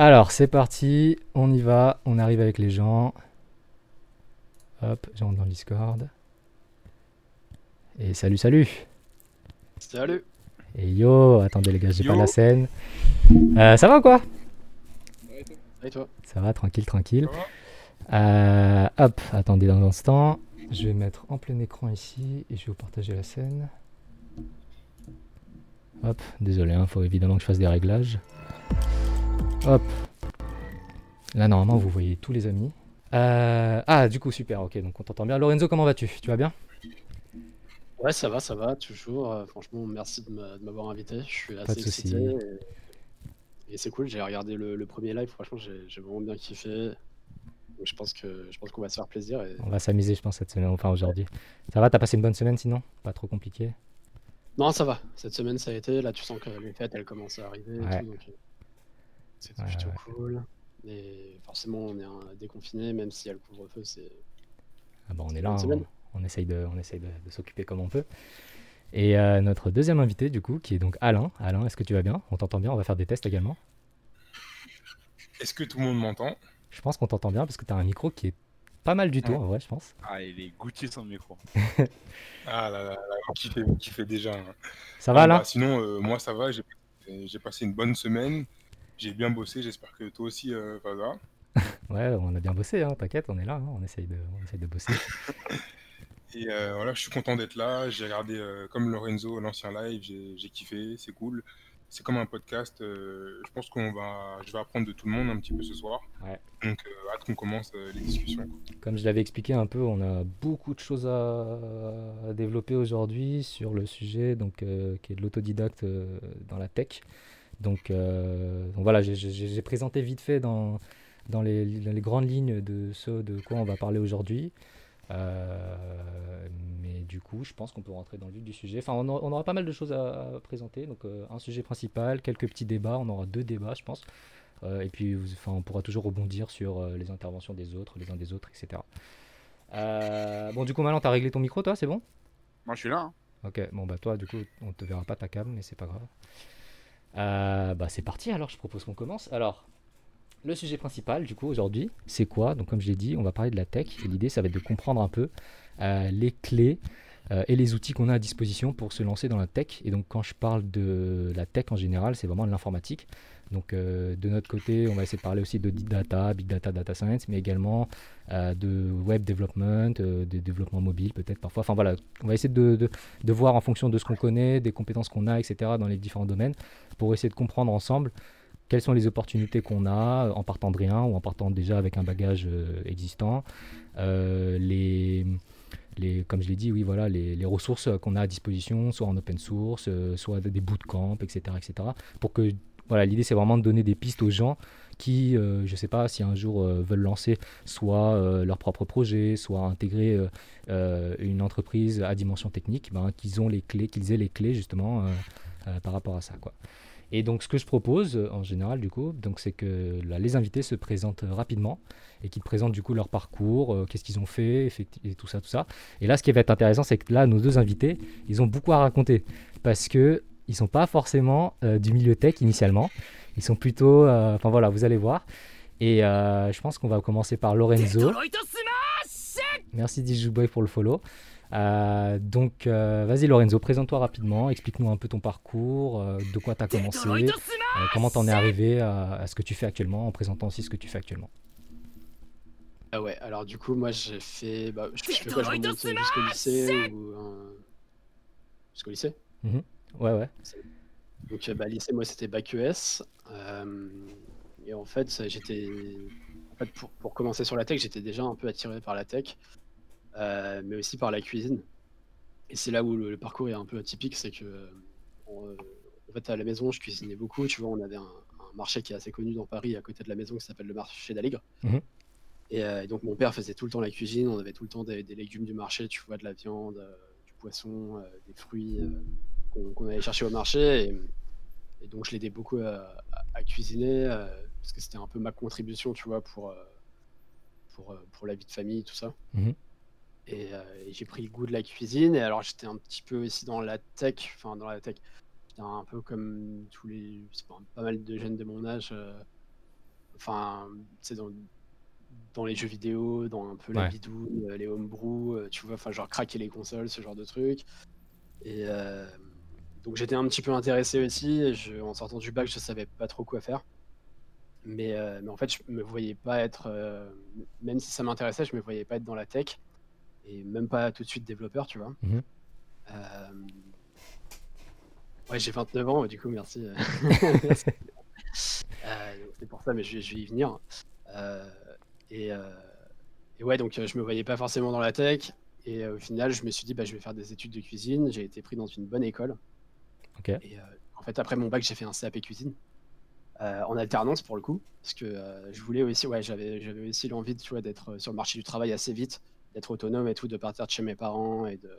Alors, c'est parti, on y va, on arrive avec les gens. Hop, j'entre dans le Discord. Et salut, salut Salut Et yo, attendez les gars, j'ai pas la scène. Euh, ça va ou quoi? Et toi? Ça va, tranquille, tranquille. Ça va Euh, hop, attendez un instant. Je vais mettre en plein écran ici et je vais vous partager la scène. Hop, désolé, il faut évidemment que je fasse des réglages. Hop. Là, normalement, vous voyez tous les amis. Euh, ah, du coup, super, ok, donc on t'entend bien. Lorenzo, comment vas-tu? Tu vas bien? Ouais, ça va, ça va, toujours. Euh, franchement, merci de m'a- de m'avoir invité. Je suis assez excité. Et, et c'est cool, j'ai regardé le, le premier live, franchement, j'ai vraiment bien kiffé. Donc, je pense que je pense qu'on va se faire plaisir. Et... On va s'amuser, je pense, cette semaine, enfin aujourd'hui. Ça va, t'as passé une bonne semaine sinon? Pas trop compliqué? Non, ça va. Cette semaine, ça a été. Là, tu sens que les fêtes, elles commencent à arriver. et Ouais. tout, donc, euh, C'était Ouais, plutôt ouais. cool. Et forcément, on est un déconfiné, même s'il y a le couvre-feu, c'est. Ah bah on est C'est là, hein, on, on essaye de, on essaye de, de s'occuper comme on peut. Et euh, notre deuxième invité, du coup, qui est donc Alain. Alain, est-ce que tu vas bien? On t'entend bien? On va faire des tests également. Est-ce que tout le monde m'entend? Je pense qu'on t'entend bien parce que tu as un micro qui est pas mal du tout, Ouais. en vrai, je pense. Ah, il est goûté son micro. Ah là là, là qui fait, qui fait déjà. hein. Ça va, Ah, Alain? bah, Sinon, euh, moi ça va, j'ai j'ai passé une bonne semaine, j'ai bien bossé, j'espère que toi aussi, euh. Ouais, on a bien bossé, hein, t'inquiète, on est là, hein, on, essaye de, on essaye de bosser. Et euh, voilà, je suis content d'être là, j'ai regardé euh, comme Lorenzo l'ancien live, j'ai kiffé, c'est cool. C'est comme un podcast, euh, je pense qu'on va, je vais apprendre de tout le monde un petit peu ce soir. Ouais. Donc hâte qu'on commence les discussions. Comme je l'avais expliqué un peu, on a beaucoup de choses à, à développer aujourd'hui sur le sujet donc, qui est de l'autodidacte dans la tech. Donc, euh, donc voilà, j'ai- présenté vite fait dans, dans, les, dans les grandes lignes de ce de quoi on va parler aujourd'hui. Euh, mais du coup, je pense qu'on peut rentrer dans le vif du sujet. Enfin, on aura, on aura pas mal de choses à, à présenter. Donc, euh, un sujet principal, quelques petits débats. On aura deux débats, je pense. Euh, et puis, vous- enfin, on pourra toujours rebondir sur les interventions des autres, les uns des autres, etc. Bon, du coup, maintenant, t'as réglé ton micro, toi, c'est bon? Moi, je suis là. hein. Ok, bon, bah, toi, du coup, on te verra pas ta cam, mais c'est pas grave. Euh, bah, c'est parti, alors, je propose qu'on commence. Alors, le sujet principal, du coup, aujourd'hui, c'est quoi? Donc, comme je l'ai dit, on va parler de la tech. Et l'idée, ça va être de comprendre un peu euh, les clés euh, et les outils qu'on a à disposition pour se lancer dans la tech. Et donc, quand je parle de la tech en général, c'est vraiment de l'informatique. Donc, euh, de notre côté, on va essayer de parler aussi de data, big data, data science, mais également euh, de web development, euh, de développement mobile peut-être parfois. Enfin voilà, on va essayer de, voir en fonction de ce qu'on connaît, des compétences qu'on a, etc. dans les différents domaines, pour essayer de comprendre ensemble quelles sont les opportunités qu'on a en partant de rien ou en partant déjà avec un bagage euh, existant, les, comme je l'ai dit, oui, voilà, les, ressources qu'on a à disposition, soit en open source, soit des bootcamps, etc., etc. Pour que, voilà, l'idée c'est vraiment de donner des pistes aux gens qui, euh, je sais pas, si un jour euh, veulent lancer soit euh, leur propre projet, soit intégrer une entreprise à dimension technique, ben, qu'ils ont les clés, qu'ils aient les clés justement par rapport à ça, quoi. Et donc ce que je propose en général du coup, donc c'est que les invités se présentent rapidement et qu'ils présentent du coup leur parcours, qu'est-ce qu'ils ont fait, et tout ça, tout ça. Et là, ce qui va être intéressant, c'est que là, nos deux invités, ils ont beaucoup à raconter parce que ils sont pas forcément euh, du milieu tech initialement. Ils sont plutôt, euh, enfin voilà, vous allez voir. Et euh, je pense qu'on va commencer par Lorenzo. Merci Dijuboy pour le follow. Euh, donc, euh, vas-y Lorenzo, présente-toi rapidement, explique-nous un peu ton parcours, euh, de quoi tu as commencé, euh, comment t'en es arrivé à, ce que tu fais actuellement, en présentant aussi ce que tu fais actuellement. Ah ouais, alors du coup, moi j'ai fait. Bah, je, je fais quoi? Je remonte jusqu'au lycée ou. un- Jusqu'au lycée? Ouais, ouais. Donc, euh, bah, lycée, moi c'était bac ES. euh, et en fait, j'étais. En fait, pour, pour commencer sur la tech, j'étais déjà un peu attiré par la tech, euh, mais aussi par la cuisine. Et c'est là où le, le parcours est un peu atypique, c'est que. euh, on, en fait, à la maison, je cuisinais beaucoup. Tu vois, on avait un, un marché qui est assez connu dans Paris, à côté de la maison, qui s'appelle le marché d'Aligre. Mhm. Et, euh, et donc, mon père faisait tout le temps la cuisine. On avait tout le temps des, des légumes du marché, tu vois, de la viande, euh, du poisson, euh, des fruits qu'on allait chercher au marché. Et, et donc, je l'aidais beaucoup à, à- à cuisiner, euh, parce que c'était un peu ma contribution, tu vois, pour, euh, pour, euh, pour la vie de famille, tout ça. Mhm. Et, euh, et j'ai pris le goût de la cuisine. Et alors, j'étais un petit peu aussi dans la tech, enfin, dans la tech. J'étais un peu comme tous les. pas, pas mal de jeunes de mon âge. enfin, c'est dans, dans les jeux vidéo, dans un peu la Ouais. euh, les homebrew, tu vois, enfin, genre craquer les consoles, ce genre de trucs. Et euh, donc j'étais un petit peu intéressé aussi. et je- en sortant du bac, je savais pas trop quoi faire. Mais, euh, mais en fait, je me voyais pas être, euh, même si ça m'intéressait, je me voyais pas être dans la tech et même pas tout de suite développeur, tu vois. Mhm. Euh, Ouais, j'ai 29 ans, du coup, merci. c'est pour ça, mais je, vais- je vais y venir. Et, et ouais, donc je me voyais pas forcément dans la tech. Et au final, je me suis dit, bah, je vais faire des études de cuisine. J'ai été pris dans une bonne école. Et euh, en fait, après mon bac, j'ai fait un CAP cuisine. euh, en alternance pour le coup. Parce que euh, je voulais aussi, ouais, j'avais, aussi l'envie tu vois, d'être sur le marché du travail assez vite, d'être autonome et tout, de partir de chez mes parents et de.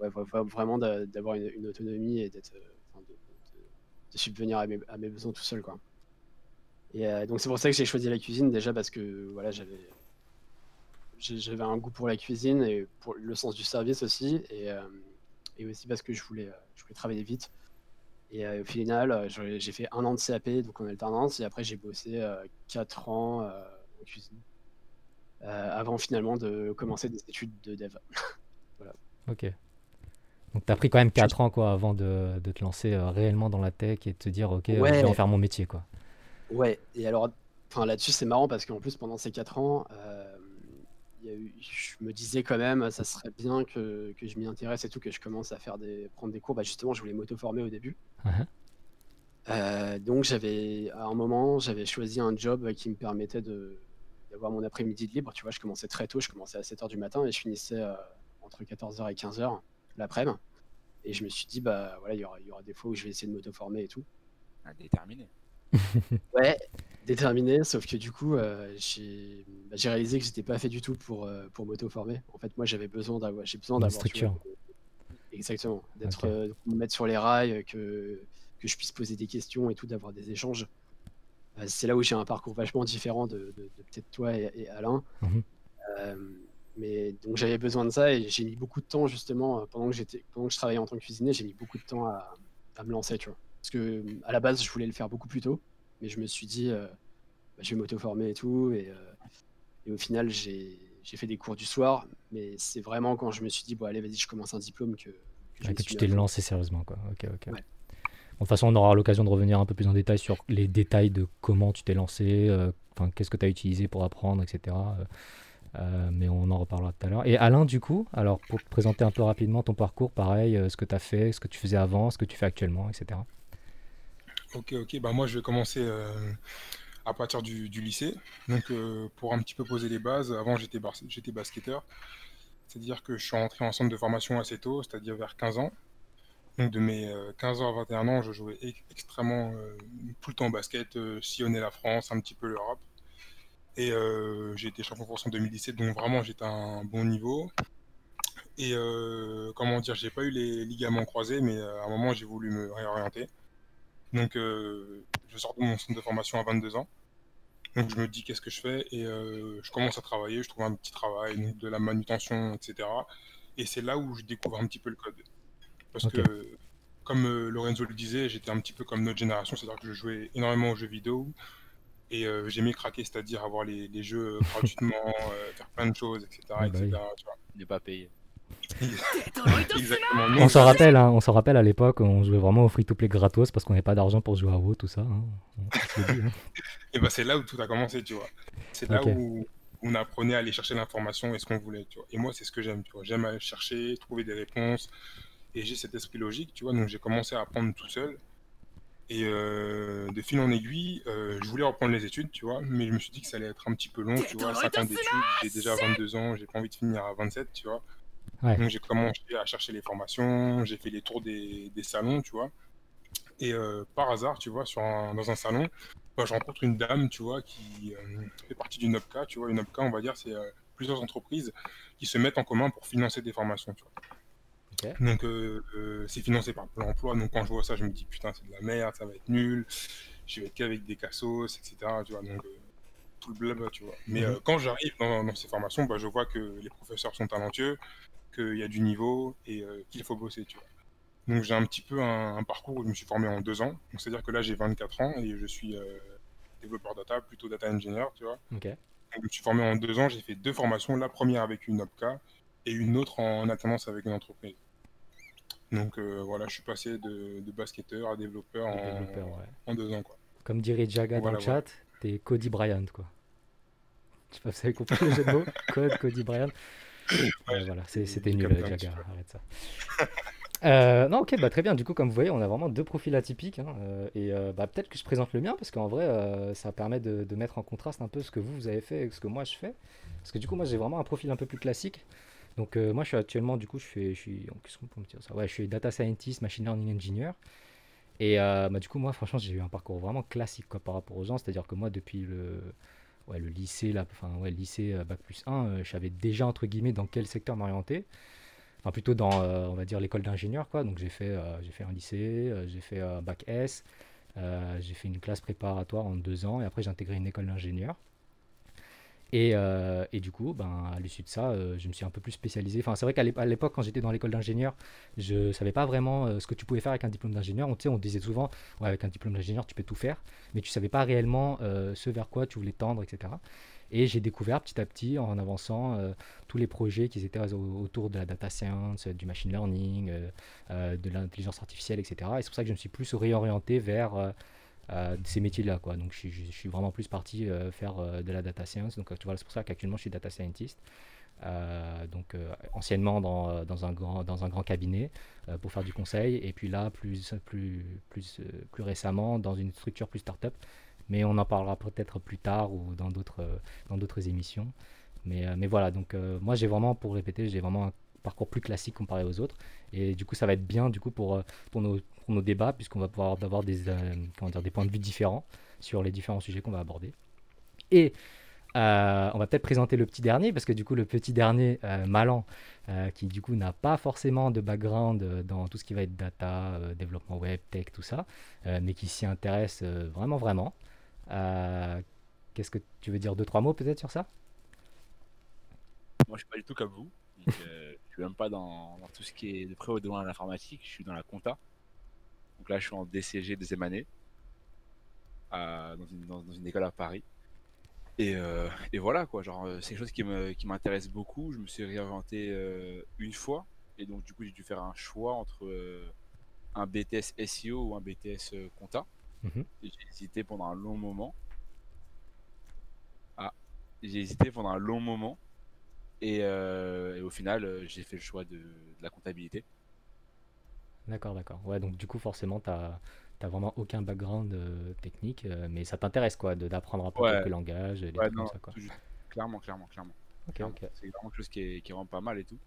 ouais, vra- vra- vraiment d'a- d'avoir une, autonomie et d'être. de, subvenir à mes, à mes besoins tout seul, quoi. Et donc c'est pour ça que j'ai choisi la cuisine déjà parce que voilà j'avais j'avais un goût pour la cuisine et pour le sens du service aussi et, et aussi parce que je voulais euh, je voulais travailler vite et euh, au final euh, j'ai fait un an de CAP donc en alternance et après j'ai bossé 4 ans en cuisine avant finalement de commencer des études de dev. Ok. Donc t'as pris quand même 4 ans quoi avant de, de te lancer réellement dans la tech et de te dire ok je vais en faire mon métier quoi. Ouais, et alors, enfin là-dessus, c'est marrant parce qu'en plus, pendant ces 4 ans, euh, y a eu, je me disais quand même, ça serait bien que, que je m'y intéresse et tout, que je commence à faire des, prendre des cours. Bah, justement, je voulais m'auto-former au début. Mhm. Euh, donc, j'avais, à un moment, j'avais choisi un job qui me permettait de, d'avoir mon après-midi de libre. Tu vois, je commençais très tôt, je commençais à 7h du matin et je finissais euh, entre 14h et 15h l'après-midi. Et je me suis dit, bah voilà, il y aura, il y aura des fois où je vais essayer de m'auto-former et tout. Ah, déterminé. Ouais, déterminé, sauf que du coup, euh, j'ai bah, j'ai réalisé que j'étais pas fait du tout pour, euh, pour m'auto-former. En fait, moi, j'avais besoin d'avoir, j'ai besoin d'avoir, vois, structure. exactement, d'être, euh, me mettre sur les rails, que, que je puisse poser des questions et tout, d'avoir des échanges. C'est là où j'ai un parcours vachement différent de, de- de peut-être toi et, et Alain. Mhm. Mais donc j'avais besoin de ça et j'ai mis beaucoup de temps justement pendant que pendant que je travaillais en tant que cuisinier, j'ai mis beaucoup de temps à, à me lancer, tu vois. Parce que à la base, je voulais le faire beaucoup plus tôt, mais je me suis dit, euh, bah, je vais m'auto-former et tout. Et, euh, et au final, j'ai fait des cours du soir, mais c'est vraiment quand je me suis dit, bon, allez, vas-y, je commence un diplôme que, que Ouais, me que tu t'es lancé sérieusement quoi. Ok ok. Ouais. Bon, de toute façon on aura l'occasion de revenir un peu plus en détail sur les détails de comment tu t'es lancé, euh, qu'est-ce que tu as utilisé pour apprendre etc. Euh, mais on en reparlera tout à l'heure. Et Alain du coup, alors pour te présenter un peu rapidement ton parcours, pareil, euh, ce que tu as fait, ce que tu faisais avant, ce que tu fais actuellement, etc. Ok, ok. Bah moi, je vais commencer euh, à partir du, lycée. Donc, euh, pour un petit peu poser les bases, avant, j'étais j'étais basketteur. C'est-à-dire que je suis rentré en centre de formation assez tôt, c'est-à-dire vers 15 ans. Donc, de mes euh, 15 ans à 21 ans, je jouais ex- extrêmement euh, tout le temps basket, euh, sillonnais la France, un petit peu l'Europe. Et euh, j'ai été champion de France en 2017, donc vraiment, j'étais à un bon niveau. Et euh, comment dire, j'ai pas eu les ligaments croisés, mais euh, à un moment, j'ai voulu me réorienter. Donc, euh, je sors de mon centre de formation à 22 ans. Donc, je me dis qu'est-ce que je fais? Et euh, je commence à travailler. Je trouve un petit travail, donc de la manutention, etc. Et c'est là où je découvre un petit peu le code. Parce que, comme euh, Lorenzo le disait, j'étais un petit peu comme notre génération, c'est-à-dire que je jouais énormément aux jeux vidéo et euh, j'aimais craquer, c'est-à-dire avoir les, les jeux gratuitement, euh, faire plein de choses, etc. Ah bah etc. tu vois. N'est pas payé. On s'en rappelle, hein, on s'en rappelle à l'époque, on jouait vraiment au free-to-play gratos parce qu'on n'avait pas d'argent pour jouer à WoW, tout ça. hein. Dit, hein. Et ben c'est là où tout a commencé, tu vois. C'est là où on apprenait à aller chercher l'information et ce qu'on voulait, tu vois. Et moi, c'est ce que j'aime, tu vois. J'aime aller chercher, trouver des réponses. Et j'ai cet esprit logique, tu vois. Donc j'ai commencé à apprendre tout seul. Et euh, de fil en aiguille, euh, je voulais reprendre les études, tu vois. Mais je me suis dit que ça allait être un petit peu long, tu vois. 5 ans d'études, j'ai déjà 22 ans, j'ai pas envie de finir à 27, tu vois. Ouais. Donc j'ai commencé à chercher les formations, j'ai fait les tours des, des salons, tu vois. Et euh, par hasard, tu vois, sur un- dans un salon, bah, je rencontre une dame, tu vois, qui euh, fait partie d'une OPCA, tu vois. Une OPCA, on va dire, c'est euh, plusieurs entreprises qui se mettent en commun pour financer des formations, tu vois. Donc c'est financé par Pôle emploi, donc quand je vois ça, je me dis putain, c'est de la merde, ça va être nul, je vais être qu'avec des cassos, etc. Tu vois, donc tout le blabla, tu vois. Mais Mhm. quand j'arrive dans, dans ces formations, bah, je vois que les professeurs sont talentueux, qu'il y a du niveau et euh, qu'il faut bosser, tu vois. Donc j'ai un petit peu un, un parcours où je me suis formé en deux ans. Donc c'est-à-dire que là j'ai 24 ans et je suis euh, développeur data, plutôt data engineer, tu vois. Ok. Donc, je me suis formé en deux ans, j'ai fait deux formations, la première avec une OPCA et une autre en alternance avec une entreprise. Donc euh, voilà, je suis passé de, de basketteur à développeur, en, Développeur, ouais. en deux ans. Quoi. Comme dirait Jaga dans le chat, t'es Cody Bryant, quoi. Je sais pas si vous avez compris le jeu de mots. Code, Cody Bryant. Ouais, voilà, c'était nul, peu. arrête ça. Euh, non, ok, bah très bien. Du coup, comme vous voyez, on a vraiment deux profils atypiques. hein, euh, et euh, bah, peut-être que je présente le mien, parce qu'en vrai, ça permet de, de mettre en contraste un peu ce que vous, vous avez fait et ce que moi je fais. Parce que du coup, moi, j'ai vraiment un profil un peu plus classique. Donc, moi, je suis actuellement, du coup, je, fais, je suis. Qu'est-ce qu'on peut me dire ça Ouais, je suis data scientist, machine learning engineer. Et bah, du coup, moi, franchement, j'ai eu un parcours vraiment classique quoi, par rapport aux gens. C'est-à-dire que moi, depuis le, ouais, le lycée, ouais, lycée euh, Bac plus 1, euh, je savais déjà, entre guillemets, dans quel secteur m'orienter? Enfin, plutôt dans, euh, on va dire, l'école d'ingénieur, quoi. Donc, j'ai fait, j'ai fait un lycée, j'ai fait un Bac S, j'ai fait une classe préparatoire en deux ans, et après, j'ai intégré une école d'ingénieur. Et, euh, et du coup, ben, à l'issue de ça, euh, je me suis un peu plus spécialisé. Enfin, c'est vrai qu'à l'époque, quand j'étais dans l'école d'ingénieur, je savais pas vraiment euh, ce que tu pouvais faire avec un diplôme d'ingénieur. On, on disait souvent, ouais, avec un diplôme d'ingénieur, tu peux tout faire, mais tu savais pas réellement ce vers quoi tu voulais tendre, etc. Et j'ai découvert petit à petit, en avançant, tous les projets qui étaient au- autour de la data science, du machine learning, de l'intelligence artificielle, etc. Et c'est pour ça que je me suis plus réorienté vers ces métiers-là, quoi. Donc, je, suis- vraiment plus parti euh, faire euh, de la data science. Donc, euh, tu vois, c'est pour ça qu'actuellement, je suis data scientist. Donc, anciennement dans, un grand, dans un grand cabinet pour faire du conseil. Et puis là, plus, plus, plus, plus récemment, dans une structure plus start-up. Mais on en parlera peut-être plus tard ou dans d'autres dans d'autres émissions. Mais, mais voilà, donc moi, j'ai vraiment, pour répéter, j'ai vraiment un parcours plus classique comparé aux autres. Et du coup, ça va être bien du coup pour, pour, nos, pour nos débats, puisqu'on va pouvoir avoir des, euh, comment dire, des points de vue différents sur les différents sujets qu'on va aborder. Et euh, on va peut-être présenter le petit dernier, parce que du coup, le petit dernier, euh, Malan, euh, qui du coup n'a pas forcément de background dans tout ce qui va être data, développement web, tech, tout ça, mais qui s'y intéresse vraiment, vraiment. Qu'est-ce que tu veux dire deux, trois mots peut-être sur ça? Moi, je suis pas du tout comme vous. Donc, je suis même pas dans, tout ce qui est de près ou de loin l'informatique. Je suis dans la compta. Donc là, je suis en DCG deuxième année à- dans, une, dans- dans une école à Paris. Et, euh, et voilà quoi. Genre, euh, c'est quelque chose qui me qui m'intéresse beaucoup. Je me suis réorienté euh, une fois et donc du coup, j'ai dû faire un choix entre euh, un BTS SEO ou un BTS compta. Mhm. J'ai hésité pendant un long moment. Ah, j'ai hésité pendant un long moment. Et, et au final, j'ai fait le choix de, de la comptabilité. D'accord, d'accord. Ouais, donc du coup, forcément, tu n'as vraiment aucun background euh, technique, euh, mais ça t'intéresse quoi, de- d'apprendre un peu Ouais. quelques langages, des Ouais, trucs non, comme ça, quoi. tout juste. clairement, clairement, clairement. Ok, clairement. ok. C'est vraiment quelque chose qui est, qui rend pas mal et tout.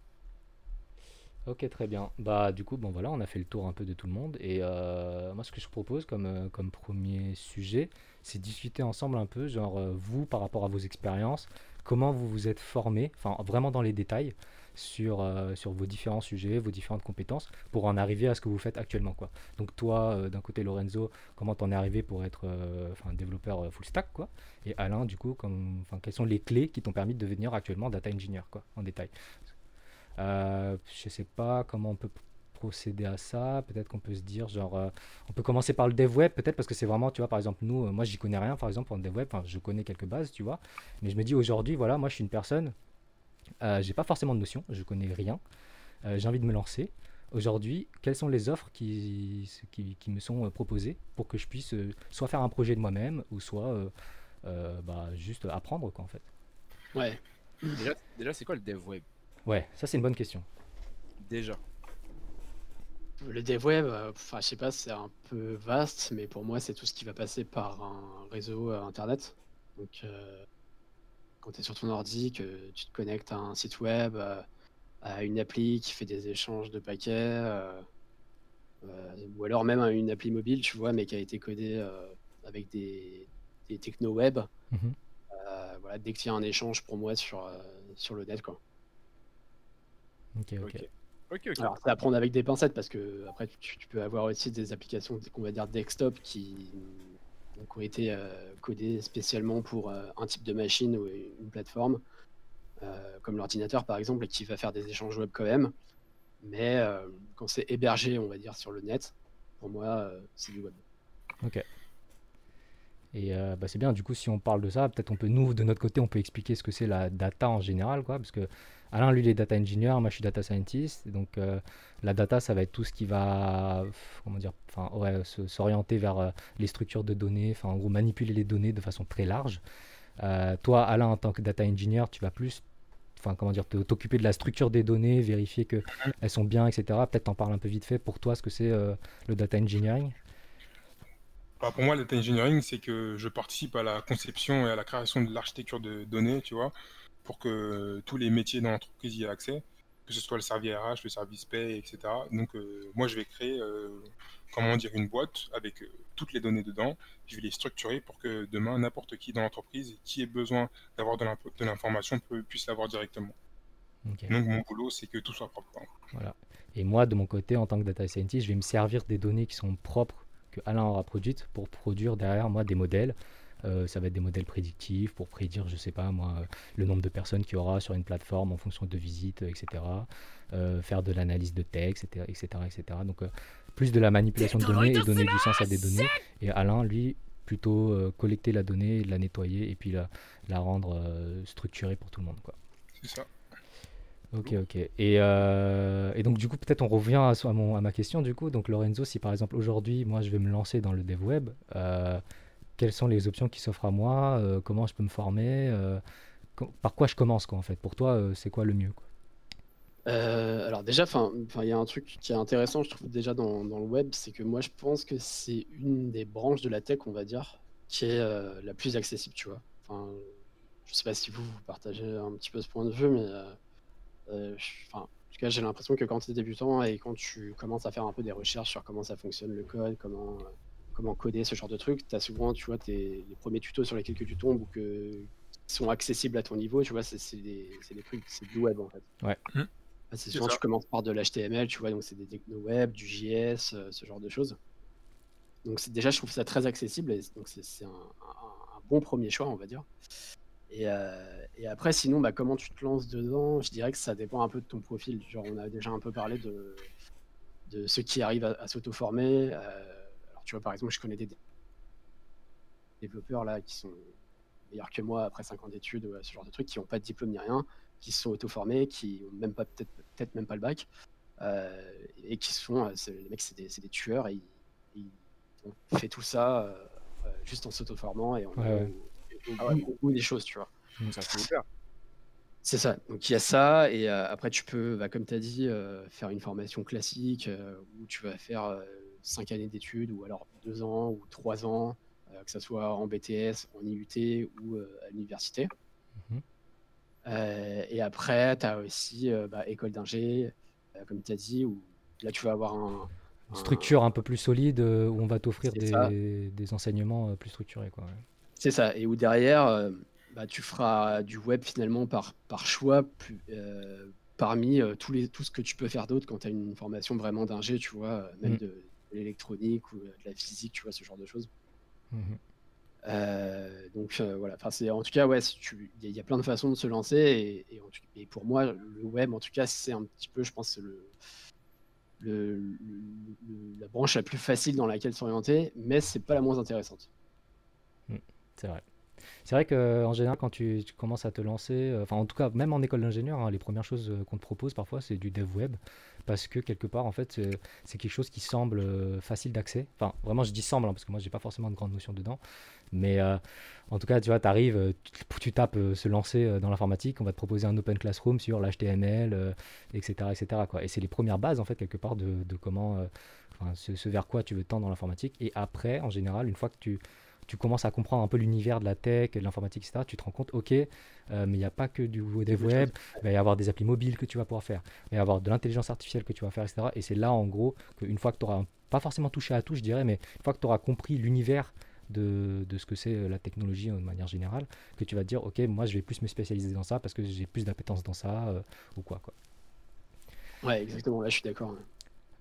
Ok, très bien. Bah, du coup, bon, voilà, on a fait le tour un peu de tout le monde. Et euh, moi, ce que je propose comme, euh, comme premier sujet, c'est discuter ensemble un peu, genre, euh, vous, par rapport à vos expériences, comment vous vous êtes formé, enfin, vraiment dans les détails, sur, euh, sur vos différents sujets, vos différentes compétences, pour en arriver à ce que vous faites actuellement, quoi. Donc, toi, euh, d'un côté, Lorenzo, comment t'en es arrivé pour être euh, enfin, développeur full stack, quoi? Et Alain, du coup, comme, quelles sont les clés qui t'ont permis de devenir actuellement data engineer, quoi, en détail? Euh, je sais pas comment on peut procéder à ça. Peut-être qu'on peut se dire, genre, on peut commencer par le dev web, peut-être parce que c'est vraiment, tu vois, par exemple, nous, euh, moi, j'y connais rien, par exemple, en dev web, je connais quelques bases, tu vois, mais je me dis aujourd'hui, voilà, moi, je suis une personne, euh, j'ai pas forcément de notion, je connais rien, euh, j'ai envie de me lancer. Aujourd'hui, quelles sont les offres qui, qui, qui me sont euh, proposées pour que je puisse euh, soit faire un projet de moi-même ou soit euh, euh, bah, juste apprendre, quoi, en fait? Ouais. Déjà, déjà c'est quoi le dev web? Ouais, ça, c'est une bonne question. Déjà. Le dev web, euh, enfin, je sais pas, c'est un peu vaste, mais pour moi, c'est tout ce qui va passer par un réseau euh, internet. Donc, euh, quand tu es sur ton ordi, que tu te connectes à un site web, euh, à une appli qui fait des échanges de paquets, euh, euh, ou alors même à une appli mobile, tu vois, mais qui a été codée euh, avec des, des techno web. Mhm. Euh, voilà, dès qu'il y a un échange pour moi sur, euh, sur le net, quoi. Ok, ok. Ok. Ok, ok. Alors, c'est à prendre avec des pincettes parce que après, tu, tu peux avoir aussi des applications qu'on va dire desktop qui, donc, ont été euh, codées spécialement pour euh, un type de machine ou une plateforme, euh, comme l'ordinateur par exemple, et qui va faire des échanges web quand même. Mais quand c'est hébergé, on va dire, sur le net, pour moi, c'est du web. Et euh, bah, c'est bien, du coup, si on parle de ça, peut-être on peut, nous, de notre côté, on peut expliquer ce que c'est la data en général, quoi, parce que Alain, lui, il est data engineer, moi, je suis data scientist, donc euh, la data, ça va être tout ce qui va, comment dire, enfin, ouais, s'orienter vers euh, les structures de données, enfin, en gros, manipuler les données de façon très large. toi, Alain, en tant que data engineer, tu vas plus enfin comment dire, t'occuper de la structure des données, vérifier qu'elles sont bien, etc. Peut-être t'en parles un peu vite fait pour toi ce que c'est le data engineering? Bah, pour moi, le data engineering, c'est que je participe à la conception et à la création de l'architecture de données, tu vois, pour que tous les métiers dans l'entreprise y aient accès, que ce soit le service RH, le service paie, etc. Donc, euh, moi, je vais créer, euh, comment dire, une boîte avec euh, toutes les données dedans. Je vais les structurer pour que demain, n'importe qui dans l'entreprise qui ait besoin d'avoir de l'information puisse l'avoir directement. Donc, mon boulot, c'est que tout soit propre. Voilà. Et moi, de mon côté, en tant que data scientist, je vais me servir des données qui sont propres que Alain aura produite pour produire derrière moi des modèles. Euh, ça va être des modèles prédictifs pour prédire, je sais pas moi, le nombre de personnes qu'il y aura sur une plateforme en fonction de visites, etc. Euh, faire de l'analyse de texte, etc. etc., etc. Donc, euh, plus de la manipulation de données et donner du sens à des données. Et Alain, lui, plutôt collecter la donnée, la nettoyer et puis la, la rendre structurée pour tout le monde. C'est ça. Ok, ok. Et, euh, et, donc, du coup, peut-être on revient à, à, mon, à, ma question, du coup. Donc, Lorenzo, si par exemple aujourd'hui, moi, je vais me lancer dans le dev web, euh, quelles sont les options qui s'offrent à moi euh, Comment je peux me former Par quoi je commence, quoi, en fait Pour toi, c'est quoi le mieux alors déjà, il y a un truc qui est intéressant, je trouve déjà dans, le web, c'est que moi je pense que c'est une des branches de la tech, on va dire, qui est la plus accessible, tu vois. Enfin, je sais pas si vous, partagez un petit peu ce point de vue, mais euh, en tout cas, j'ai l'impression que quand tu es débutant et quand tu commences à faire un peu des recherches sur comment ça fonctionne le code, comment, euh, comment coder ce genre de trucs, tu as souvent, tu vois, tes, les premiers tutos sur lesquels tu tombes ou que, qui sont accessibles à ton niveau, tu vois, c'est des, des, trucs, c'est du web en fait. Ouais. Mmh. C'est souvent, tu commences par de l'HTML, tu vois, donc c'est des techno web, du JS, euh, ce genre de choses. Donc déjà, je trouve ça très accessible et donc c'est un, un, bon premier choix, on va dire. Et, et après, sinon, bah, comment tu te lances dedans Je dirais que ça dépend un peu de ton profil. Genre, on a déjà un peu parlé de, de ceux qui arrivent à, s'auto-former. Euh, tu vois, par exemple, je connais des développeurs là qui sont meilleurs que moi après 5 ans d'études, ou ce genre de trucs, qui n'ont pas de diplôme ni rien, qui sont auto-formés, qui n'ont même pas peut-être peut-être même pas le bac, euh, et qui sont, euh, les mecs, c'est des, des, tueurs et ils, ont fait tout ça juste en s'auto-formant et en ouais, au, des choses, tu vois. C'est ça. Donc il y a ça, et euh, après tu peux, bah, comme tu as dit, euh, faire une formation classique euh, où tu vas faire 5 années d'études, ou alors 2 ans ou 3 ans, que ce soit en BTS, en IUT ou à l'université. Mmh et après, tu as aussi bah, école d'ingé, comme tu as dit, où là tu vas avoir un, une structure un peu plus solide où on va t'offrir des, des, enseignements plus structurés. C'est ça, et où derrière bah, tu feras du web finalement par, par choix euh, parmi euh, tous les, tout ce que tu peux faire d'autre quand tu as une formation vraiment d'ingé, tu vois, euh, même mm. de, l'électronique ou de la physique, tu vois, ce genre de choses. Mm-hmm. donc voilà, enfin, c'est, en tout cas, ouais, il y, a plein de façons de se lancer et, et, pour moi, le web, en tout cas, c'est un petit peu, je pense, le, le, la branche la plus facile dans laquelle s'orienter, mais c'est pas la moins intéressante. Mm, c'est vrai. C'est vrai qu'en général, quand tu, commences à te lancer, euh, enfin en tout cas, même en école d'ingénieur, hein, les premières choses euh, qu'on te propose parfois, c'est du dev web. Parce que quelque part, en fait, c'est quelque chose qui semble euh, facile d'accès. Enfin, vraiment, je dis semble, hein, parce que moi, j'ai pas forcément de grande notion dedans. Mais en tout cas, tu vois, arrives, tu, tapes se lancer dans l'informatique, on va te proposer un open classroom sur l'HTML, etc. etc. Et c'est les premières bases, en fait, quelque part, de, comment, ce, vers quoi tu veux tendre dans l'informatique. Et après, en général, une fois que tu tu commences à comprendre un peu l'univers de la tech, de l'informatique, etc., tu te rends compte, ok, euh, mais il n'y a pas que du dev web, il va y avoir des applis mobiles que tu vas pouvoir faire, il va y avoir de l'intelligence artificielle que tu vas faire, etc. Et c'est là, en gros, qu'une fois que tu auras, pas forcément touché à tout, je dirais, mais une fois que tu auras compris l'univers de, de, ce que c'est euh, la technologie euh, de manière générale, que tu vas te dire, ok, moi je vais plus me spécialiser dans ça parce que j'ai plus d'appétence dans ça, ou quoi, quoi. Ouais, exactement, là je suis d'accord.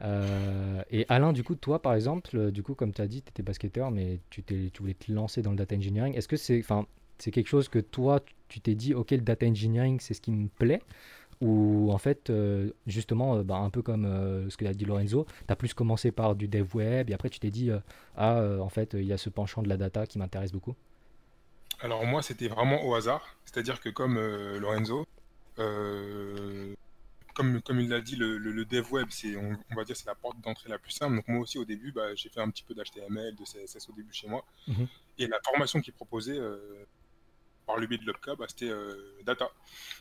Euh, et Alain, du coup, toi, par exemple, euh, du coup, comme tu as dit, tu étais basketteur, mais tu, voulais te lancer dans le data engineering. Est-ce que c'est c'est quelque chose que toi, tu t'es dit, OK, le data engineering, c'est ce qui me plaît? Ou en fait, euh, justement, bah, un peu comme ce que a dit Lorenzo, tu as plus commencé par du dev web et après tu t'es dit, ah, en fait, il y a ce penchant de la data qui m'intéresse beaucoup. Alors moi, c'était vraiment au hasard. C'est-à-dire que comme Lorenzo, comme, comme il l'a dit, le, le- le dev web, c'est, on, on va dire, c'est la porte d'entrée la plus simple. Donc moi aussi, au début, bah, j'ai fait un petit peu d'HTML, de CSS au début chez moi. Mhm. Et la formation qu'il proposait euh, par le biais de l'OPCA, bah, c'était euh, data.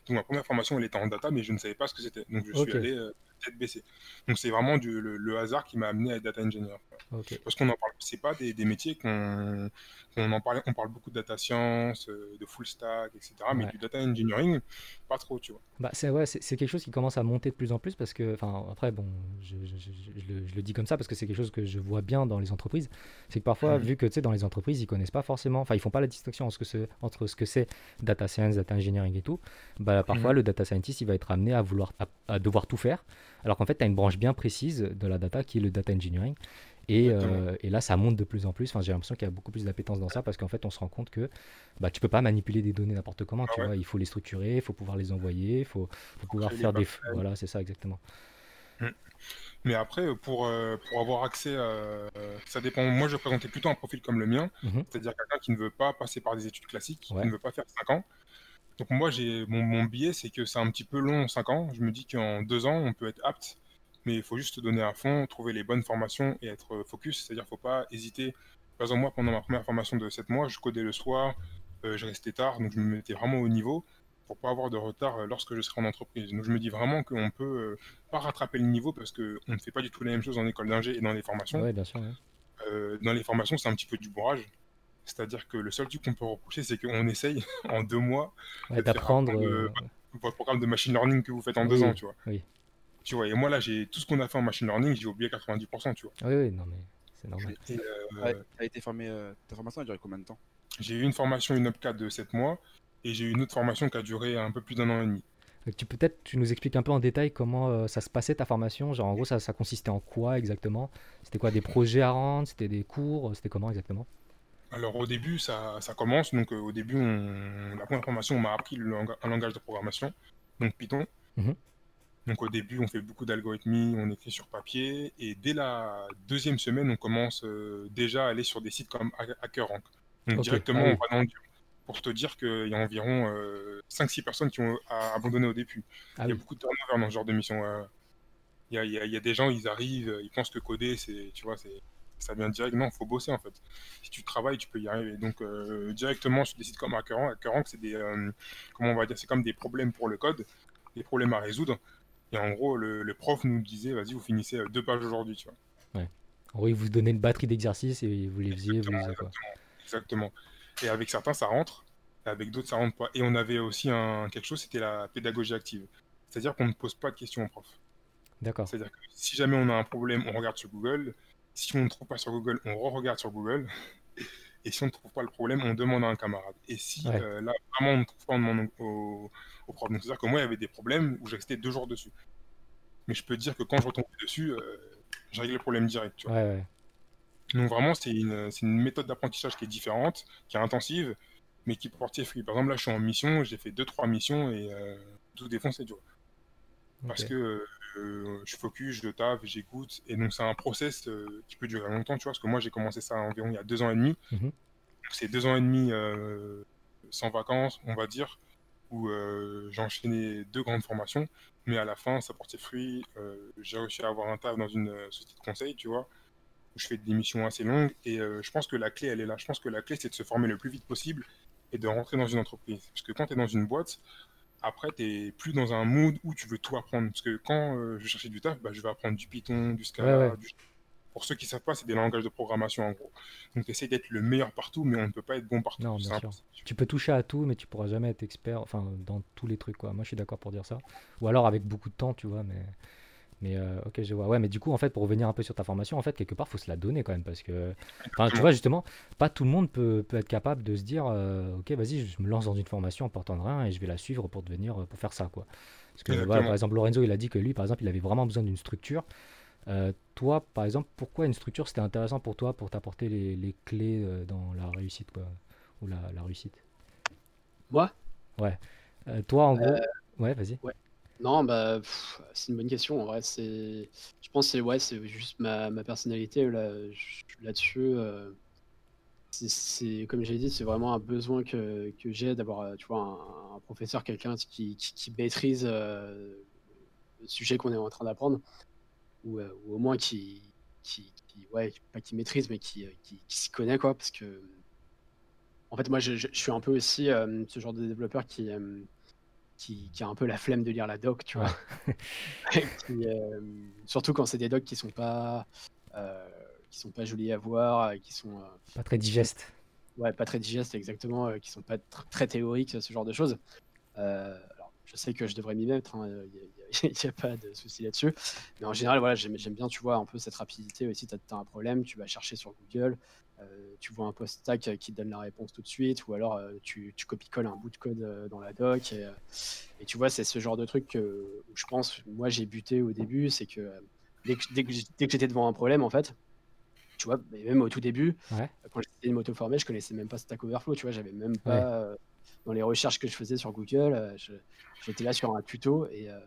Donc ma première formation, elle était en data, mais je ne savais pas ce que c'était. Donc je suis allé tête baissée. Donc c'est vraiment du, le, le hasard qui m'a amené à être data engineer. Ok. Parce qu'on en parle, c'est pas des, des métiers qu'on en parle, on parle beaucoup de data science, euh, de full stack, etc. Mais du data engineering, pas trop, tu vois. Bah, c'est ouais, c'est quelque chose qui commence à monter de plus en plus parce que, enfin, après, bon, je, je- le, je le dis comme ça parce que c'est quelque chose que je vois bien dans les entreprises. C'est que parfois, Mhm. vu que tu sais, dans les entreprises, ils connaissent pas forcément, enfin, ils font pas la distinction entre ce que c'est, entre ce que c'est data science, data engineering et tout. Bah, parfois, Mhm. le data scientist, il va être amené à vouloir, à, à devoir tout faire, alors qu'en fait, tu as une branche bien précise de la data qui est le data engineering. Et, euh, et là, ça monte de plus en plus. Enfin, j'ai l'impression qu'il y a beaucoup plus d'appétence dans ça parce qu'en fait, on se rend compte que bah, tu peux pas manipuler des données n'importe comment. Ah tu ouais. vois, il faut les structurer, il faut pouvoir les envoyer, il faut, faut pouvoir faire des pipelines. Voilà, c'est ça exactement. Mais après, pour, euh, pour avoir accès à... Ça dépend. Moi, je présentais plutôt un profil comme le mien, Mhm. c'est-à-dire quelqu'un qui ne veut pas passer par des études classiques, Ouais. qui ne veut pas faire 5 ans. Donc moi, j'ai mon, mon biais, c'est que c'est un petit peu long, 5 ans. Je me dis qu'en 2 ans, on peut être apte, mais il faut juste donner à fond, trouver les bonnes formations et être focus. C'est-à-dire qu'il ne faut pas hésiter. Par exemple, moi, pendant ma première formation de 7 mois, je codais le soir, euh, je restais tard, donc je me mettais vraiment au niveau pour pas avoir de retard euh, lorsque je serai en entreprise. Donc je me dis vraiment qu'on peut euh, pas rattraper le niveau parce qu'on ne fait pas du tout la même chose en école d'ingé et dans les formations. Ouais, bien sûr. ouais. Euh, dans les formations, c'est un petit peu du bourrage. C'est-à-dire que le seul truc qu'on peut reprocher, c'est qu'on essaye en deux mois Ouais, d'apprendre. apprendre, euh, votre programme de machine learning que vous faites en deux ans, tu vois. oui. Tu vois, et moi là, j'ai tout ce qu'on a fait en machine learning, j'ai oublié 90%, tu vois. Oui, oui, non, mais c'est normal. Et, euh, Ouais, t'as été formé, euh, ta formation a duré combien de temps? J'ai eu une formation, une UPCAT de 7 mois, et j'ai eu une autre formation qui a duré un peu plus d'un an et demi. Tu peut-être tu nous expliques un peu en détail comment euh, ça se passait ta formation? Genre en gros ça, ça consistait en quoi exactement? C'était quoi des projets à rendre? C'était des cours? C'était comment exactement? Alors au début, ça, ça commence. Donc euh, au début, on- la première formation, on m'a appris le un langage de programmation, donc Python. Mhm. Donc au début, on fait beaucoup d'algorithmie, on écrit sur papier. Et dès la deuxième semaine, on commence euh, déjà à aller sur des sites comme Ha- HackerRank. Donc directement, Ah oui. on va dans le dur. Pour te dire qu'il y a environ 5-6 personnes qui ont a- abandonné au début. Ah il y a oui. beaucoup de turnover dans ce genre de mission. Il y a, il y a- il y a des gens, ils arrivent, ils pensent que coder, c'est, tu vois, c'est, ça vient direct. Non, il faut bosser en fait. Si tu travailles, tu peux y arriver. Donc euh, directement sur des sites comme HackerRank, HackerRank, c'est des, euh, comment on va dire, c'est comme des problèmes pour le code, des problèmes à résoudre. Et en gros, le, le prof nous disait, vas-y, vous finissez deux pages aujourd'hui, tu vois. En gros ils vous donnaient une batterie d'exercices et vous les faisiez, vous les faisiez quoi. Exactement. Et avec certains, ça rentre, et avec d'autres, ça rentre pas. Et on avait aussi un, quelque chose, c'était la pédagogie active. C'est-à-dire qu'on ne pose pas de questions au prof. D'accord. C'est-à-dire que si jamais on a un problème, on regarde sur Google. Si on ne trouve pas sur Google, on re-regarde sur Google. Et si on ne trouve pas le problème, on demande à un camarade. Et si Ouais. euh, là, vraiment, on ne trouve pas, on demande au. Donc, c'est-à-dire que moi, il y avait des problèmes où je restais deux jours dessus. Mais je peux te dire que quand je retombais dessus, euh, j'ai réglé le problème direct. Tu vois. Ouais, ouais. Donc, vraiment, c'est une, méthode d'apprentissage qui est différente, qui est intensive, mais qui porte ses fruits. Par exemple, là, je suis en mission, j'ai fait deux, trois missions et euh, tout défoncé, tu vois parce que euh, je focus, je taffe, j'écoute, et donc c'est un process euh, qui peut durer longtemps, tu vois, parce que moi j'ai commencé ça environ il y a deux ans et demi, donc c'est deux ans et demi euh, sans vacances, on va dire, où euh, j'ai enchaîné deux grandes formations, mais à la fin ça portait fruit, j'ai réussi à avoir un taf dans une société de conseil, tu vois, où je fais des missions assez longues, et je pense que la clé elle est là, je pense que la clé c'est de se former le plus vite possible et de rentrer dans une entreprise, parce que quand tu es dans une boîte, après, tu n'es plus dans un mood où tu veux tout apprendre. Parce que quand euh, je cherchais du taf, bah, je vais apprendre du Python, du Scala. Ouais, ouais. du- Pour ceux qui ne savent pas, c'est des langages de programmation en gros. Donc tu essaies d'être le meilleur partout, mais on ne peut pas être bon partout. Non, bien sûr. Tu peux toucher à tout, mais tu pourras jamais être expert, enfin, dans tous les trucs, quoi. Moi, je suis d'accord pour dire ça. Ou alors avec beaucoup de temps, tu vois, mais, mais euh, ok, je vois. Ouais, mais du coup, en fait, pour revenir un peu sur ta formation, en fait, quelque part, faut se la donner quand même, parce que, enfin, tu vois, justement, pas tout le monde peut, peut être capable de se dire, euh, ok, vas-y, je me lance dans une formation en portant de rien et je vais la suivre pour devenir, pour faire ça, quoi. Parce que, voilà, par exemple, Lorenzo, il a dit que lui, par exemple, il avait vraiment besoin d'une structure. Euh, toi, par exemple, pourquoi une structure, c'était intéressant pour toi, pour t'apporter les, les clés euh, dans la réussite, quoi, ou la, la réussite? Moi? Euh, toi, en gros, ouais, vas-y. Non, bah, c'est une bonne question. En vrai, c'est, je pense, c'est ouais, c'est juste ma, ma personnalité là, là-dessus. euh, c'est, comme j'ai dit, c'est vraiment un besoin que, que j'ai d'avoir, euh, tu vois, un, professeur, quelqu'un qui, qui, maîtrise euh, le sujet qu'on est en train d'apprendre, ou, au moins qui, qui, ouais, pas qui maîtrise, mais qui, qui, s'y connaît, quoi, parce que, en fait, moi, je, je- je suis un peu aussi ce genre de développeur qui, qui, qui a un peu la flemme de lire la doc, tu vois. Qui, euh, surtout quand c'est des docs qui sont pas, euh, qui sont pas jolis à voir, euh, qui sont Pas très digeste. ouais, pas très digestes exactement, qui sont pas tr- très théoriques, ce genre de choses. Alors, je sais que je devrais m'y mettre, il n'y a, pas de souci là-dessus. Mais en général, voilà, j'aime bien, tu vois, un peu cette rapidité aussi. Tu as, un problème, tu vas chercher sur Google, tu vois un post-tac qui te donne la réponse tout de suite, ou alors euh, tu, tu copies-colles un bout de code euh, dans la doc. Et, euh, et tu vois, c'est ce genre de truc que, où je pense, moi, j'ai buté au début, c'est que euh, dès que, dès que j'étais devant un problème, en fait, tu vois, mais même au tout début, Ouais. quand j'étais de m'auto-former, je connaissais même pas Stack Overflow, tu vois, j'avais même pas, euh, dans les recherches que je faisais sur Google, euh, j'étais là sur un tuto et, euh,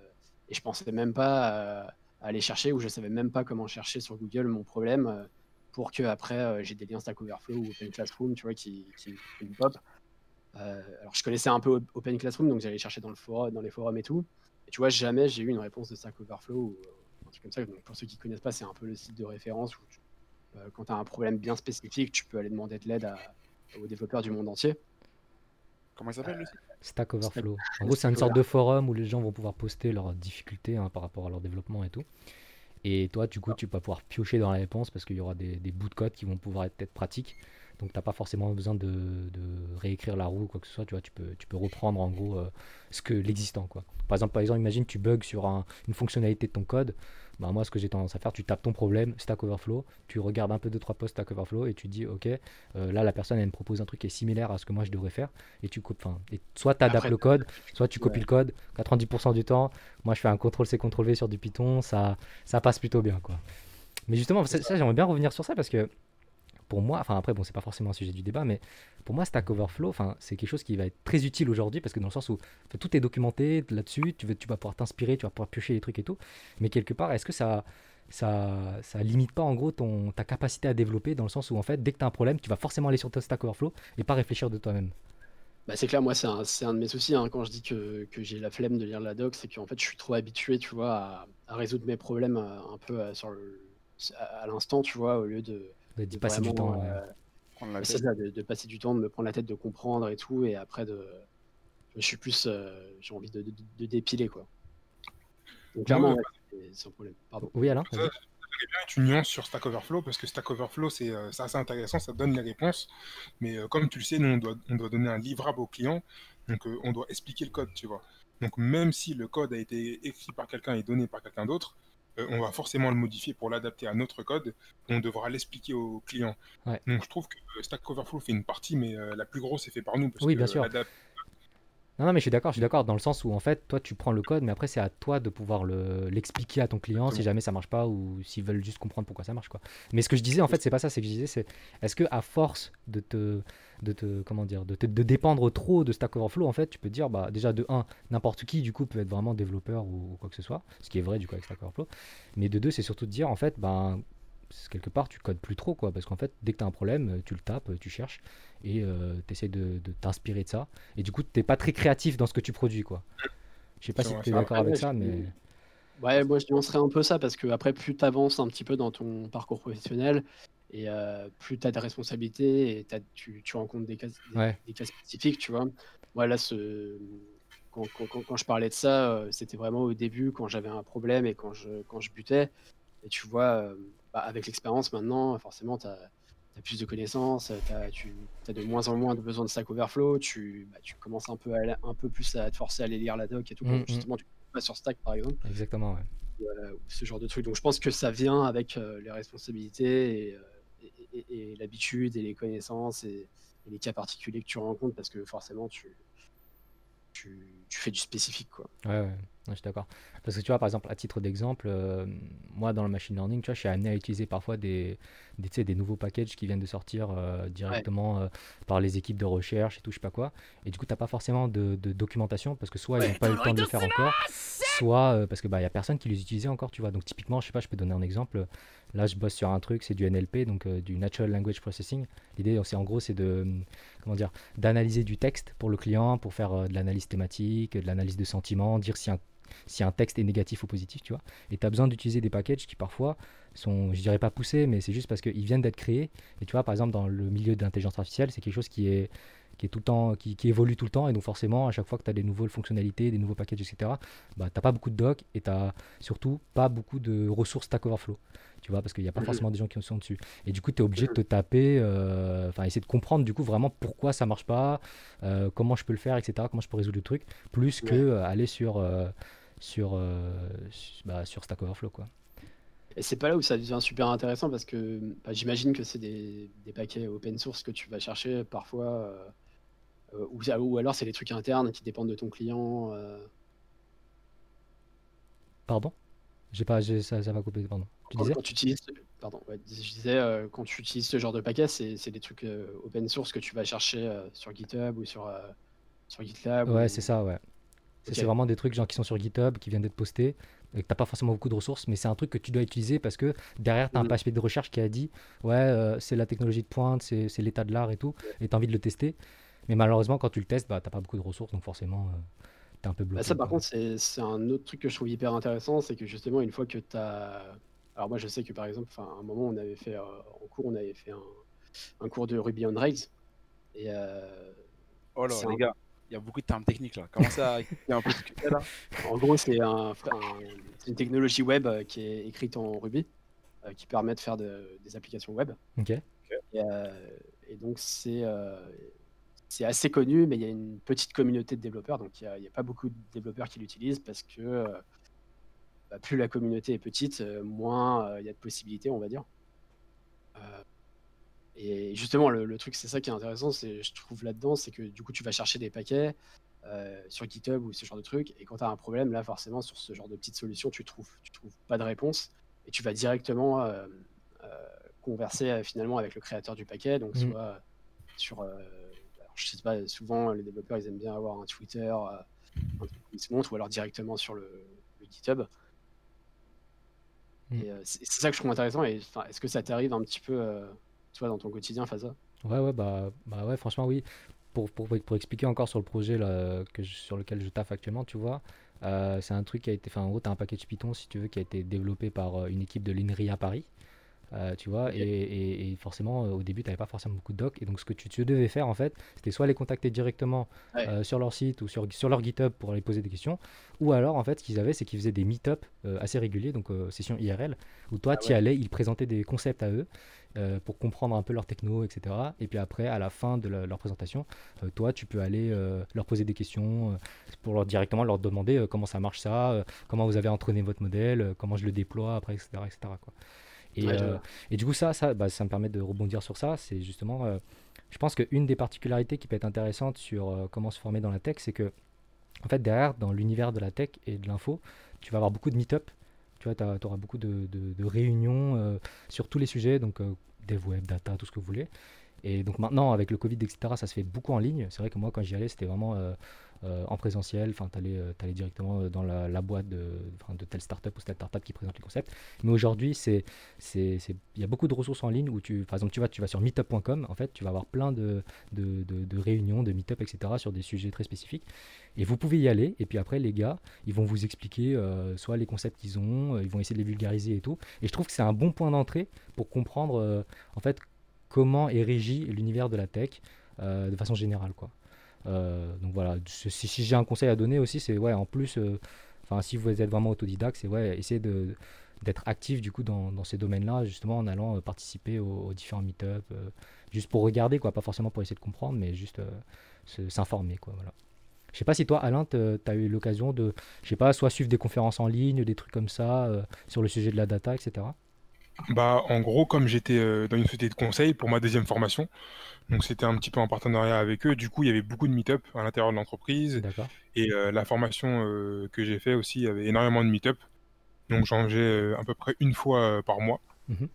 et je pensais même pas euh, à aller chercher ou je savais même pas comment chercher sur Google mon problème euh, pour que après euh, j'ai des liens Stack Overflow ou Open Classroom, tu vois, qui, qui, qui me pop. Euh, alors je connaissais un peu Op- Open Classroom, donc j'allais chercher dans, le forum, dans les forums et tout. Et tu vois, jamais j'ai eu une réponse de Stack Overflow ou euh, un truc comme ça. Donc pour ceux qui connaissent pas, c'est un peu le site de référence où tu- euh, quand tu as un problème bien spécifique, tu peux aller demander de l'aide aux développeurs du monde entier. Comment il s'appelle le site? Stack Overflow. En gros, c'est une sorte de forum où les gens vont pouvoir poster leurs difficultés hein, par rapport à leur développement et tout. Et toi, du coup, tu vas pouvoir piocher dans la réponse parce qu'il y aura des, bouts de code qui vont pouvoir être peut-être pratiques. Donc, t'as pas forcément besoin de, réécrire la roue ou quoi que ce soit. Tu vois, tu peux, tu peux reprendre en gros euh, ce que l'existant. Par exemple, par exemple, imagine tu bugs sur un- une fonctionnalité de ton code. Bah, moi, ce que j'ai tendance à faire, tu tapes ton problème, Stack Overflow, tu regardes un peu deux trois posts Stack Overflow et tu dis, ok, euh, là la personne elle me propose un truc qui est similaire à ce que moi je devrais faire et tu copies. Enfin, et soit tu adaptes le code, soit tu copies ouais. le code. 90% du temps, moi je fais un CTRL C CTRL V sur du Python, ça ça passe plutôt bien quoi. Mais justement, ça, ça, j'aimerais bien revenir sur ça parce que pour moi, enfin après bon c'est pas forcément un sujet du débat, mais pour moi Stack Overflow, enfin c'est quelque chose qui va être très utile aujourd'hui parce que dans le sens où tout est documenté là-dessus, tu, tu vas pouvoir t'inspirer, tu vas pouvoir piocher les trucs et tout, mais quelque part est-ce que ça ça, ça limite pas en gros ton, ta capacité à développer dans le sens où en fait dès que tu as un problème tu vas forcément aller sur ton Stack Overflow et pas réfléchir de toi-même? Bah, c'est clair, moi, c'est un, un de mes soucis hein, quand je dis que, que j'ai la flemme de lire la doc, c'est qu'en fait, je suis trop habitué, tu vois, à, résoudre mes problèmes euh, un peu euh, sur le, à l'instant, tu vois, au lieu de, De passer du temps. euh, ça, de, de passer du temps, de me prendre la tête, de comprendre et tout, et après, de, je suis plus, euh, j'ai envie de, de, de dépiler, quoi. Donc, clairement, Ouais, ouais, c'est- un problème. Pardon. Oui Alain Ça, tu nuances sur Stack Overflow parce que Stack Overflow, c'est euh, c'est assez intéressant, ça donne les réponses. Mais euh, comme tu le sais, nous, on doit, on doit donner un livrable au client. Donc, euh, on doit expliquer le code, tu vois. Donc, même si le code a été écrit par quelqu'un et donné par quelqu'un d'autre, euh, on va forcément le modifier pour l'adapter à notre code. On devra l'expliquer au client. Ouais. Donc, je trouve que euh, Stack Overflow fait une partie, mais euh, la plus grosse est faite par nous. Parce Oui, que bien sûr. Non, non, mais je suis d'accord, je suis d'accord dans le sens où en fait, toi tu prends le code, mais après c'est à toi de pouvoir le- l'expliquer à ton client si jamais ça marche pas ou s'ils veulent juste comprendre pourquoi ça marche quoi. Mais ce que je disais en fait, c'est pas ça, c'est que je disais, c'est est-ce que à force de te, de te, comment dire, de, te- de dépendre trop de Stack Overflow, en fait, tu peux te dire, bah déjà de 1, n'importe qui du coup peut être vraiment développeur ou, ou quoi que ce soit, ce qui est vrai du coup avec Stack Overflow. Mais de deux, c'est surtout de dire en fait, ben quelque part tu codes plus trop quoi, parce qu'en fait dès que tu as un problème, euh, tu le tapes, euh, tu cherches et tu essaies de, de t'inspirer de ça. Et du coup, t'es pas très créatif dans ce que tu produis, quoi. Je sais pas si tu es d'accord avec ça, mais Ouais, moi je nuancerais un peu ça parce que après plus tu avances un petit peu dans ton parcours professionnel et euh, plus tu as de responsabilités et t'as- tu, tu rencontres des cas, des, Ouais. des cas spécifiques, tu vois. Moi là, ce, quand, quand- quand- quand je parlais de ça, euh, c'était vraiment au début quand j'avais un problème et quand je, quand je butais. Et tu vois, euh, bah, avec l'expérience maintenant, forcément, tu as, plus de connaissances, t'as- tu as de moins en moins de besoin de Stack Overflow, tu, bah, tu commences un peu, à, un peu plus à te forcer à aller lire la doc et tout, Mm, mm. justement tu pas sur Stack par exemple exactement, ouais. ce genre de truc. Donc je pense que ça vient avec euh, les responsabilités et, euh, et- l'habitude et les connaissances et, et les cas particuliers que tu rencontres parce que forcément tu, tu, tu fais du spécifique quoi. Ouais, ouais, ouais, je suis d'accord. Parce que tu vois, par exemple, à titre d'exemple, euh, moi dans le machine learning, tu vois, je suis amené à utiliser parfois des, des, des nouveaux packages qui viennent de sortir euh, directement euh, par les équipes de recherche et tout, je sais pas quoi. Et du coup, tu n'as pas forcément de, de documentation parce que soit ils n'ont pas eu le temps de le faire encore, soit euh, parce que bah il y a personne qui les utilisait encore, tu vois. Donc typiquement, je sais pas, je peux donner un exemple. Là, je bosse sur un truc, c'est du NLP, donc euh, du Natural Language Processing. L'idée, c'est en gros, c'est de hum, comment dire, d'analyser du texte pour le client, pour faire euh, de l'analyse thématique, de l'analyse de sentiments, dire si un si un texte est négatif ou positif, tu vois. Et tu as besoin d'utiliser des packages qui parfois sont, je dirais pas poussés, mais c'est juste parce qu'ils viennent d'être créés. Et tu vois, par exemple, dans le milieu de l'intelligence artificielle, c'est quelque chose qui est qui est tout le temps, qui, qui évolue tout le temps, et donc forcément, à chaque fois que tu as des nouvelles fonctionnalités, des nouveaux packages, etc., bah, t'as pas beaucoup de docs et tu surtout pas beaucoup de ressources Stack Overflow. Tu vois, parce qu'il n'y a pas Mhm. forcément des gens qui sont dessus. Et du coup, tu es obligé de te taper, euh, enfin, essayer de comprendre du coup vraiment pourquoi ça marche pas, euh, comment je peux le faire, etc., comment je peux résoudre le truc, plus que Ouais. euh, aller sur, euh, sur, su- bah, sur Stack Overflow, quoi. Et c'est pas là où ça devient super intéressant parce que bah, j'imagine que c'est des, des paquets open source que tu vas chercher parfois, ou, ça- ou alors c'est des trucs internes qui dépendent de ton client. euh. Pardon? J'ai pas, ça, ça va couper, pardon. Tu Quand, disais? quand tu utilises, pardon, ouais, je disais, euh, quand tu utilises ce genre de paquet, c'est des trucs euh, open source que tu vas chercher euh, sur GitHub ou sur, euh, sur GitLab. Ouais, ou- c'est ça, ouais. C'est vraiment des trucs genre, qui sont sur GitHub, qui viennent d'être postés, et que t'as pas forcément beaucoup de ressources, mais c'est un truc que tu dois utiliser parce que derrière, tu as un Mhm. PHP de recherche qui a dit Ouais, euh, c'est la technologie de pointe, c'est c'est l'état de l'art et tout, et tu as envie de le tester. Mais malheureusement, quand tu le testes, bah, t'as pas beaucoup de ressources, donc forcément, tu es un peu bloqué. Bah, ça, par quoi. contre, c'est un autre truc que je trouve hyper intéressant, c'est que justement, une fois que tu as. Alors, moi, je sais que par exemple, enfin, à un moment, on avait fait, euh, en cours, on avait fait un, un cours de Ruby on Rails. Et euh, Oh là, C'est les un- gars, il y a beaucoup de termes techniques là. À expliquer un peu là. en gros, c'est un, un- c'est une technologie web euh, qui est écrite en Ruby, euh, qui permet de faire de- des applications web. Ok. Et, euh, et donc, c'est euh, c'est assez connu, mais il y a une petite communauté de développeurs, donc il n'y a, pas beaucoup de développeurs qui l'utilisent parce que euh, bah, plus la communauté est petite, euh, moins euh, il y a de possibilités, on va dire. Et justement, le, le truc, c'est ça qui est intéressant, c'est, je trouve là-dedans, c'est que du coup, tu vas chercher des paquets euh, sur GitHub ou ce genre de trucs, et quand tu as un problème, là, forcément, sur ce genre de petites solutions, tu trouves, tu trouves pas de réponse, et tu vas directement euh, euh, converser finalement avec le créateur du paquet, donc Mhm. soit sur, je sais pas, souvent les développeurs ils aiment bien avoir un Twitter, euh, un truc ils se montrent, ou alors directement sur le, le GitHub. Et euh, c'est ça que je trouve intéressant. Et est-ce que ça t'arrive un petit peu, euh, toi, dans ton quotidien, Faza? Ouais, ouais, bah, bah ouais, franchement, oui. Pour, pour, pour expliquer encore sur le projet là, que je- sur lequel je taffe actuellement, tu vois, euh, c'est un truc qui a été, enfin, en gros, tu as un package Python, si tu veux, qui a été développé par euh, une équipe de l'INRI à Paris. Euh, tu vois, et, et- et forcément, euh, au début, tu n'avais pas forcément beaucoup de docs. Et donc, ce que tu, tu devais faire, en fait, c'était soit les contacter directement Ouais. euh, sur leur site ou sur, sur leur GitHub pour aller poser des questions, ou alors, en fait, ce qu'ils avaient, c'est qu'ils faisaient des meet-up euh, assez réguliers, donc sessions IRL, où toi, Ah tu y ouais. allais, ils présentaient des concepts à eux pour comprendre un peu leur techno, etc. Et puis après, à la fin de la- leur présentation, toi, tu peux aller leur poser des questions pour leur directement leur demander comment ça marche ça, comment vous avez entraîné votre modèle, comment je le déploie après, etc. etc. quoi. Et, Ouais, je euh, et du coup, ça, ça, bah, ça me permet de rebondir sur ça. C'est justement, euh, je pense qu'une des particularités qui peut être intéressante sur euh, comment se former dans la tech, c'est que, en fait, derrière, dans l'univers de la tech et de l'info, tu vas avoir beaucoup de meet-up. Tu vois, tu auras beaucoup de, de- de réunions sur tous les sujets, donc dev web, data, tout ce que vous voulez. Et donc maintenant, avec le Covid, etc., ça se fait beaucoup en ligne. C'est vrai que moi, quand j'y allais, c'était vraiment euh, euh, en présentiel. Enfin, tu allais, directement euh, dans la, boîte de, de telle startup ou telle startup qui présente les concepts. Mais aujourd'hui, c'est, il y a beaucoup de ressources en ligne où tu, par exemple, tu vas, sur meetup.com. En fait, tu vas avoir plein de, de, réunions, de meetup, etc., sur des sujets très spécifiques. Et vous pouvez y aller. Et puis après, les gars, ils vont vous expliquer euh, soit les concepts qu'ils ont, euh, ils vont essayer de les vulgariser et tout. Et je trouve que c'est un bon point d'entrée pour comprendre, euh, en fait, comment est régi l'univers de la tech euh, de façon générale, quoi. Euh, donc voilà, si, j'ai un conseil à donner aussi, c'est ouais, en plus, euh, enfin, si vous êtes vraiment autodidacte, c'est ouais, essayer de d'être actif du coup dans, dans ces domaines-là, justement en allant euh, participer aux, différents meet-up, euh, juste pour regarder, quoi, pas forcément pour essayer de comprendre, mais juste s'informer, quoi, voilà. Je sais pas si toi, Alain, tu as eu l'occasion de, je sais pas, soit suivre des conférences en ligne, des trucs comme ça, sur le sujet de la data, etc. Bah, en gros, comme j'étais dans une société de conseil pour ma deuxième formation, donc c'était un petit peu en partenariat avec eux, du coup, il y avait beaucoup de meet-up à l'intérieur de l'entreprise. Et euh, la formation euh, que j'ai fait aussi, il y avait énormément de meet-up. Donc j'en faisais euh, à peu près une fois par mois. Mhm.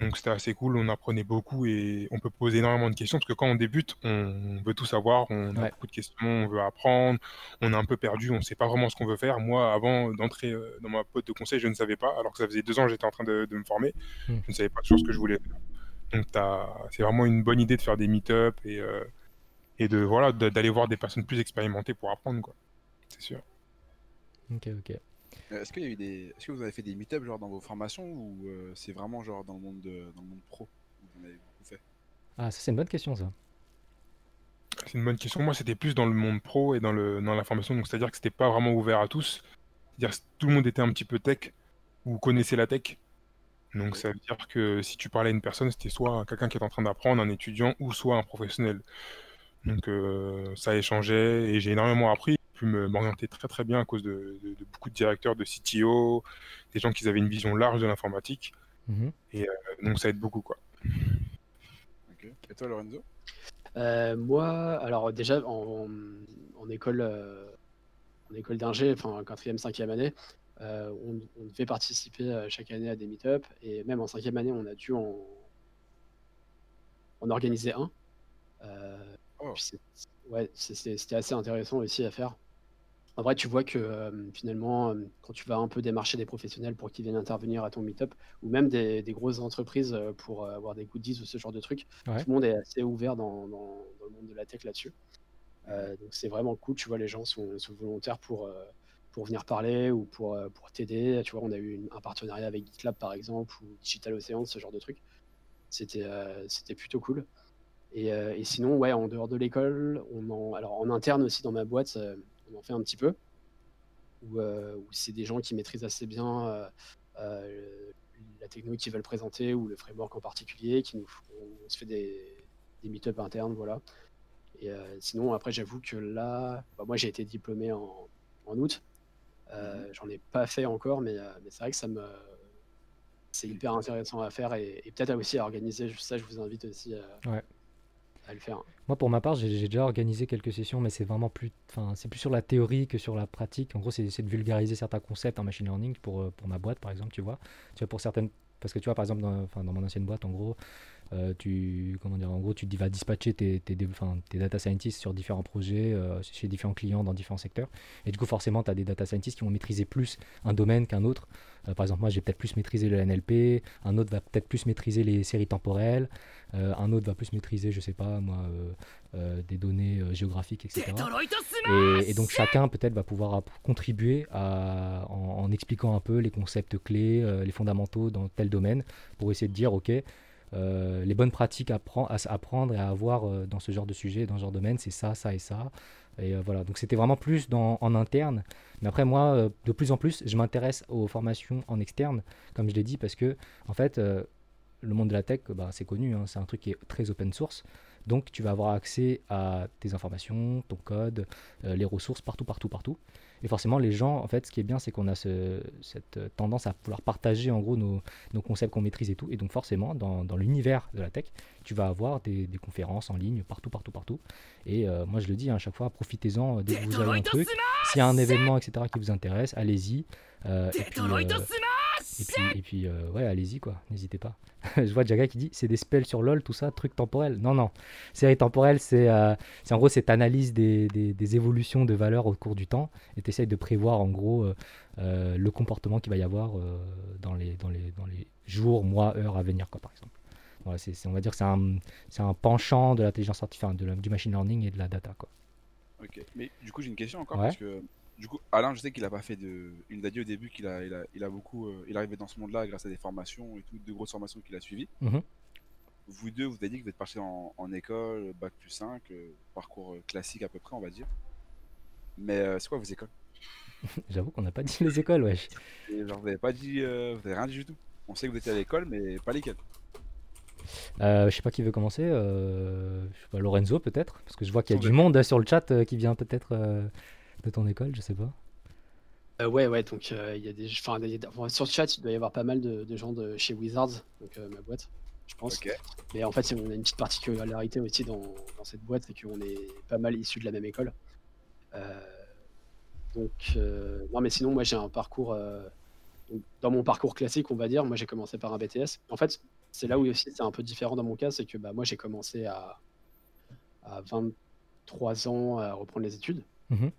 Donc c'était assez cool, on apprenait beaucoup et on peut poser énormément de questions parce que quand on débute, on veut tout savoir, on a Ouais. beaucoup de questions, on veut apprendre, on est un peu perdu, on ne sait pas vraiment ce qu'on veut faire. Moi, avant d'entrer dans ma pote de conseil, je ne savais pas, alors que ça faisait deux ans que j'étais en train de, de me former, Hmm. je ne savais pas toujours ce que je voulais faire. Donc t'as- c'est vraiment une bonne idée de faire des meet-up et, euh, et de voilà de- d'aller voir des personnes plus expérimentées pour apprendre quoi. C'est sûr. Ok, ok. Euh, Est-ce qu'il y a eu des... Est-ce que vous avez fait des meet-up genre dans vos formations ou euh, c'est vraiment genre dans le monde de... dans le monde pro où vous en avez beaucoup fait? Ah, ça c'est une bonne question ça. C'est une bonne question. Moi, c'était plus dans le monde pro et dans, le, dans la formation. Donc, c'est-à-dire que c'était pas vraiment ouvert à tous. C'est-à-dire que tout le monde était un petit peu tech ou connaissait la tech. Donc, ça veut dire que si tu parlais à une personne, c'était soit quelqu'un qui est en train d'apprendre, un étudiant, ou soit un professionnel. Donc, euh, ça échangeait et j'ai énormément appris. J'ai pu me- m'orienter très très bien à cause de, de- de beaucoup de directeurs, de CTO, des gens qui avaient une vision large de l'informatique. Mhm. Donc, ça aide beaucoup, quoi. Et toi Lorenzo? Euh, moi, alors déjà en, en école, euh, en école d'ingé, enfin quatrième, cinquième année, euh, on, on devait participer euh, chaque année à des meet-up et même en cinquième année, on a dû en, en organiser un. Euh, Oh. ouais, c'était assez intéressant aussi à faire. En vrai, tu vois que euh, finalement, quand tu vas un peu démarcher des professionnels pour qu'ils viennent intervenir à ton meet-up, ou même des, des grosses entreprises pour avoir des goodies ou ce genre de trucs, Ouais. tout le monde est assez ouvert dans, dans- dans le monde de la tech là-dessus. Euh, donc c'est vraiment cool, tu vois, les gens sont, sont volontaires pour, euh, pour venir parler ou pour, euh, pour t'aider. Tu vois, on a eu un partenariat avec GitLab par exemple, ou Digital Ocean, ce genre de trucs. C'était euh, c'était plutôt cool. Et, euh, et sinon, ouais, en dehors de l'école, on en, alors en interne aussi dans ma boîte, on en fait un petit peu. Où, où c'est des gens qui maîtrisent assez bien la techno qu'ils veulent présenter ou le framework en particulier, qui nous, on se fait des, des meet-up internes, voilà. Et sinon, après, j'avoue que là, bah, moi j'ai été diplômé en, en août. Euh, J'en ai pas fait encore, mais, euh, mais c'est vrai que ça me. C'est hyper intéressant à faire et, et peut-être aussi à organiser. Ça, je vous invite aussi à, Ouais. à le faire. Moi, pour ma part, j'ai déjà organisé quelques sessions, mais c'est vraiment plus, enfin, c'est plus sur la théorie que sur la pratique. En gros, c'est de vulgariser certains concepts en machine learning pour, euh, pour ma boîte, par exemple, tu vois. Tu vois, pour certaines, parce que tu vois, par exemple, dans, enfin, dans mon ancienne boîte, en gros, euh, tu, comment dire, en gros, tu vas dispatcher tes, tes, data scientists sur différents projets, euh, chez différents clients dans différents secteurs. Et du coup, forcément, tu as des data scientists qui vont maîtriser plus un domaine qu'un autre. Euh, par exemple, moi, j'ai peut-être plus maîtrisé le NLP, un autre va peut-être plus maîtriser les séries temporelles, un autre va plus maîtriser, je sais pas, moi, des données géographiques, etc. Et, donc chacun peut-être va pouvoir contribuer en, expliquant un peu les concepts clés, les fondamentaux dans tel domaine, pour essayer de dire, ok, euh, les bonnes pratiques à, apprendre et à avoir euh, dans ce genre de sujet, dans ce genre de domaine, c'est ça, ça et ça. Et euh, voilà, donc c'était vraiment plus en interne. Mais après, moi, de plus en plus, je m'intéresse aux formations en externe, comme je l'ai dit, parce que, en fait, le monde de la tech, bah, c'est connu, hein, c'est un truc qui est très open source. Donc, tu vas avoir accès à tes informations, ton code, les ressources partout, partout, partout. Et forcément, les gens, en fait, ce qui est bien, c'est qu'on a ce- cette euh, tendance à vouloir partager en gros nos, nos concepts qu'on maîtrise et tout. Et donc, forcément, dans, dans l'univers de la tech, tu vas avoir des, des conférences en ligne partout, partout, partout. Et euh, moi, je le dis hein, à chaque fois, profitez-en euh, dès que vous avez un truc. S'il y a un événement, etc., qui vous intéresse, allez-y. Euh, et puis, et puis, et puis euh, ouais, allez-y quoi, n'hésitez pas. je vois Jaga qui dit c'est des spells sur LoL, tout ça, truc temporel. Non, non. Série temporelle, c'est euh, en gros cette analyse des, des, des évolutions de valeurs au cours du temps et tu essayes de prévoir en gros euh, euh, le comportement qu'il va y avoir dans, les, dans, les, dans les jours, mois, heures à venir, quoi, par exemple. Voilà, c'est, c'est- on va dire que c'est un, un penchant de l'intelligence artificielle, de la- du machine learning et de la data. Quoi. Ok. Mais du coup, j'ai une question encore Ouais. parce que du coup, Alain, je sais qu'il a pas fait de. Il nous a dit au début qu'il a, il a, il a beaucoup. euh, il est arrivé dans ce monde-là grâce à des formations et tout, de grosses formations qu'il a suivies. Mhm. Vous deux, vous avez dit que vous êtes partis en, en école, bac plus 5, euh, parcours euh, classique à peu près, on va dire. Mais euh, c'est quoi vos écoles? J'avoue qu'on n'a pas dit les écoles, wesh. Et genre, vous avez pas dit. euh, vous avez rien dit du tout. On sait que vous étiez à l'école, mais pas lesquelles. Euh, je sais pas qui veut commencer. euh, je sais pas, Lorenzo peut-être, parce que je vois qu'il y a du monde sur le chat qui vient peut-être de ton école, je sais pas. Euh, ouais, ouais, donc euh, il y a des. Enfin, sur le chat, il doit y avoir pas mal de, de gens de chez Wizards, donc euh, ma boîte, je pense. Mais en fait, on a une petite particularité aussi dans, dans cette boîte, c'est qu'on est pas mal issus de la même école. Euh, donc, euh, non, mais sinon, moi j'ai un parcours. euh, dans mon parcours classique, on va dire, moi j'ai commencé par un BTS. En fait, c'est là où aussi c'est un peu différent dans mon cas, c'est que bah, moi j'ai commencé à, à 23 ans à reprendre les études. Mhm. Euh,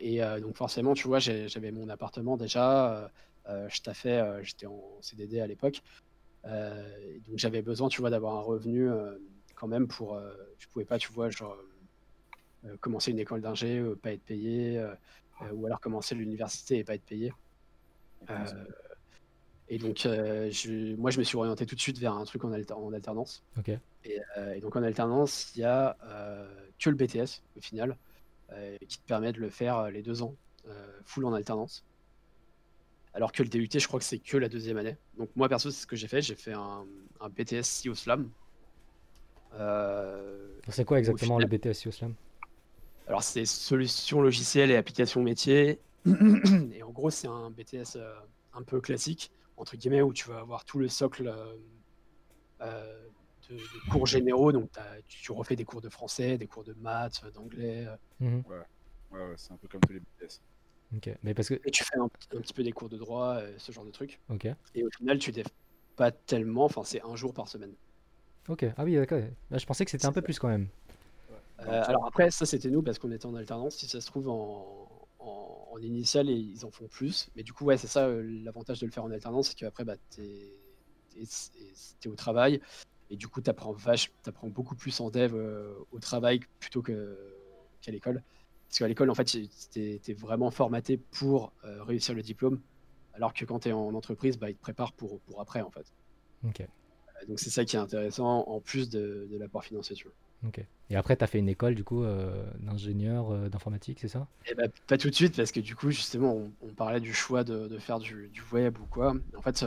et euh, donc forcément, tu vois, j'avais mon appartement déjà, euh, euh, je taffais, euh, j'étais en CDD à l'époque. Euh, donc j'avais besoin, tu vois, d'avoir un revenu euh, quand même pour... euh, je pouvais pas, tu vois, genre, euh, commencer une école d'ingé, euh, pas être payé, euh, euh, ou alors commencer l'université et pas être payé. Euh, et donc, euh, je- moi, je me suis orienté tout de suite vers un truc en, alter- en alternance. Ok. Et, euh, et donc, en alternance, il y a euh, que le BTS, au final, euh, qui te permet de le faire euh, les deux ans, euh, full en alternance. Alors que le DUT, je crois que c'est que la deuxième année. Donc, moi, perso, c'est ce que j'ai fait. J'ai fait un, un BTS SEO Slam. Euh, C'est quoi exactement le BTS Slam alors, c'est solutions logicielles et applications métiers. et en gros, c'est un BTS euh, un peu classique, entre guillemets, où tu vas avoir tout le socle euh, euh, de, de cours généraux. Donc, tu, tu refais des cours de français, des cours de maths, d'anglais. euh, Mhm. Ouais, ouais, c'est un peu comme tous les BTS. Ok. Mais parce que. et tu fais un, un petit peu des cours de droit, euh, ce genre de trucs. Ok. Et au final, tu n'es pas tellement. Enfin, c'est un jour par semaine. Ok. Ah oui, d'accord. Là, je pensais que c'était un peu plus quand même. Euh, alors après, ça c'était nous parce qu'on était en alternance. Si ça se trouve en, en, en initial, et ils en font plus. Mais du coup, ouais, c'est ça euh, l'avantage de le faire en alternance, c'est qu'après, bah, t'es es, au travail et du coup, t'apprends vache, t'apprends beaucoup plus en dev euh, au travail plutôt qu'à l'école. Parce qu'à l'école, en fait, t'es es vraiment formaté pour euh, réussir le diplôme, alors que quand t'es en entreprise, bah, ils te préparent pour, pour après, en fait. Ok. Euh, Donc c'est ça qui est intéressant en plus de, de l'apport financier, tu vois. Ok. Et après, tu as fait une école du coup d'ingénieur d'informatique, c'est ça? Eh ben, pas tout de suite, parce que du coup, justement, on, on parlait du choix de, de faire du, du web ou quoi. En fait,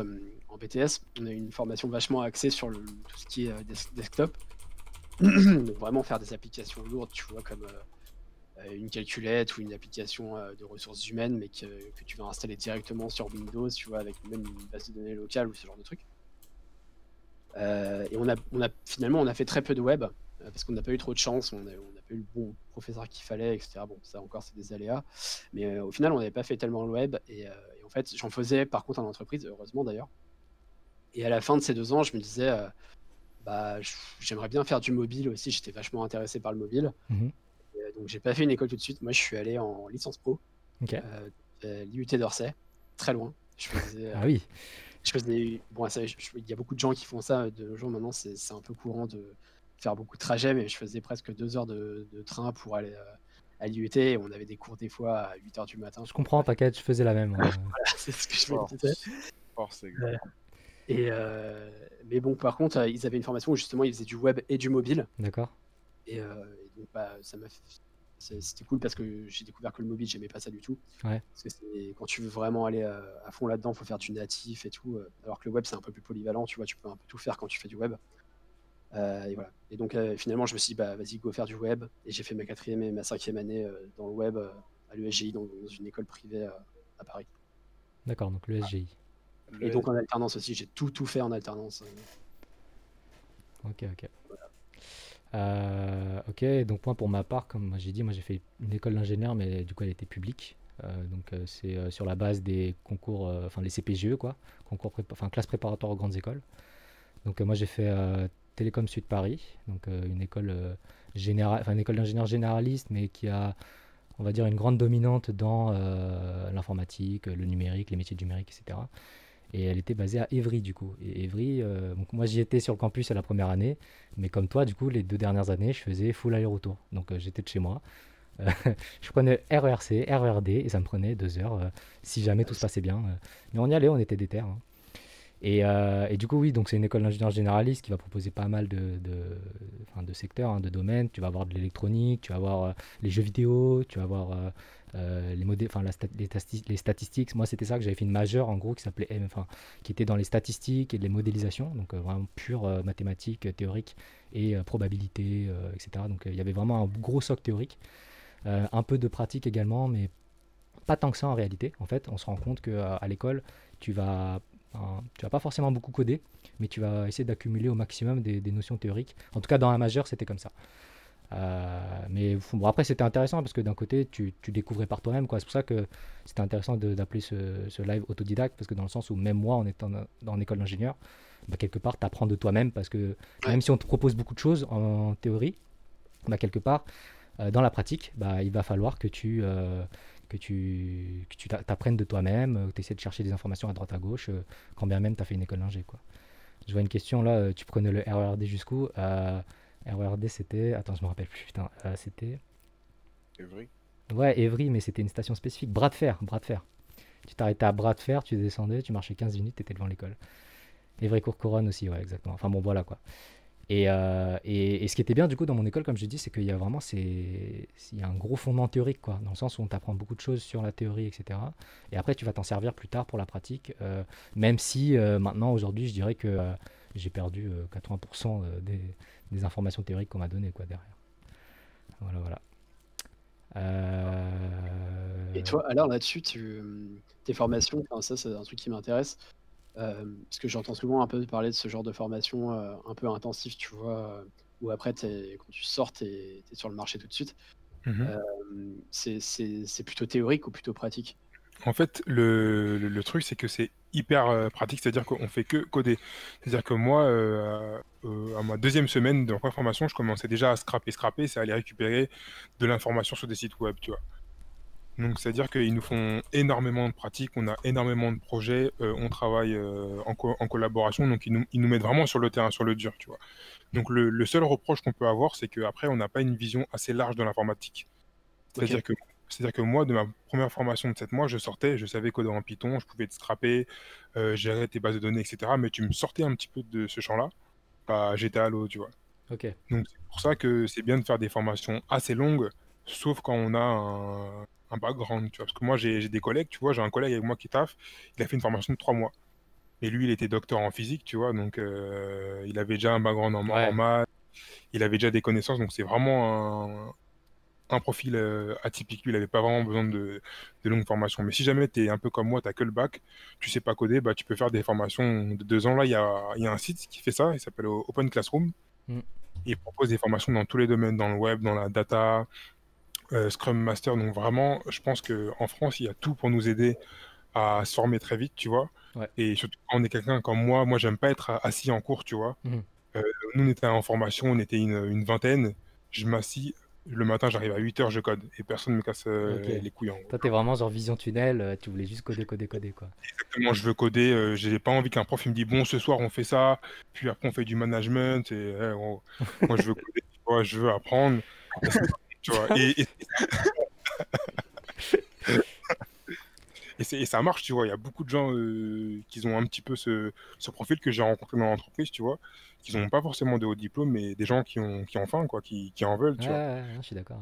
en BTS, on a une formation vachement axée sur tout ce qui est euh, des- desktop. Donc, vraiment faire des applications lourdes, tu vois, comme euh, euh, une calculette ou une application de ressources humaines, mais que, tu vas installer directement sur Windows, tu vois, avec même une base de données locale ou ce genre de truc. Et on a, finalement, on a fait très peu de web, parce qu'on n'a pas eu trop de chance, on n'a pas eu le bon professeur qu'il fallait, etc. Bon, ça encore, c'est des aléas. Mais au final, on n'avait pas fait tellement le web. Et en fait, j'en faisais par contre en entreprise, heureusement d'ailleurs. Et à la fin de ces deux ans, je me disais, euh, bah, j'aimerais bien faire du mobile aussi. J'étais vachement intéressé par le mobile. Mhm. Et, euh, donc, j'ai pas fait une école tout de suite. Moi, je suis allé en licence pro, Ok. euh, euh, l'IUT d'Orsay, très loin. Je faisais, Ah oui. je faisais bon ça, je- je- il y a beaucoup de gens qui font ça de nos jours maintenant c'est c'est un peu courant de faire beaucoup de trajets mais je faisais presque deux heures de, de train pour aller euh, à l'IUT on avait des cours des fois à 8 heures du matin Je comprends, t'inquiète, je faisais la même. euh. c'est ce que je me Force. disais Force. Et euh, mais bon par contre euh, ils avaient une formation où justement ils faisaient du web et du mobile. D'accord. et, euh, et donc bah, ça m'a c'était cool parce que j'ai découvert que le mobile j'aimais pas ça du tout. Ouais. parce que quand tu veux vraiment aller à fond là-dedans faut faire du natif et tout alors que le web c'est un peu plus polyvalent tu vois tu peux un peu tout faire quand tu fais du web. Euh, et voilà. Et donc euh, finalement je me suis dit bah vas-y go faire du web. Et j'ai fait ma quatrième et ma cinquième année euh, dans le web à l'USGI dans, dans une école privée à Paris. D'accord, donc le et donc en alternance aussi j'ai tout tout fait en alternance. Ok, ok. Euh, ok, donc moi pour ma part, comme j'ai dit, moi j'ai fait une école d'ingénieur, mais du coup elle était publique. Euh, donc euh, c'est sur la base des concours, enfin les CPGE quoi, concours enfin classe préparatoire aux grandes écoles. Donc moi j'ai fait Télécom Sud Paris, donc une école générale, une école d'ingénieur généraliste, mais qui a, on va dire, une grande dominante dans l'informatique, le numérique, les métiers du numérique, etc. Et elle était basée à Évry du coup. Et Évry, euh, moi j'y étais sur le campus à la première année, mais comme toi du coup les deux dernières années je faisais full aller-retour. Donc euh, j'étais de chez moi. Euh, je prenais RERC, RERD et ça me prenait deux heures si jamais tout se passait bien. Mais on y allait, on était déter. hein. Et, du coup oui, donc c'est une école d'ingénieur généraliste qui va proposer pas mal de, secteurs, hein, de domaines. Tu vas avoir de l'électronique, tu vas avoir les jeux vidéo, tu vas avoir euh, les, statistiques. Moi c'était ça que j'avais fait une majeure en gros qui s'appelait enfin, qui était dans les statistiques et les modélisations, donc euh, vraiment pure euh, mathématiques, euh, théorique et probabilité, etc. Donc il y avait vraiment un gros socle théorique, un peu de pratique également, mais pas tant que ça en réalité. En fait, on se rend compte que à l'école, tu vas, tu vas pas forcément beaucoup coder, mais tu vas essayer d'accumuler au maximum des notions théoriques. En tout cas, dans la majeure, c'était comme ça. Euh, mais bon, après, c'était intéressant parce que d'un côté, tu, tu découvrais par toi-même. quoi. C'est pour ça que c'était intéressant d'appeler ce, ce live autodidacte, parce que dans le sens où même moi, en étant dans- en école d'ingénieur, bah, quelque part, tu apprends de toi-même parce que même si on te propose beaucoup de choses en, théorie, bah, quelque part, euh, dans la pratique, bah, il va falloir que tu, euh, que tu, que tu t'apprennes de toi-même, que tu essaies de chercher des informations à droite à gauche, quand bien même tu as fait une école d'ingé. Quoi. Je vois une question là, tu prenais le RERD jusqu'où? RERD c'était. Attends, je me rappelle plus, putain. c'était. Evry Ouais, Evry, mais c'était une station spécifique. Bras de fer, bras de fer. Tu t'arrêtais à bras de fer, tu descendais, tu marchais 15 minutes, tu étais devant l'école. Evry Courcouronne aussi, ouais, exactement. Enfin bon, voilà quoi. Euh, et, et, ce qui était bien du coup dans mon école, comme je dis, c'est qu'il y a vraiment c'est, il y a un gros fondement théorique, quoi, dans le sens où on t'apprend beaucoup de choses sur la théorie, etc. Et après, tu vas t'en servir plus tard pour la pratique, euh, même si euh, maintenant, aujourd'hui, je dirais que j'ai perdu 80% des, des, informations théoriques qu'on m'a données quoi, derrière. Voilà, voilà. Et toi, alors là-dessus, tu, tes formations, ça c'est un truc qui m'intéresse. Euh, parce que j'entends souvent un peu parler de ce genre de formation euh, un peu intensif, tu vois, euh, où après, quand tu sors, tu es, sur le marché tout de suite. Mmh c'est plutôt théorique ou plutôt pratique? En fait, le, le, truc, c'est que c'est hyper pratique, c'est-à-dire qu'on fait que coder. C'est-à-dire que moi, à ma deuxième semaine de formation, je commençais déjà à scraper, scraper, c'est aller récupérer de l'information sur des sites web, tu vois. Donc, c'est-à-dire qu'ils nous font énormément de pratiques, on a énormément de projets, euh, on travaille euh, en, collaboration, donc ils nous, ils nous, mettent vraiment sur le terrain, sur le dur, tu vois. Donc, le, seul reproche qu'on peut avoir, c'est qu'après, on n'a pas une vision assez large de l'informatique. C'est-à-dire que, c'est-à-dire que moi, de ma première formation de 7 mois, je sortais, je savais coder en Python, je pouvais te scraper, euh, gérer tes bases de données, etc. Mais tu me sortais un petit peu de ce champ-là, bah, j'étais à l'eau, tu vois. Ok. Donc, c'est pour ça que c'est bien de faire des formations assez longues, sauf quand on a un un background, tu vois. Parce que moi, j'ai des collègues, tu vois, j'ai un collègue avec moi qui taffe, il a fait une formation de trois mois. Et lui, il était docteur en physique, tu vois, donc euh, il avait déjà un background en, maths, il avait déjà des connaissances, donc c'est vraiment un, profil euh, atypique. Lui, il n'avait pas vraiment besoin de, de longues formations. Mais si jamais tu es un peu comme moi, tu n'as que le bac, tu sais pas coder, bah, tu peux faire des formations de deux ans. Là, il y a, y a, un site qui fait ça, il s'appelle Open Classroom. Mm. Il propose des formations dans tous les domaines, dans le web, dans la data, euh, Scrum Master. Donc vraiment, je pense qu'en France, il y a tout pour nous aider à se former très vite, tu vois. Et surtout quand on est quelqu'un comme moi, moi j'aime pas être assis en cours, tu vois. Euh, nous, on était en formation, on était une, vingtaine. Je m'assis, le matin, j'arrive à 8h, je code et personne me casse euh, les couilles. En Toi, t'es vraiment genre vision tunnel, tu voulais juste coder, coder, coder, quoi. Exactement, je veux coder, j'ai pas envie qu'un prof me dise bon, ce soir on fait ça, puis après on fait du management, et moi je veux coder, je veux apprendre. Tu vois, et, et, ça marche, tu vois. Il y a beaucoup de gens euh, qui ont un petit peu ce, ce profil que j'ai rencontré dans l'entreprise, tu vois, qui n'ont pas forcément de haut diplôme, mais des gens qui ont, qui ont faim, quoi, qui, qui en veulent, tu vois. je suis d'accord.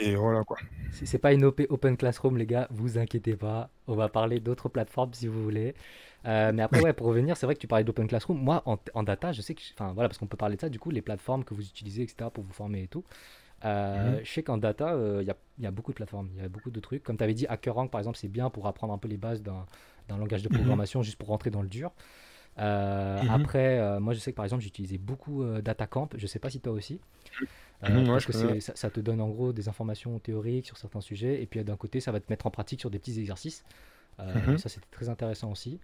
Et voilà quoi. C'est pas une OP Open Classroom, les gars, vous inquiétez pas. On va parler d'autres plateformes si vous voulez. Euh, mais après, ouais, pour revenir, c'est vrai que tu parlais d'Open Classroom. Moi, en, en, data, je sais que. Enfin, voilà, parce qu'on peut parler de ça, du coup, les plateformes que vous utilisez, etc., pour vous former et tout. Euh, mhm. Je sais qu'en data, il euh, y, a beaucoup de plateformes, il y a beaucoup de trucs. Comme tu avais dit, HackerRank par exemple, c'est bien pour apprendre un peu les bases d'un langage de mhm. programmation juste pour rentrer dans le dur. Euh, mhm. Après, moi je sais que par exemple, j'utilisais beaucoup DataCamp, je sais pas si toi aussi. parce que ça, ça, te donne en gros des informations théoriques sur certains sujets, et puis d'un côté, ça va te mettre en pratique sur des petits exercices. Ça, c'était très intéressant aussi.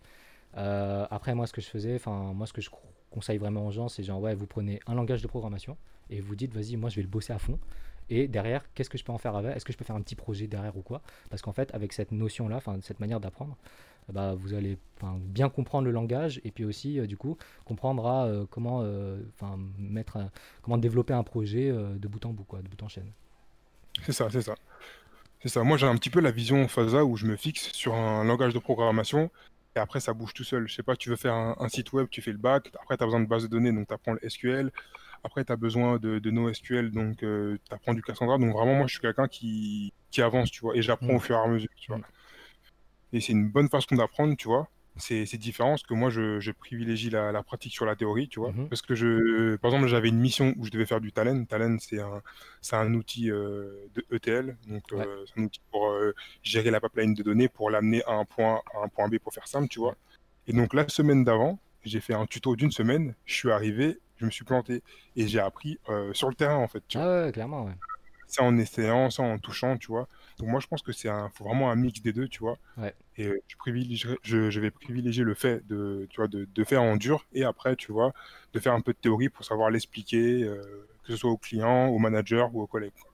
après, moi, ce que je faisais, enfin, moi, ce que je conseille vraiment aux gens, c'est genre, ouais, vous prenez un langage de programmation, et vous dites vas-y moi je vais le bosser à fond. Et derrière qu'est-ce que je peux en faire avec? Est-ce que je peux faire un petit projet derrière ou quoi? Parce qu'en fait avec cette notion là enfin cette manière d'apprendre bah, vous allez bien comprendre le langage et puis aussi euh, du coup comprendre euh, comment euh, mettre comment développer un projet de bout en bout quoi de bout en chaîne. C'est ça c'est ça. C'est ça. Moi j'ai un petit peu la vision FASA où je me fixe sur un langage de programmation et après ça bouge tout seul je sais pas tu veux faire un, un site web tu fais le bac après tu as besoin de base de données donc tu apprends le SQL après, tu as besoin de, de NoSQL, donc euh, tu apprends du Cassandra. Donc vraiment, moi, je suis quelqu'un qui, qui avance, tu vois, et j'apprends mm. au fur et à mesure, tu vois. Mm. Et c'est une bonne façon d'apprendre, tu vois. C'est différent, parce que moi, je, je privilégie la, la, pratique sur la théorie, tu vois. Mm-hmm. Parce que, je, par exemple, j'avais une mission où je devais faire du talent. Talent, c'est un, un outil euh, de ETL, donc euh, c'est un outil pour gérer la pipeline de données, pour l'amener à un point à un point B pour faire simple, tu vois. Et donc, la semaine d'avant, j'ai fait un tuto d'une semaine, je suis arrivé, je me suis planté et j'ai appris euh, sur le terrain en fait. ah ouais, clairement, ouais. ça en essayant, ça en touchant, tu vois. Donc moi, je pense que c'est un, faut vraiment un mix des deux, tu vois. Ouais. Et euh, je, privilégierai- je, je vais privilégier le fait de, tu vois, de, de faire en dur et après, tu vois, de faire un peu de théorie pour savoir l'expliquer, euh, que ce soit au client, au manager ou aux collègues. quoi.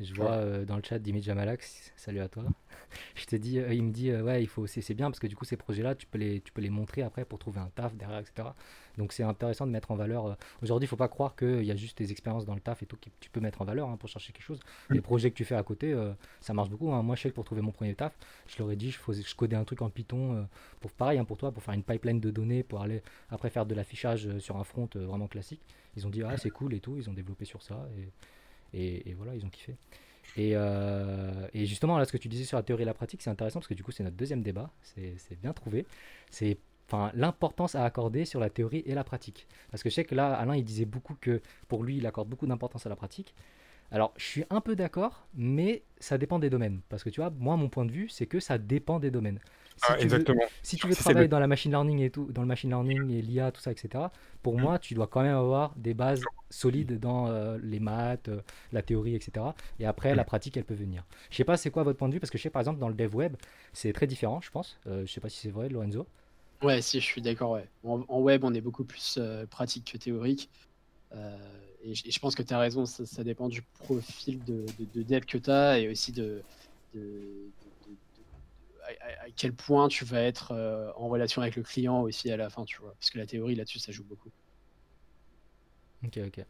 Je vois euh, dans le chat Dimitri Jamalax, salut à toi. Je te dis, euh, il me dit, euh, ouais, il faut, c'est bien parce que du coup, ces projets-là, tu peux les, tu peux les montrer après pour trouver un taf derrière, etc. Donc, c'est intéressant de mettre en valeur. Aujourd'hui, il faut pas croire qu'il y a juste tes expériences dans le taf et tout que tu peux mettre en valeur hein, pour chercher quelque chose. Les projets que tu fais à côté, ça marche beaucoup. hein. Moi, je sais que pour trouver mon premier taf, je leur ai dit, je, faisais, je codais un truc en Python, pour pareil hein, pour toi, pour faire une pipeline de données, pour aller après faire de l'affichage sur un front vraiment classique. Ils ont dit, ah, c'est cool et tout. Ils ont développé sur ça et, et, voilà, ils ont kiffé. Et, euh, et justement, là, ce que tu disais sur la théorie et la pratique, c'est intéressant parce que du coup, c'est notre deuxième débat. C'est bien trouvé. C'est l'importance à accorder sur la théorie et la pratique. Parce que je sais que là, Alain, il disait beaucoup que pour lui, il accorde beaucoup d'importance à la pratique. Alors, je suis un peu d'accord, mais ça dépend des domaines. Parce que tu vois, moi, mon point de vue, c'est que ça dépend des domaines. Si Ah, tu veux- exactement. si tu veux travailler le- dans la machine learning et tout, dans le machine learning et l'IA, tout ça, etc., pour moi, tu dois quand même avoir des bases solides dans euh, les maths, euh, la théorie, etc. Et après, la pratique, elle peut venir. Je sais pas, c'est quoi votre point de vue Parce que je sais, par exemple, dans le dev web, c'est très différent, je pense. Euh, je sais pas si c'est vrai, Lorenzo. Ouais, si, je suis d'accord. Ouais. En, en web, on est beaucoup plus euh, pratique que théorique. Euh, et, je- et je pense que tu as raison, ça, ça dépend du profil de, de, de dev que tu as et aussi de, de- de- de- de- à, quel point tu vas être euh, en relation avec le client aussi à la fin, tu vois. Parce que la théorie là-dessus, ça joue beaucoup. Ok, ok.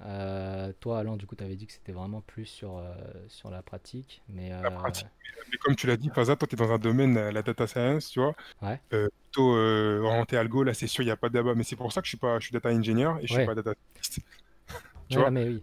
Euh, toi, Alain, du coup, tu avais dit que c'était vraiment plus sur, euh, sur la pratique. Mais, La pratique. Mais comme tu l'as dit, Faza, toi, tu es dans un domaine, la data science, tu vois, Ouais. Plutôt euh, orienté algo, là, c'est sûr, il n'y a pas de débat. Mais c'est pour ça que je suis pas, je suis data engineer et je Ouais. suis pas data. Tu Ouais, vois? mais oui.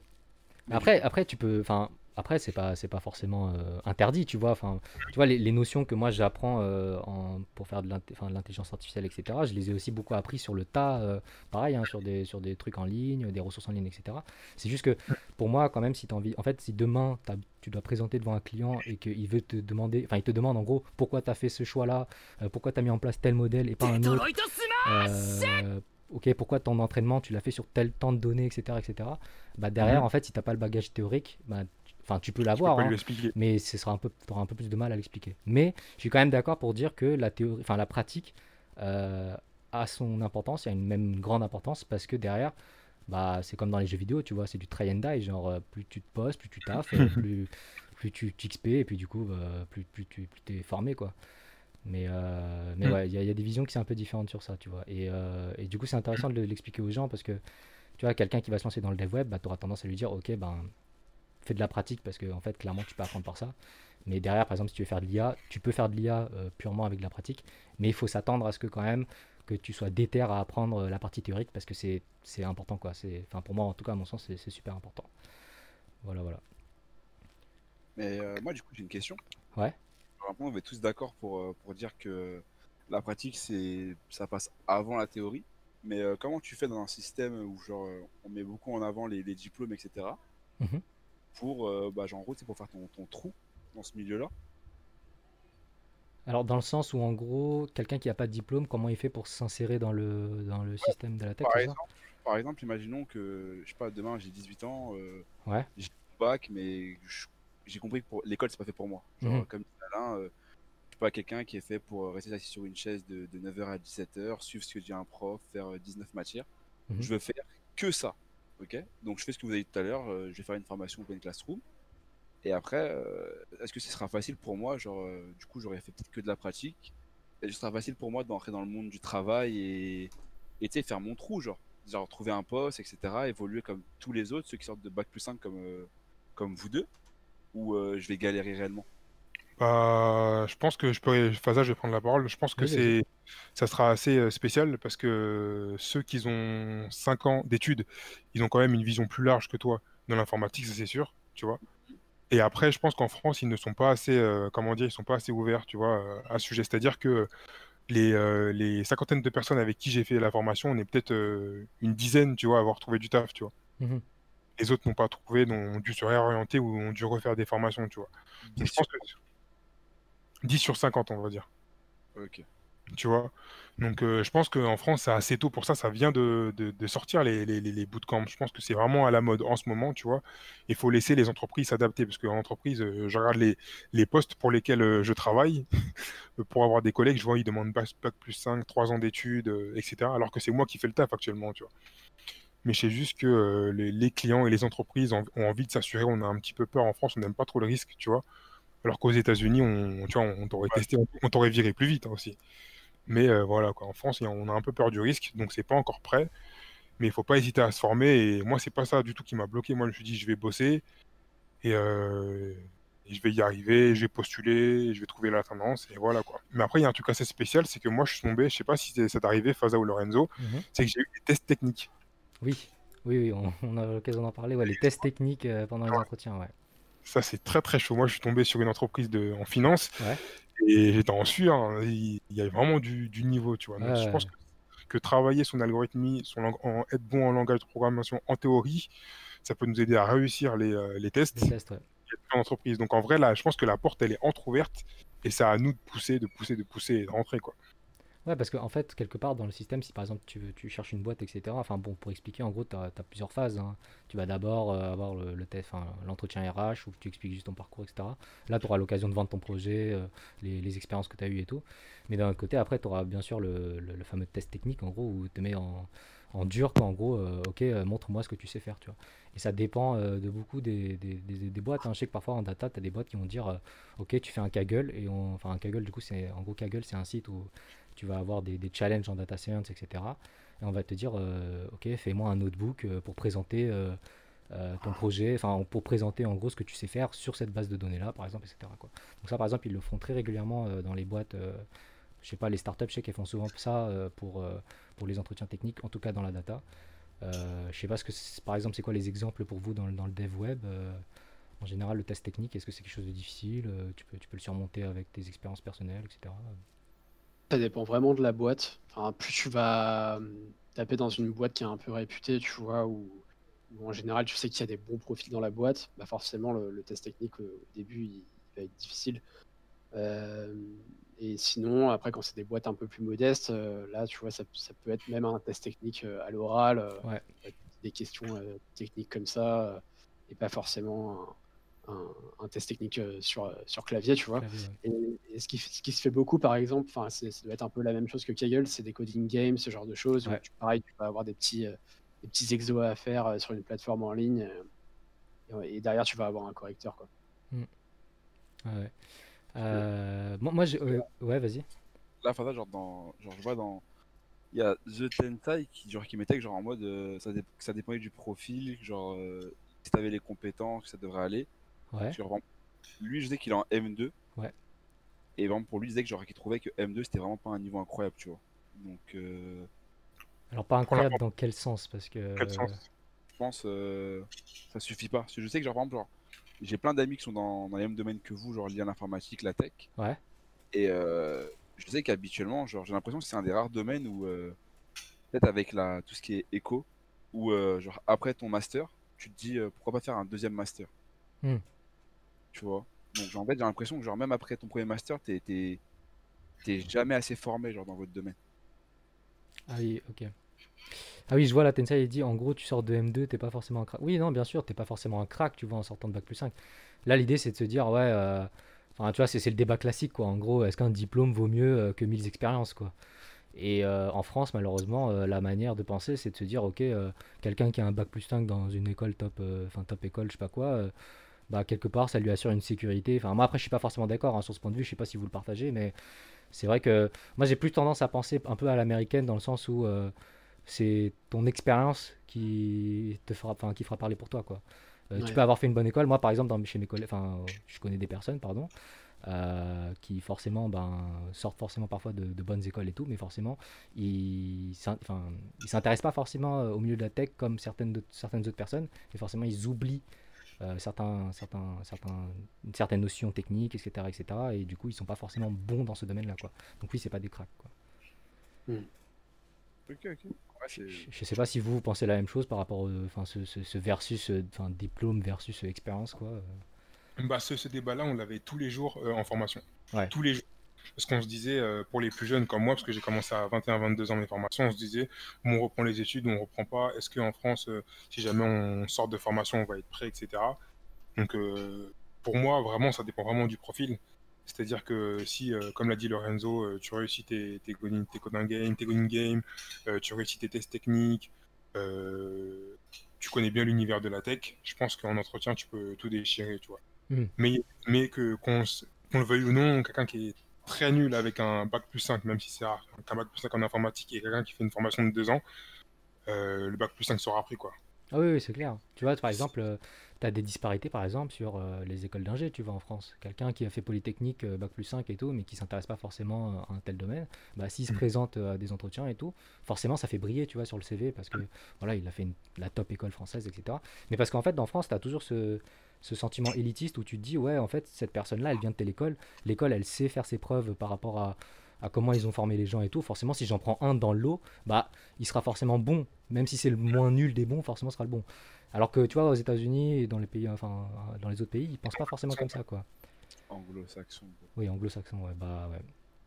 Mais après, après, tu peux. Enfin, après, c'est pas, c'est pas forcément euh, interdit, tu vois. Enfin, tu vois, les, les notions que moi j'apprends euh, en, pour faire de l'intelligence artificielle, etc., je les ai aussi beaucoup appris sur le tas, euh, pareil, hein, sur, des, sur des trucs en ligne, des ressources en ligne, etc. C'est juste que pour moi, quand même, si tu envie. En fait, si demain, tu dois présenter devant un client et qu'il veut te demander. Enfin, il te demande en gros pourquoi tu as fait ce choix-là, pourquoi tu as mis en place tel modèle et pas un autre. Ok, pourquoi ton entraînement, tu l'as fait sur tel temps de données, etc. etc. Bah, derrière, Mhm. en fait, si tu n'as pas le bagage théorique, bah, enfin, tu peux l'avoir, hein, mais ce sera un peu, auras un peu plus de mal à l'expliquer. Mais je suis quand même d'accord pour dire que la théorie, enfin, la pratique euh, a son importance, il y a une même une grande importance parce que derrière, bah, c'est comme dans les jeux vidéo, tu vois, c'est du try and die, genre euh, plus tu te poses, plus tu taffes, plus, plus tu t'XP, et puis du coup, bah, plus, plus tu plus es formé, quoi. Mais, euh, mais Mm. ouais, il y, a- il y a des visions qui sont un peu différentes sur ça, tu vois. Et, euh, et du coup, c'est intéressant de l'expliquer aux gens parce que, tu vois, quelqu'un qui va se lancer dans le dev web, bah, tu auras tendance à lui dire, ok, ben, fais de la pratique parce que, en fait, clairement, tu peux apprendre par ça. Mais derrière, par exemple, si tu veux faire de l'IA, tu peux faire de l'IA euh, purement avec de la pratique, mais il faut s'attendre à ce que quand même que tu sois déter à apprendre euh, la partie théorique parce que c'est c'est important, quoi. C'est, enfin, pour moi, en tout cas, à mon sens, c'est c'est super important. Voilà, voilà. Mais euh, moi, du coup, j'ai une question. Ouais. Vraiment, on est tous d'accord pour, pour dire que la pratique, c'est ça passe avant la théorie. Mais euh, comment tu fais dans un système où genre on met beaucoup en avant les, les diplômes, etc. Pour, euh, bah, genre, en gros, c'est pour faire ton, ton trou dans ce milieu-là. Alors, dans le sens où, en gros, quelqu'un qui n'a pas de diplôme, comment il fait pour s'insérer dans le, dans le système de la tech, Par exemple, par exemple, imaginons que, je sais pas, demain j'ai 18 ans, euh, Ouais. j'ai bac, mais j'ai compris que pour l'école c'est pas fait pour moi. Genre, Mhm. comme dit Alain, euh, je suis pas quelqu'un qui est fait pour euh, rester assis sur une chaise de, de 9h à 17h, suivre ce que dit un prof, faire euh, 19 matières. Mhm. Je veux faire que ça. Ok Donc je fais ce que vous avez dit tout à l'heure, euh, je vais faire une formation Open Classroom. Et après, euh, est-ce que ce sera facile pour moi Genre, euh, du coup, j'aurais fait peut-être que de la pratique. Et ce sera facile pour moi d'entrer dans le monde du travail et, tu sais, faire mon trou, genre. Genre, trouver un poste, etc. Évoluer comme tous les autres, ceux qui sortent de Bac plus 5 comme, comme vous deux? Ou je vais galérer réellement? Bah, je pense que je peux, Faza, je vais prendre la parole. Je pense que Oui, c'est, ça sera assez euh, spécial parce que ceux qui ont 5 ans d'études, ils ont quand même une vision plus large que toi dans l'informatique, ça c'est sûr, tu vois. Et après, je pense qu'en France, ils ne sont pas assez, euh, comment dire, ils sont pas assez ouverts, tu vois, à ce sujet. C'est-à-dire que les, euh, les cinquantaines de personnes avec qui j'ai fait la formation, on est peut-être euh, une dizaine, tu vois, à avoir trouvé du taf, tu vois. Mhm. Les autres n'ont pas trouvé, donc ont dû se réorienter ou ont dû refaire des formations, tu vois. Donc, je pense que 10 sur 50, on va dire. Ok. Tu vois? Donc, euh, je pense qu'en France, c'est assez tôt pour ça. Ça vient de, de- de sortir les, les, les bootcamps. Je pense que c'est vraiment à la mode en ce moment, tu vois. Il faut laisser les entreprises s'adapter parce qu'en entreprise, euh, je regarde les, les postes pour lesquels euh, je travaille. pour avoir des collègues, je vois, ils demandent bac, plus 5, 3 ans d'études, euh, etc. Alors que c'est moi qui fais le taf actuellement, tu vois. Mais c'est juste que les, les clients et les entreprises ont, ont envie de s'assurer. On a un petit peu peur en France, on n'aime pas trop le risque, tu vois. Alors qu'aux États-Unis, on, tu vois, on t'aurait testé, on, on t'aurait viré plus vite hein, aussi. Mais euh, voilà, quoi. En France, on a un peu peur du risque, donc c'est pas encore prêt. Mais il faut pas hésiter à se former. Et moi, c'est pas ça du tout qui m'a bloqué. Moi, je me suis dit, je vais bosser et, euh, et je vais y arriver, je vais postuler, je vais trouver la tendance et voilà quoi. Mais après, il y a un truc assez spécial, c'est que moi, je suis tombé, je sais pas si ça t'est arrivé, Faza ou Lorenzo, Mhm. c'est que j'ai eu des tests techniques. Oui, oui, oui, on, on a l'occasion d'en parler. Ouais, les tests techniques euh, pendant les entretiens, ouais. Ça, c'est très très chaud. Moi, je suis tombé sur une entreprise de, en finance Ouais. et j'étais en sueur. hein. Il, il y a vraiment du, du niveau, tu vois. Donc, Ouais, je pense que, que travailler son algorithmie, son lang- en, être bon en langage de programmation en théorie, ça peut nous aider à réussir les, euh, les tests Les tests, ouais. en entreprise. Donc en vrai, là, je pense que la porte, elle est entrouverte et c'est à nous de pousser, de pousser, de pousser et de rentrer, quoi. Ouais, parce qu'en fait, quelque part dans le système, si par exemple tu, tu cherches une boîte, etc., enfin bon, pour expliquer, en gros, tu as, plusieurs phases. hein. Tu vas d'abord euh, avoir le, le l'entretien RH où tu expliques juste ton parcours, etc. Là, tu auras l'occasion de vendre ton projet, euh, les, les expériences que tu as eues et tout. Mais d'un côté, après, tu auras bien sûr le, le- fameux test technique, en gros, où tu te mets en, en dur, quoi, en gros, euh, ok, montre-moi ce que tu sais faire, tu vois. Et ça dépend de beaucoup des, des, des- boîtes. hein. Je sais que parfois en data, tu as des boîtes qui vont dire, ok, tu fais un Kaggle, et enfin, un Kaggle, du coup, c'est, en gros, Kaggle, c'est un site où tu vas avoir des, challenges en data science, etc. Et on va te dire, euh, ok, fais-moi un notebook euh, pour présenter euh, ton projet, enfin pour présenter en gros ce que tu sais faire sur cette base de données-là, par exemple, etc. Donc ça, par exemple, ils le font très régulièrement dans les boîtes, je sais pas, les startups, je sais qu'elles font souvent ça pour, pour les entretiens techniques, en tout cas dans la data. Je sais pas ce que, par exemple, c'est quoi les exemples pour vous dans, le- dans le dev web En général, le test technique, est-ce que c'est quelque chose de difficile tu, peux, tu peux le surmonter avec tes expériences personnelles, etc. Ça dépend vraiment de la boîte. Enfin, plus tu vas hum, taper dans une boîte qui est un peu réputée, tu vois, où, où en général tu sais qu'il y a des bons profils dans la boîte, bah forcément le, le test technique euh, au début il, il va être difficile. Euh, et sinon, après, quand c'est des boîtes un peu plus modestes, euh, là, tu vois, ça, ça peut être même un test technique euh, à l'oral, euh, Ouais. des questions euh, techniques comme ça, euh, et pas forcément un, test technique euh, sur, sur clavier, tu vois. Clavier, ouais. Et, et ce, qui, ce qui se fait beaucoup, par exemple, enfin, c'est- ça doit être un peu la même chose que Kaggle, c'est des coding games, ce genre de choses. où Ouais. tu- pareil, tu vas avoir des petits, euh, des petits exos à faire euh, sur une plateforme en ligne. euh, et, et derrière, tu vas avoir un correcteur. Quoi. Ouais, ouais. Euh, moi, moi, j'ai- ouais, ouais, vas-y. Là, enfin, ça, genre, dans, genre, je vois dans. Il y a The Tentai qui, genre, qui mettait que, genre, en mode. euh, ça, dé- que ça dépendait du profil, genre, euh, si t'avais les compétences, que ça devrait aller. Ouais. Genre, vraiment, lui, je sais qu'il est en M2. Ouais. Et vraiment, pour lui, il disait que, qu'il trouvait que M2, c'était vraiment pas un niveau incroyable, tu vois. Donc, euh, Alors, pas incroyable dans quel sens Parce que. Quel sens je pense euh, ça suffit pas. Parce que je sais que, genre, par exemple, genre, j'ai plein d'amis qui sont dans, dans les mêmes domaines que vous, genre, liés à l'informatique, la tech. Ouais. Et euh, je sais qu'habituellement, genre, j'ai l'impression que c'est un des rares domaines où, euh, peut-être avec la, tout ce qui est éco, où, euh, genre, après ton master, tu te dis, euh, pourquoi pas faire un deuxième master? Hmm. Tu vois Donc, j'ai l'impression que, genre, même après ton premier master, t'es, t'es, jamais assez formé, genre, dans votre domaine. Ah oui, ok. Ah oui, je vois la Tensei, il dit en gros, tu sors de M2, t'es pas forcément un crack. Oui, non, bien sûr, t'es pas forcément un crack, tu vois, en sortant de bac plus 5. Là, l'idée, c'est de se dire, ouais, euh, enfin, tu vois, c'est c'est le débat classique, quoi. En gros, est-ce qu'un diplôme vaut mieux euh, que 1000 expériences, quoi? Et euh, en France, malheureusement, la manière de penser, c'est de se dire, ok, quelqu'un qui a un bac plus 5 dans une école top, enfin, top école, je sais pas quoi, bah, quelque part, ça lui assure une sécurité. Enfin, moi, après, je suis pas forcément d'accord hein, sur ce point de vue, je sais pas si vous le partagez, mais c'est vrai que moi, j'ai plus tendance à penser un peu à l'américaine dans le sens où. euh, c'est ton expérience qui te fera, enfin, qui fera parler pour toi, quoi. Euh, Tu peux avoir fait une bonne école. Moi, par exemple, dans, chez mes collègues, enfin, je connais des personnes, pardon, euh, qui forcément, ben, sortent forcément parfois de, de bonnes écoles et tout, mais forcément, ils, ils s'intéressent pas forcément au milieu de la tech comme certaines, certaines autres personnes, et forcément, ils oublient euh, certains, certains, certains, certaines notions techniques, etc., etc., et du coup, ils sont pas forcément bons dans ce domaine-là, quoi. Donc oui, c'est pas des cracks, quoi. Ok, ok. Ouais, c'est- Je je sais pas si vous, vous pensez la même chose par rapport enfin, ce, ce- ce versus, euh, enfin, diplôme versus expérience, quoi. Bah, ce, ce débat-là, on l'avait tous les jours euh, en formation. Ouais. Tous les jours. Parce qu'on se disait, euh, pour les plus jeunes comme moi, parce que j'ai commencé à 21-22 ans mes formations, on se disait, on reprend les études, on reprend pas. Est-ce qu'en France, euh, si jamais on sort de formation, on va être prêt, etc. Donc, euh, pour moi, vraiment, ça dépend vraiment du profil. C'est-à-dire que si, euh, comme l'a dit Lorenzo, euh, tu réussis tes, tes, coding, tes coding game, tes coding game, euh, tu réussis tes tests techniques, tu connais bien l'univers de la tech, je pense qu'en entretien, tu peux tout déchirer, tu vois. Mhm. Mais, mais que qu'on le veuille ou non, quelqu'un qui est très nul avec un bac plus 5, même si c'est rare, qu'un bac plus 5 en informatique et quelqu'un qui fait une formation de deux ans, euh, le bac plus 5 sera appris, quoi. Ah oui, oui, c'est clair. Tu vois, par exemple, tu as des disparités, par exemple, sur euh, les écoles d'ingé, tu vois, en France. Quelqu'un qui a fait Polytechnique, euh, Bac plus 5 et tout, mais qui s'intéresse pas forcément à un tel domaine, bah, s'il se Mm. présente euh, à des entretiens et tout, forcément, ça fait briller, tu vois, sur le CV, parce que, voilà, il a fait une- la top école française, etc. Mais parce qu'en fait, en France, tu as toujours ce, ce sentiment élitiste où tu te dis, ouais, en fait, cette personne-là, elle vient de telle école, l'école, elle sait faire ses preuves par rapport à, à comment ils ont formé les gens et tout. Forcément, si j'en prends un dans le lot, bah, il sera forcément bon, même si c'est le moins nul des bons, forcément, sera le bon. Alors que tu vois, aux États-Unis et dans les pays, enfin, dans les autres pays, ils pensent pas forcément comme ça, quoi. Anglo-saxon. Oui, anglo-saxon, ouais, bah ouais.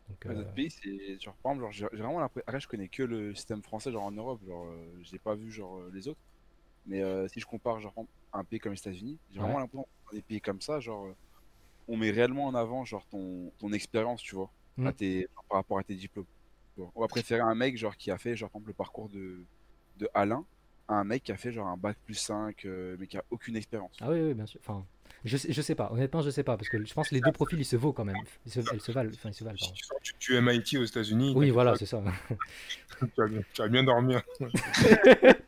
Donc, Ouais, euh, D'autres pays, c'est genre, par exemple, genre, j'ai vraiment l'impression. Après, je connais que le système français, genre en Europe, genre, euh, j'ai pas vu genre euh, les autres. Mais euh, si je compare, genre, un pays comme les États-Unis, j'ai vraiment l'impression dans des pays comme ça, genre, on met réellement en avant, genre, ton, ton expérience, tu vois, Mm. à tes, genre, par rapport à tes diplômes. On va préférer un mec, genre, qui a fait, genre, par exemple, le parcours de, de Alain, à un mec qui a fait, genre, un bac plus 5, euh, mais qui a aucune expérience. Ah oui, oui, bien sûr. Enfin, je sais, je sais pas. Honnêtement, je sais pas parce que je pense que les deux profils ils se vaut quand même. Ils se, elles se valent. Enfin, ils se valent. Si tu es MIT aux États-Unis, Oui, voilà, pas, c'est ça. tu, vas bien, tu.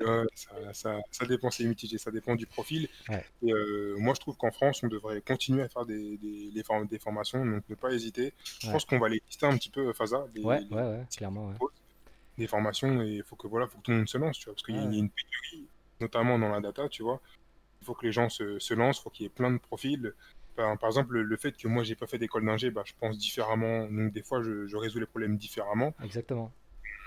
Ouais, ça, ça, ça dépend, c'est mitigé, ça dépend du profil. Ouais. Et, euh, moi, je trouve qu'en France, on devrait continuer à faire des, des, form- des formations, donc ne pas hésiter. Je Ouais. pense qu'on va les lister un petit peu, Faza, les, Ouais, les- ouais, ouais, clairement. Ouais. Des formations, et il faut que, voilà, faut que tout le monde se lance, tu vois, parce qu'il y a une pénurie, notamment dans la data, tu vois. Il faut que les gens se, se lancent, il faut qu'il y ait plein de profils. Par, par exemple, le, fait que moi, j'ai pas fait d'école d'ingé, bah, je pense différemment, donc des fois, je, je résous les problèmes différemment. Exactement.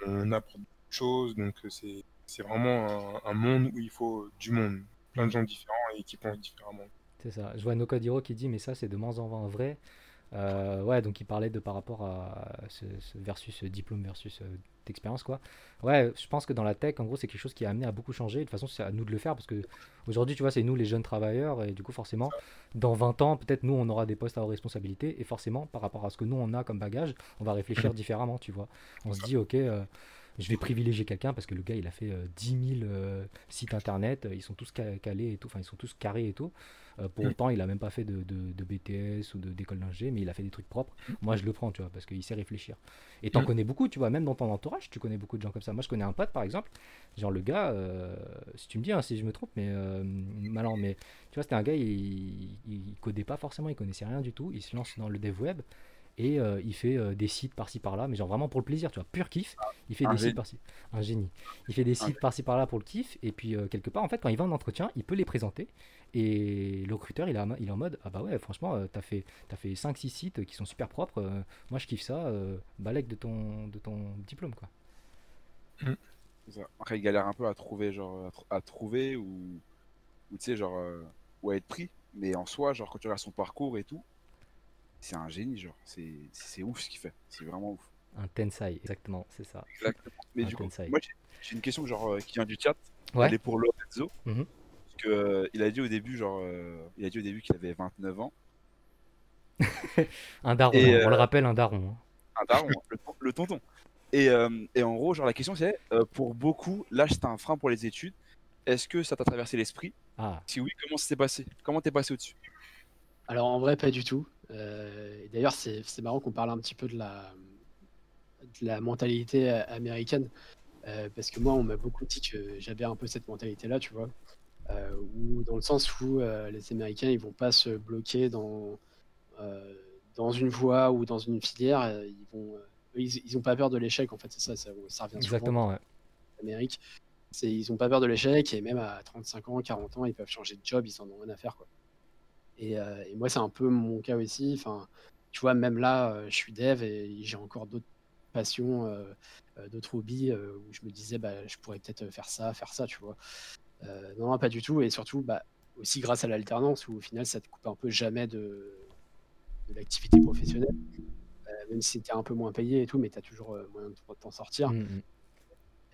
on apprend beaucoup de choses, donc euh, c'est c'est vraiment un, un monde où il faut du monde, plein de gens différents et qui pensent différemment. C'est ça. Je vois Nokadiro qui dit, mais ça, c'est de moins en moins vrai. Euh, ouais, donc il parlait de par rapport à ce, ce versus diplôme versus euh, d'expérience, quoi. Ouais, je pense que dans la tech, en gros, c'est quelque chose qui a amené à beaucoup changer. De toute façon, c'est à nous de le faire parce que aujourd'hui, tu vois, c'est nous les jeunes travailleurs et du coup, forcément, dans 20 ans, peut-être nous, on aura des postes à haute responsabilité et forcément, par rapport à ce que nous, on a comme bagage, on va réfléchir différemment, tu vois. On se dit, ok, euh, je vais privilégier quelqu'un parce que le gars, il a fait euh, 10 000 euh, sites internet, euh, ils sont tous ca- calés et tout, enfin, ils sont tous carrés et tout. Euh, pour Mm. autant, il a même pas fait de, de- de BTS ou de- d'école d'ingé, mais il a fait des trucs propres. Moi, je le prends, tu vois, parce qu'il sait réfléchir. Et t'en Mm. connais beaucoup, tu vois, même dans ton entourage, tu connais beaucoup de gens comme ça. Moi, je connais un pote, par exemple, genre le gars, euh, si tu me dis hein, si je me trompe, mais euh, malin, mais tu vois, c'était un gars, il, il codait pas forcément, il connaissait rien du tout. Il se lance dans le dev web et euh, il fait euh, des sites par-ci par-là, mais genre vraiment pour le plaisir, tu vois, pur kiff. Il fait Un des génie. sites par-ci, un génie. Il fait des sites par-ci par-là pour le kiff, et puis euh, quelque part, en fait, quand il va en entretien, il peut les présenter. Et le recruteur, il est, en mo- il est en mode Ah bah ouais, franchement, euh, t'as fait, t'as fait 5-6 sites qui sont super propres. euh, moi, je kiffe ça. Euh, balèque de ton, de ton diplôme, quoi. Ça. Après, il galère un peu à trouver, genre, à, tr- à trouver ou, ou tu sais, genre, euh, ou à être pris. Mais en soi, genre, quand tu regardes son parcours et tout, c'est un génie, genre. C'est c'est ouf ce qu'il fait. C'est vraiment ouf. Un Tensai, exactement, c'est ça. Exactement. Mais Un du coup, moi, j'ai- une question, genre, euh, qui vient du chat. Ouais. Elle est pour Lorenzo. Mhm. Parce que, euh, il a dit au début, genre, euh, il a dit au début qu'il avait 29 ans. Un daron, Et, hein, on le rappelle, un daron. hein. Un daron, hein, le, ton- le tonton. Et, euh, et en gros, genre, la question c'est, euh, pour beaucoup, l'âge c'est un frein pour les études. Est-ce que ça t'a traversé l'esprit? Ah, Si oui, comment ça s'est passé? Comment t'es passé au-dessus? Alors en vrai, pas du tout. Euh, D'ailleurs, c'est marrant qu'on parle un petit peu de la, de la mentalité euh, américaine. Euh, parce que moi, on m'a beaucoup dit que j'avais un peu cette mentalité-là, tu vois. Euh, où, dans le sens où euh, les Américains, ils vont pas se bloquer dans, dans une voie ou dans une filière. Ils vont, eux, ils, ils ont pas peur de l'échec, en fait, c'est ça, ça, ça revient souvent exactement, ouais. en Amérique. Ils ont pas peur de l'échec et même à 35 ans, 40 ans, ils peuvent changer de job, ils en ont rien à faire, quoi. Et, euh, et moi, c'est un peu mon cas aussi. Enfin, tu vois, même là, euh, je suis dev et j'ai encore d'autres passions, euh, d'autres hobbies où je me disais, bah, je pourrais peut-être faire ça, faire ça, tu vois. Non, pas du tout. Et surtout, bah, aussi grâce à l'alternance où au final, ça te coupe un peu jamais de, de l'activité professionnelle. Même si es un peu moins payé et tout, mais tu as toujours moyen de t'en sortir. Mm, mm.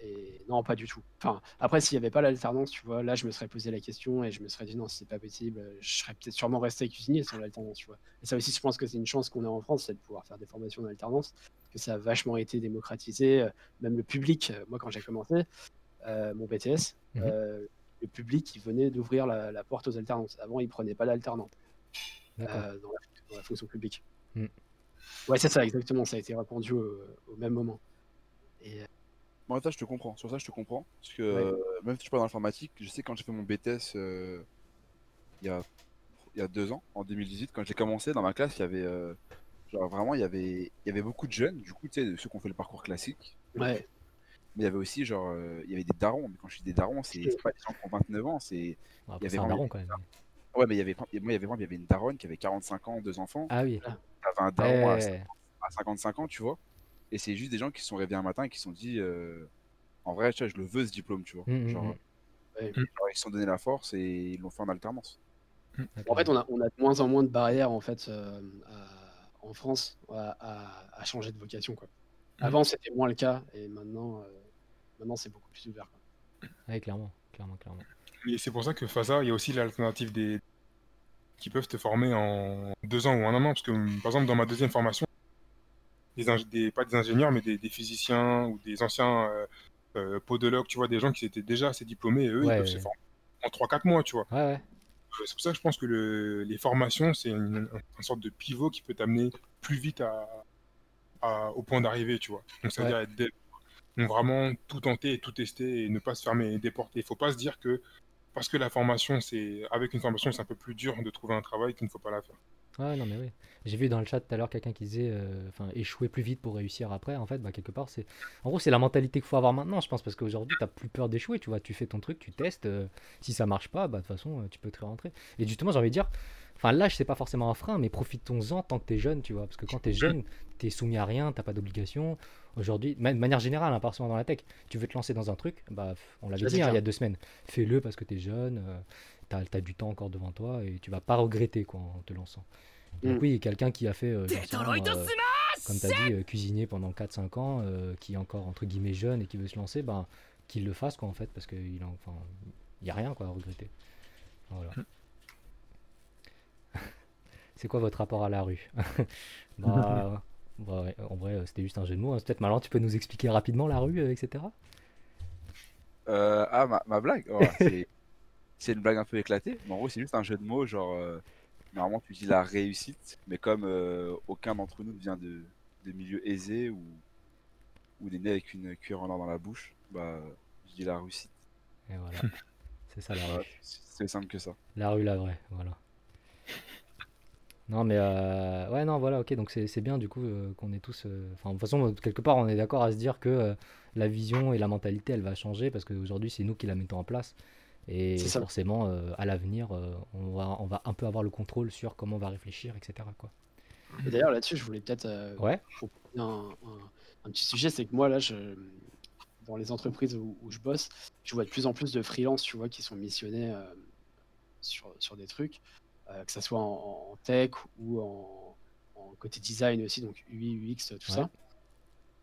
Et non, pas du tout. Enfin, après, s'il n'y avait pas l'alternance, tu vois, là, je me serais posé la question et je me serais dit non, c'est pas possible, je serais peut-être sûrement resté cuisinier sans l'alternance, tu vois. Et ça aussi, je pense que c'est une chance qu'on a en France, c'est de pouvoir faire des formations d'alternance, que ça a vachement été démocratisé, euh, même le public. euh, Moi, quand j'ai commencé euh, mon BTS, Mhm. euh, le public, il venait d'ouvrir la, la porte aux alternances. Avant, il prenait pas D'accord. euh, dans, la, dans la fonction publique. Mm. Ouais, c'est ça, exactement. Ça a été répandu au, au même moment. Et euh, Moi, ça, je te comprends. Sur ça, je te comprends. Parce que Ouais. euh, même si je suis pas dans l'informatique, je sais quand j'ai fait mon BTS euh, il y, a, il y a deux ans, en 2018, quand j'ai commencé, dans ma classe, il y avait. euh, genre vraiment, il y avait, il y avait beaucoup de jeunes, du coup, tu sais, ceux qui ont fait le parcours classique. ouais, Mais il y avait aussi, genre, euh, il y avait des darons. Mais quand je dis des darons, c'est pas des gens qui ont 29 ans, c'est. Bon, il y avait un daron quand même. Ouais, mais il y avait, moi, il y avait, il y avait une daronne qui avait 45 ans, deux enfants. Ah oui. T'avais un daron à, Ouais. à 55 ans, tu vois. Et c'est juste des gens qui se sont réveillés un matin et qui se sont dit, euh, en vrai, tu vois, je le veux ce diplôme, tu vois. Mm, mm, Genre, mm. genre, ils se sont donné la force et ils l'ont fait en alternance. En fait, on a, on a de moins en moins de barrières en fait euh, à- en France à, à- à changer de vocation. Quoi. Avant, c'était moins le cas et maintenant, euh, maintenant c'est beaucoup plus ouvert. Quoi. Ouais, clairement, clairement, clairement. Et c'est pour ça que FASA, il y a aussi l'alternative des qui peuvent te former en deux ans ou en un an. Parce que, par exemple, dans ma deuxième formation, des, ing- des- pas des ingénieurs, mais des, des physiciens ou des anciens euh, euh, podologues, tu vois, des gens qui étaient déjà assez diplômés, et eux, Ouais, ils peuvent se former en 3-4 mois, tu vois. Ouais. Euh, C'est pour ça que je pense que le- les formations, c'est une, une sorte de pivot qui peut t'amener plus vite à, à- au point d'arrivée, tu vois. Donc, être dev. Donc, vraiment tout tenter et tout tester et ne pas se fermer des portes. Il ne faut pas se dire que parce que la formation, c'est avec une formation, c'est un peu plus dur de trouver un travail qu'il ne faut pas la faire. Ouais, non, mais oui. J'ai vu dans le chat tout à l'heure quelqu'un qui disait euh, enfin, échouer plus vite pour réussir après. En fait, bah, quelque part, c'est. En gros, c'est la mentalité qu'il faut avoir maintenant, je pense, parce qu'aujourd'hui, tu plus peur d'échouer. Tu vois, tu fais ton truc, tu testes. euh, si ça marche pas, bah, de toute façon, euh, tu peux te rentrer. Et justement, j'ai envie de dire, enfin, l'âge, c'est pas forcément un frein, mais profitons-en tant que tu es jeune, tu vois. Parce que quand tu es jeune, tu es soumis à rien, t'as pas d'obligation. Aujourd'hui, ma- de manière générale, hein, pas seulement dans la tech, tu veux te lancer dans un truc, bah, f- on l'avait c'est dit hein, il y a deux semaines. Fais-le parce que tu es jeune, euh, tu as, du temps encore devant toi et tu vas pas regretter quoi, en te lançant. Donc Mm. oui, quelqu'un qui a fait, euh, euh, comme tu as dit, euh, cuisinier pendant 4-5 ans, euh, qui est encore entre guillemets jeune et qui veut se lancer, ben, qu'il le fasse quoi en fait, parce qu'il n'y enfin, a rien quoi à regretter. Voilà. C'est quoi votre rapport à la rue? Bah, bah ouais, En vrai, c'était juste un jeu de mots. hein. Peut-être Malin, tu peux nous expliquer rapidement la rue, euh, etc. Euh, ah, ma, ma blague? Ouais, c'est- une blague un peu éclatée, mais en gros, c'est juste un jeu de mots. Genre, euh, normalement, tu dis la réussite, mais comme euh, aucun d'entre nous vient de, de milieux aisés ou, ou n'est né avec une cuillère en or dans la bouche, bah, je dis la réussite. Et voilà. C'est ça la rue. c'est simple que ça. La rue, la vraie, voilà. Non, mais euh, ouais, non, voilà, ok, donc c'est c'est bien du coup euh, qu'on est tous. euh, Enfin, de toute façon, quelque part, on est d'accord à se dire que euh, la vision et la mentalité, elle va changer parce qu'aujourd'hui, c'est nous qui la mettons en place. Et forcément, euh, à l'avenir, euh, on va, on va un peu avoir le contrôle sur comment on va réfléchir, etc. Quoi. Et d'ailleurs, là-dessus, je voulais peut-être euh, Ouais. proposer un, un- un petit sujet c'est que moi, là, je, dans les entreprises où, où je bosse, je vois de plus en plus de freelances, tu vois, qui sont missionnés sur, sur des trucs, que ce soit en, en tech ou en, en côté design aussi, donc UI, UX, tout Ouais. ça.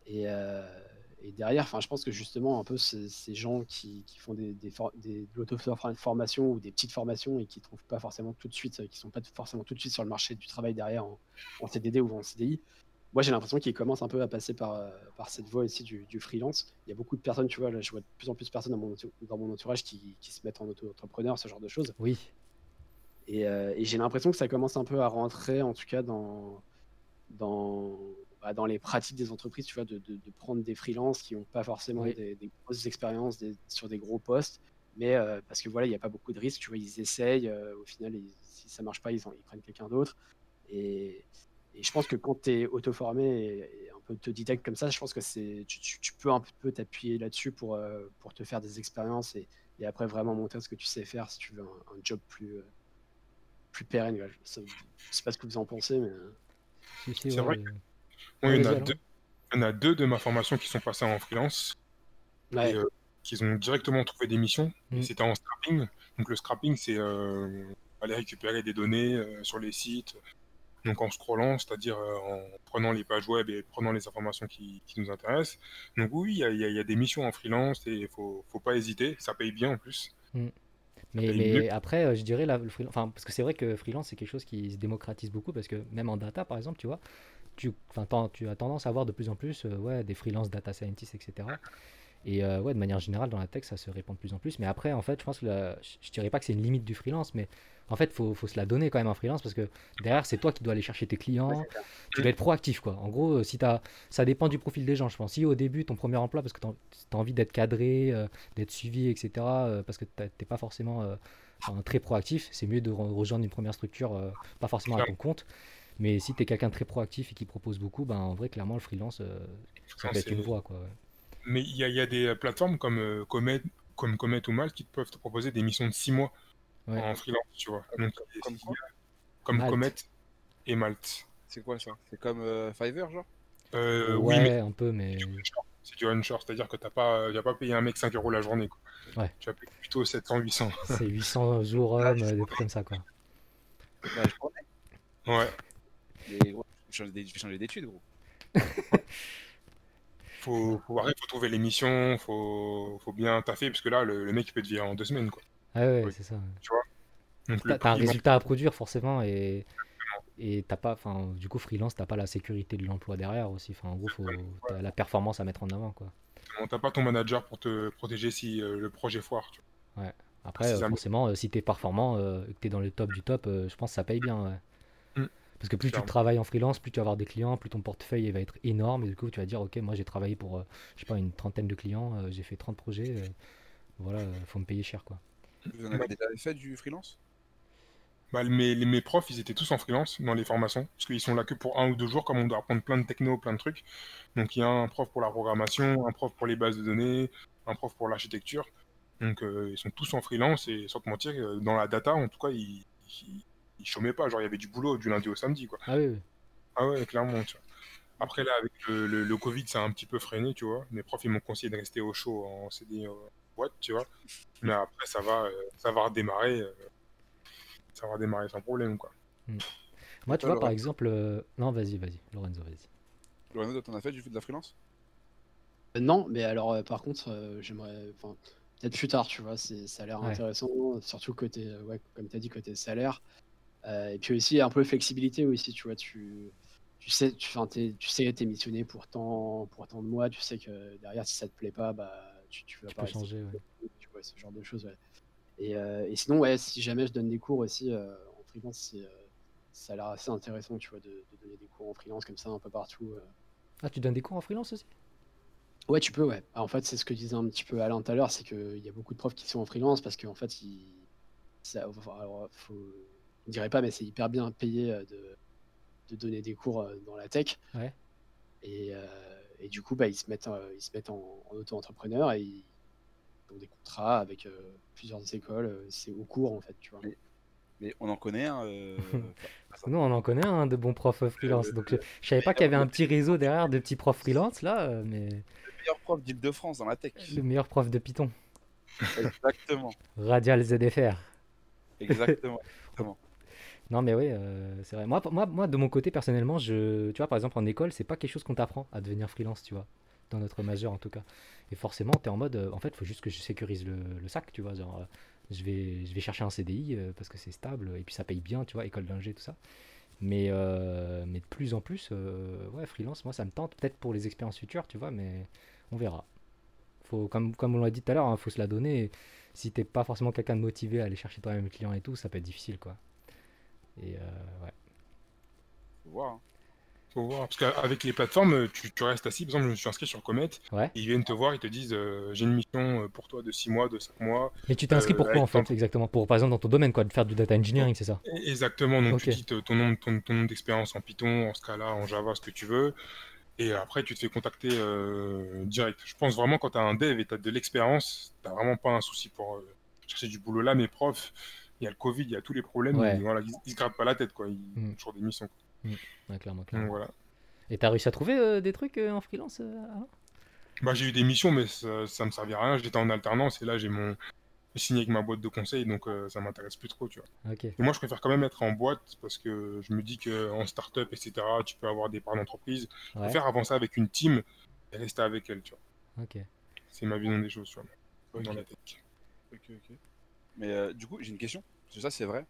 Et, euh, et derrière, enfin, je pense que justement, un peu ces, ces gens qui, qui font des, des, for- des, de l'auto-formation ou des petites formations et qui trouvent pas forcément tout de suite, euh, qui sont pas forcément tout de suite sur le marché du travail derrière en, en CDD ou en CDI. Moi, j'ai l'impression qu'ils commencent un peu à passer par, euh, par cette voie ici du, du freelance. Il y a beaucoup de personnes, tu vois, là, je vois de plus en plus de personnes dans mon, dans mon entourage qui, qui se mettent en auto-entrepreneur, ce genre de choses. Oui, Et, euh, et j'ai l'impression que ça commence un peu à rentrer, en tout cas, dans, dans, bah, dans les pratiques des entreprises, tu vois, de, de- de prendre des freelances qui n'ont pas forcément Oui. des, des grosses expériences des- sur des gros postes, mais euh, parce que voilà, il n'y a pas beaucoup de risques, tu vois, ils essayent, euh, au final, ils- si ça marche pas, ils, en- ils prennent quelqu'un d'autre. Et, et je pense que quand tu es auto-formé et, et un peu autodidacte comme ça, je pense que c'est tu, tu- tu peux un peu t'appuyer là-dessus pour, euh, pour te faire des expériences et, et après vraiment monter ce que tu sais faire si tu veux un, un job plus, euh, plus pérenne. Je, je sais pas ce que vous en pensez, mais C'est vrai euh, Moi, il y en a deux. Il y en a deux de ma formation qui sont passés en freelance ouais, et euh, qui ont directement trouvé des missions. Et Mm. C'était en scrapping. Donc le scrapping, c'est euh, aller récupérer des données euh, sur les sites, donc en scrollant, c'est-à-dire euh, en prenant les pages web et prenant les informations qui, qui nous intéressent. Donc oui, il y y a- il y a des missions en freelance et il faut, faut pas hésiter, ça paye bien en plus. Mais, paye mais après, je dirais, la, le freelance, enfin, parce que c'est vrai que freelance, c'est quelque chose qui se démocratise beaucoup, parce que même en data, par exemple, tu vois, tu, as tendance à voir de plus en plus euh, ouais, des freelance data scientists, etc. Et euh, ouais, de manière générale, dans la tech, ça se répand de plus en plus. Mais après, en fait, je pense que la- je dirais pas que c'est une limite du freelance, mais en fait, faut, faut se la donner quand même en freelance, parce que derrière, c'est toi qui dois aller chercher tes clients, tu dois être proactif, quoi. En gros, euh, si t'as, ça dépend du profil des gens, je pense. Si au début, ton premier emploi, parce que tu as envie d'être cadré, euh, d'être suivi, etc., euh, parce que t'es pas forcément très proactif, c'est mieux de re- rejoindre une première structure, pas forcément à ton compte. Mais si tu es quelqu'un de très proactif et qui propose beaucoup, ben, en vrai, clairement, le freelance, euh, ça peut être C'est- une voie, quoi. ouais. Mais il y a, il y a des plateformes comme euh, Comet, comme Comet ou Malte qui peuvent te proposer des missions de 6 mois Ouais. en freelance, tu vois. Donc, comme quoi comme Malte. Comet et Malte. C'est quoi ça? C'est comme euh, Fiverr, genre? Euh, ouais, Oui, mais un peu, mais c'est du onshore, c'est-à-dire que t'as pas, tu vas pas payer un mec 5 euros la journée. Quoi. Ouais. Tu vas payer plutôt 700, 800. c'est 800 jours hommes, euh, des trucs comme ça, quoi. Bah. Ouais. Mais je vais changer d'études, gros. Faut, faut, arrêter, faut trouver les missions, faut, faut bien taffer, parce que là, le, le mec, il peut te virer en deux semaines. Quoi. Ah ouais, Oui. c'est ça. Donc, le T'as t'as un résultat à produire forcément et et t'as pas, enfin, du coup, freelance, t'as pas la sécurité de l'emploi derrière aussi. Enfin, en gros, faut t'as la performance à mettre en avant, quoi. t'as pas ton manager pour te protéger si euh, le projet foire. Tu vois. Après, euh, ça. forcément, euh, si t'es performant euh, et que t'es dans le top du top, euh, je pense que ça paye bien. ouais. Parce que plus tu travailles en freelance, plus tu vas avoir des clients, plus ton portefeuille il va être énorme. Et du coup, tu vas dire, ok, moi j'ai travaillé pour, euh, je sais pas, une trentaine de clients, euh, j'ai fait 30 projets. euh, voilà, euh, faut me payer cher, quoi. Vous en avez déjà fait du freelance? Bah, mes, les- mes profs, ils étaient tous en freelance dans les formations, parce qu'ils sont là que pour un ou deux jours, comme on doit apprendre plein de techno, plein de trucs. Donc il y a un prof pour la programmation, un prof pour les bases de données, un prof pour l'architecture. Donc euh, ils sont tous en freelance et sans te mentir, dans la data, en tout cas, ils, ils, ils chômaient pas. Genre il y avait du boulot du lundi au samedi, quoi. Ah oui, oui. Ah ouais, clairement, tu vois. Après là, avec le, le, le Covid, ça a un petit peu freiné, tu vois. Mes profs, ils m'ont conseillé de rester au chaud en CD euh, boîte, tu vois. Mais après, ça va, euh, ça va redémarrer. euh, ça va redémarrer sans problème, quoi. Moi, tu vois, par exemple, euh, non, vas-y, vas-y, Lorenzo, vas-y. Lorenzo, t'en as fait du, de la freelance? Euh, Non, mais alors euh, par contre, euh, j'aimerais, enfin, peut-être plus tard, tu vois, c'est, ça a l'air Ouais. intéressant, surtout côté, ouais, comme tu as dit, côté salaire. Euh, et puis aussi un peu flexibilité aussi, tu vois, tu, tu sais, tu, t'es- tu sais, t'es missionné pour tant, pour tant de mois, tu sais que derrière, si ça te plaît pas, bah, tu, tu vas pas changer, ouais. tu vois, ce genre de choses, ouais. Et, euh, et sinon, ouais, si jamais je donne des cours aussi euh, en freelance, euh, ça a l'air assez intéressant, tu vois, de, de donner des cours en freelance comme ça un peu partout. Ah, tu donnes des cours en freelance aussi? Ouais, tu peux, ouais. Ah, En fait, c'est ce que disait un petit peu Alain tout à l'heure, c'est qu'il y a beaucoup de profs qui sont en freelance parce qu'en fait, ils... ça, enfin, alors, faut... dirait pas, mais c'est hyper bien payé euh, de... de donner des cours euh, dans la tech. Ouais. Et, euh, et du coup, bah, ils se mettent, euh, ils se mettent en, en auto-entrepreneur et ils ont des contrats avec euh, plusieurs écoles. C'est au cours, en fait, tu vois. Mais on en connaît un. euh, Nous, on en connaît un de bons profs euh, freelance. Donc, je, je savais pas qu'il y avait un petit réseau derrière de petits profs freelance là, mais le meilleur prof d'Île-de-France dans la tech. le meilleur prof de Python, Exactement. Radial ZFR. Exactement. Non, mais oui, euh, c'est vrai. Moi, moi, de mon côté, personnellement, je, tu vois, par exemple, en école, c'est pas quelque chose qu'on t'apprend à devenir freelance, tu vois, dans notre majeur en tout cas. Et forcément, tu es en mode, euh, en fait, faut juste que je sécurise le, sac, tu vois. Genre, euh, je vais, je vais chercher un CDI parce que c'est stable et puis ça paye bien, tu vois, école d'ingé, tout ça. Mais, mais de plus en plus, ouais, freelance, moi, ça me tente, peut-être pour les expériences futures, tu vois, mais on verra. Faut, comme, on l'a dit tout à l'heure, il faut se la donner. Si t'es pas forcément quelqu'un de motivé à aller chercher toi-même le client et tout, ça peut être difficile, quoi. Et euh, ouais. Faut voir. hein. Faut voir. Parce qu'avec les plateformes, tu, tu restes assis. Par exemple, je me suis inscrit sur Comet. Ouais. Ils viennent te voir, ils te disent euh, J'ai une mission euh, pour toi de 6 mois, de 5 mois. Mais tu t'es inscrit Euh, pour quoi en fait ton- exactement? Pour par exemple dans ton domaine quoi, de faire du data engineering, c'est ça? Exactement. Donc, tu te- ton nombre, ton, ton nombre d'expérience en Python, en Scala, en Java, ce que tu veux. Et après, tu te fais contacter euh, direct. Je pense vraiment quand tu as un dev et tu as de l'expérience, tu vraiment pas un souci pour euh, chercher du boulot là. Mes profs, il y a le Covid, il y a tous les problèmes. Ouais. mais voilà, ils, ils se grattent pas la tête. Quoi. Ils Mm. ont toujours des missions. Ouais, clairement, Donc, voilà. Et t'as réussi à trouver euh, des trucs euh, en freelance euh, Bah, j'ai eu des missions, mais ça, ça me servait à rien. J'étais en alternance et là, j'ai mon, signé avec ma boîte de conseil, donc ça m'intéresse plus trop, tu vois. Ok. Et moi, je préfère quand même être en boîte parce que je me dis qu'en start-up, etc., tu peux avoir des parts d'entreprise. Ouais. préfère avancer avec une team et rester avec elle, tu vois. Ok. C'est ma vision des choses, tu vois. Dans Ok. la tech. Ok, ok. Mais euh, du coup, j'ai une question. Parce que ça, c'est vrai.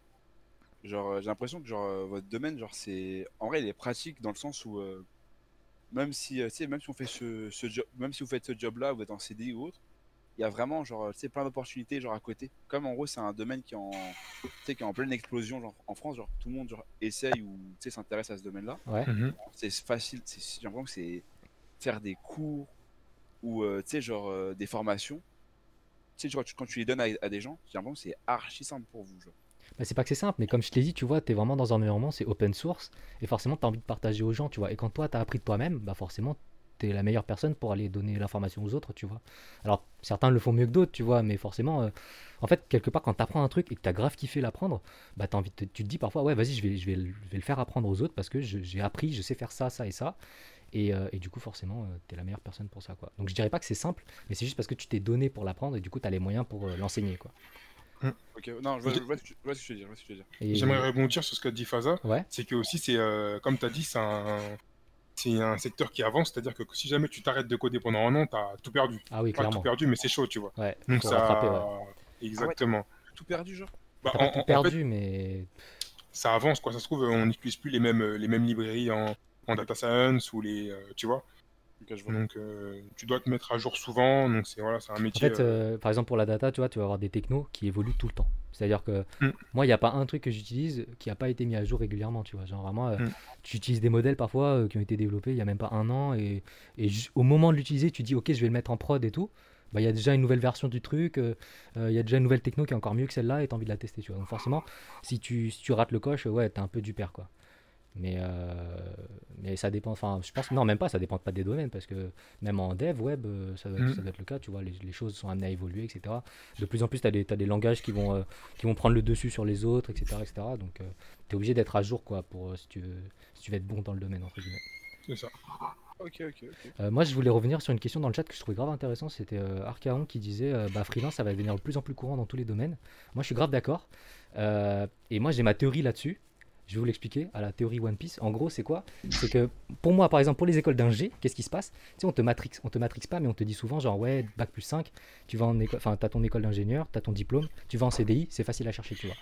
Genre, euh, j'ai l'impression que genre, euh, votre domaine, genre, c'est. En vrai, il est pratique dans le sens où. euh, même si, euh, tu sais, même si on fait ce, ce job, même si vous faites ce job-là, vous êtes en CDI ou autre, il y a vraiment, genre, tu sais, plein d'opportunités, genre, à côté. Comme en gros, c'est un domaine qui est en, tu sais, qui est en pleine explosion, genre, en France, genre, tout le monde, genre, essaye ou, tu sais, s'intéresse à ce domaine-là. Ouais. Mhm. c'est facile. c'est- J'ai l'impression que c'est faire des cours ou euh, tu sais genre euh, des formations. Tu sais quand tu les donnes à, des gens, c'est archi simple pour vous. Genre. Bah, c'est pas que c'est simple, mais comme je t'ai dit, tu vois, tu es vraiment dans un environnement, c'est open source, et forcément, tu as envie de partager aux gens, tu vois. Et quand toi, tu as appris de toi-même, bah forcément, tu es la meilleure personne pour aller donner l'information aux autres, tu vois. Alors, certains le font mieux que d'autres, tu vois, mais forcément, euh, en fait, quelque part, quand tu apprends un truc et que tu as grave kiffé l'apprendre, bah, t'as envie te- tu te dis parfois, ouais, vas-y, je vais, je, vais, je vais le faire apprendre aux autres parce que j'ai appris, je sais faire ça, ça et ça. Et, euh, et du coup, forcément, tu es la meilleure personne pour ça, quoi. Donc, je dirais pas que c'est simple, mais c'est juste parce que tu t'es donné pour l'apprendre et du coup, tu as les moyens pour euh, l'enseigner, quoi. Ok, non, je vois, je vois ce que tu- je vois ce que tu veux dire. je vois ce que tu veux dire. Et- J'aimerais rebondir sur ce qu'a dit Faza. Ouais. C'est que aussi, c'est euh, comme tu as dit, c'est un, c'est un secteur qui avance. C'est-à-dire que si jamais tu t'arrêtes de coder pendant un an, tu as tout perdu. Ah oui, Pas tout clairement. perdu, mais c'est chaud, tu vois. Ouais, Donc ça. rattraper, ouais. Exactement. Tout perdu, genre. Bah, T'as en, pas tout en- en perdu, fait, mais ça avance, quoi. Ça se trouve, on n'utilise plus les mêmes, les mêmes librairies en, en data science ou les. euh, tu vois. Ok, je vois. Donc, euh, tu dois te mettre à jour souvent. Donc, c'est voilà, c'est un en métier. fait, euh, euh, par exemple pour la data, tu vois, tu vas avoir des technos qui évoluent tout le temps. C'est-à-dire que Mm. moi, il n'y a pas un truc que j'utilise qui n'a pas été mis à jour régulièrement, tu vois. Genre vraiment, euh, Mm. tu utilises des modèles parfois euh, qui ont été développés il n'y a même pas un an et, et au moment de l'utiliser, tu dis, ok, je vais le mettre en prod et tout. Bah, il y a déjà une nouvelle version du truc, euh, euh, il y a déjà une nouvelle techno qui est encore mieux que celle-là et tu as envie de la tester, tu vois. Donc forcément, si tu, si tu rates le coche, ouais, t'es un peu du père, quoi. Mais, euh, mais ça dépend, enfin, je pense, non, même pas, ça dépend pas des domaines, parce que même en dev, web, euh, ça, doit être- Mhm. ça doit être le cas, tu vois, les, les choses sont amenées à évoluer, etc. De plus en plus, tu as, des t'as des langages qui vont, euh, qui vont prendre le dessus sur les autres, etc. etc. donc, tu es obligé d'être à jour, quoi, pour, si, tu veux, si tu veux être bon dans le domaine, entre guillemets. c'est ça. Ok, ok, ok. Euh, moi, je voulais revenir sur une question dans le chat que je trouvais grave intéressant. C'était euh, Archaon qui disait euh, bah, freelance, ça va devenir de plus en plus courant dans tous les domaines. Moi, je suis grave d'accord. Et moi, j'ai ma théorie là-dessus. Je vais vous l'expliquer à la théorie One Piece. En gros, c'est quoi? C'est que pour moi, par exemple, pour les écoles d'ingé, qu'est-ce qui se passe? Tu on te matrix, on te matrix pas, mais on te dit souvent genre ouais, bac plus 5, tu vas en école, enfin, t'as ton école d'ingénieur, t'as ton diplôme, tu vas en CDI, c'est facile à chercher, tu vois.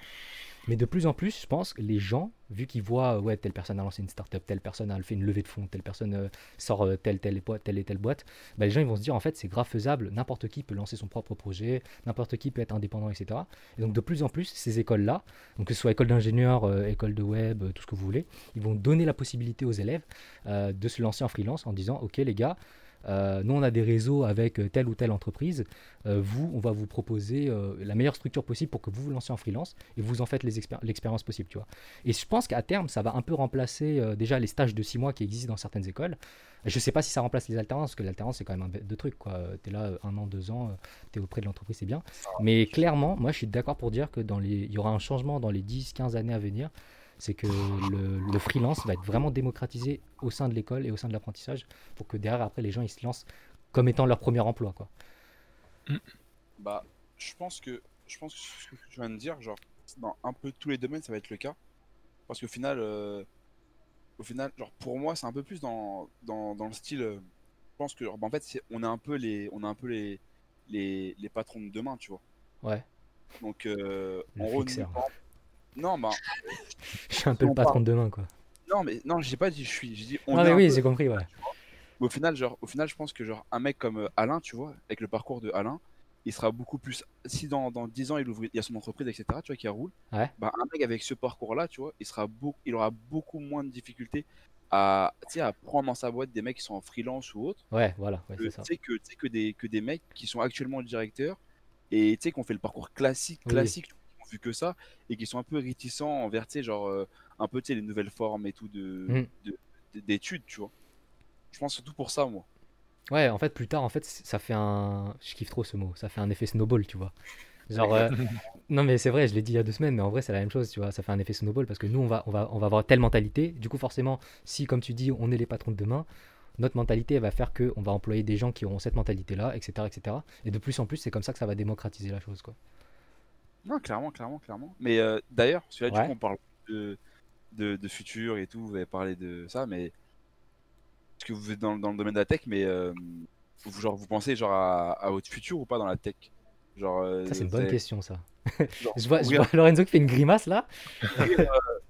Mais de plus en plus, je pense que les gens, vu qu'ils voient, ouais, telle personne a lancé une startup, telle personne a fait une levée de fonds, telle personne euh, sort euh, telle, telle, et telle boîte, bah, les gens vont se dire en fait c'est grave faisable, n'importe qui peut lancer son propre projet, n'importe qui peut être indépendant, etc. Et donc de plus en plus, ces écoles-là, donc que ce soit école d'ingénieur, euh, école de web, tout ce que vous voulez, ils vont donner la possibilité aux élèves de se lancer en freelance en disant ok les gars, euh, nous on a des réseaux avec euh, telle ou telle entreprise, euh, vous on va vous proposer euh, la meilleure structure possible pour que vous vous lancez en freelance et vous en faites l'expérience possible, tu vois. Et je pense qu'à terme, ça va un peu remplacer déjà les stages de 6 mois qui existent dans certaines écoles. Je sais pas si ça remplace les alternances, parce que l'alternance, c'est quand même un bête de truc. Tu es là un an, deux ans, tu es auprès de l'entreprise, c'est bien. Mais clairement, moi, je suis d'accord pour dire que dans les... il y aura un changement dans les 10, 15 années à venir. C'est que le, le freelance va être vraiment démocratisé au sein de l'école et au sein de l'apprentissage pour que derrière, après, les gens, ils se lancent comme étant leur premier emploi. Quoi. Bah, je pense que je pense que ce que tu viens de dire, genre, dans un peu tous les domaines, ça va être le cas. Parce qu'au final, euh, au final, genre, pour moi, c'est un peu plus dans, dans, dans le style. euh, je pense que, genre, bah, en fait, c'est- on est un peu les, on est un peu les, les, les patrons de demain, tu vois. Ouais, Donc, euh, en gros, nous, par exemple- non, bah, je suis un peu le On patron de demain. Quoi. non, mais non, j'ai pas dit je suis, j'ai dit on Ah, mais oui, j'ai compris. Ouais. Mais au final, genre, au final, je pense que genre un mec comme euh, Alain, tu vois, avec le parcours de Alain, il sera beaucoup plus. Si dans, dans 10 ans il ouvre, il y a son entreprise, etc., tu vois, qui roule, Ouais. bah un mec avec ce parcours-là, tu vois, il sera beaucoup, il aura beaucoup moins de difficultés à, à prendre dans sa boîte des mecs qui sont en freelance ou autre, Ouais, voilà, ouais, que, c'est tu ça. sais que, tu sais, que des que des mecs qui sont actuellement directeurs et tu sais qu'on fait le parcours classique, Oui. classique, ont vu que ça et qui sont un peu réticents envers, tu sais, genre euh, un peu, tu sais, les nouvelles formes et tout de Mm. de- de- d'études, tu vois. Je pense surtout pour ça, moi. Ouais, en fait, plus tard, en fait, ça fait un. Je kiffe trop ce mot. Ça fait un effet snowball, tu vois. Genre, euh, non, mais c'est vrai, je l'ai dit il y a deux semaines, mais en vrai, c'est la même chose, tu vois. Ça fait un effet snowball parce que nous, on va, on va, on va avoir telle mentalité. Du coup, forcément, si, comme tu dis, on est les patrons de demain, notre mentalité elle va faire que on va employer des gens qui auront cette mentalité-là, etc., etc. Et de plus en plus, c'est comme ça que ça va démocratiser la chose, quoi. Non, clairement, clairement, clairement. Mais euh, d'ailleurs, celui-là, Ouais. du coup, on parle de, de, de futur et tout, vous avez parlé de ça, mais. Parce que vous êtes dans, dans le domaine de la tech, mais euh, vous, genre, vous pensez genre à, à votre futur ou pas dans la tech? Genre, euh, Ça, c'est une bonne question, ça. genre, Je vois, je ouvrir, vois Lorenzo qui fait une grimace là. ouvrir, euh,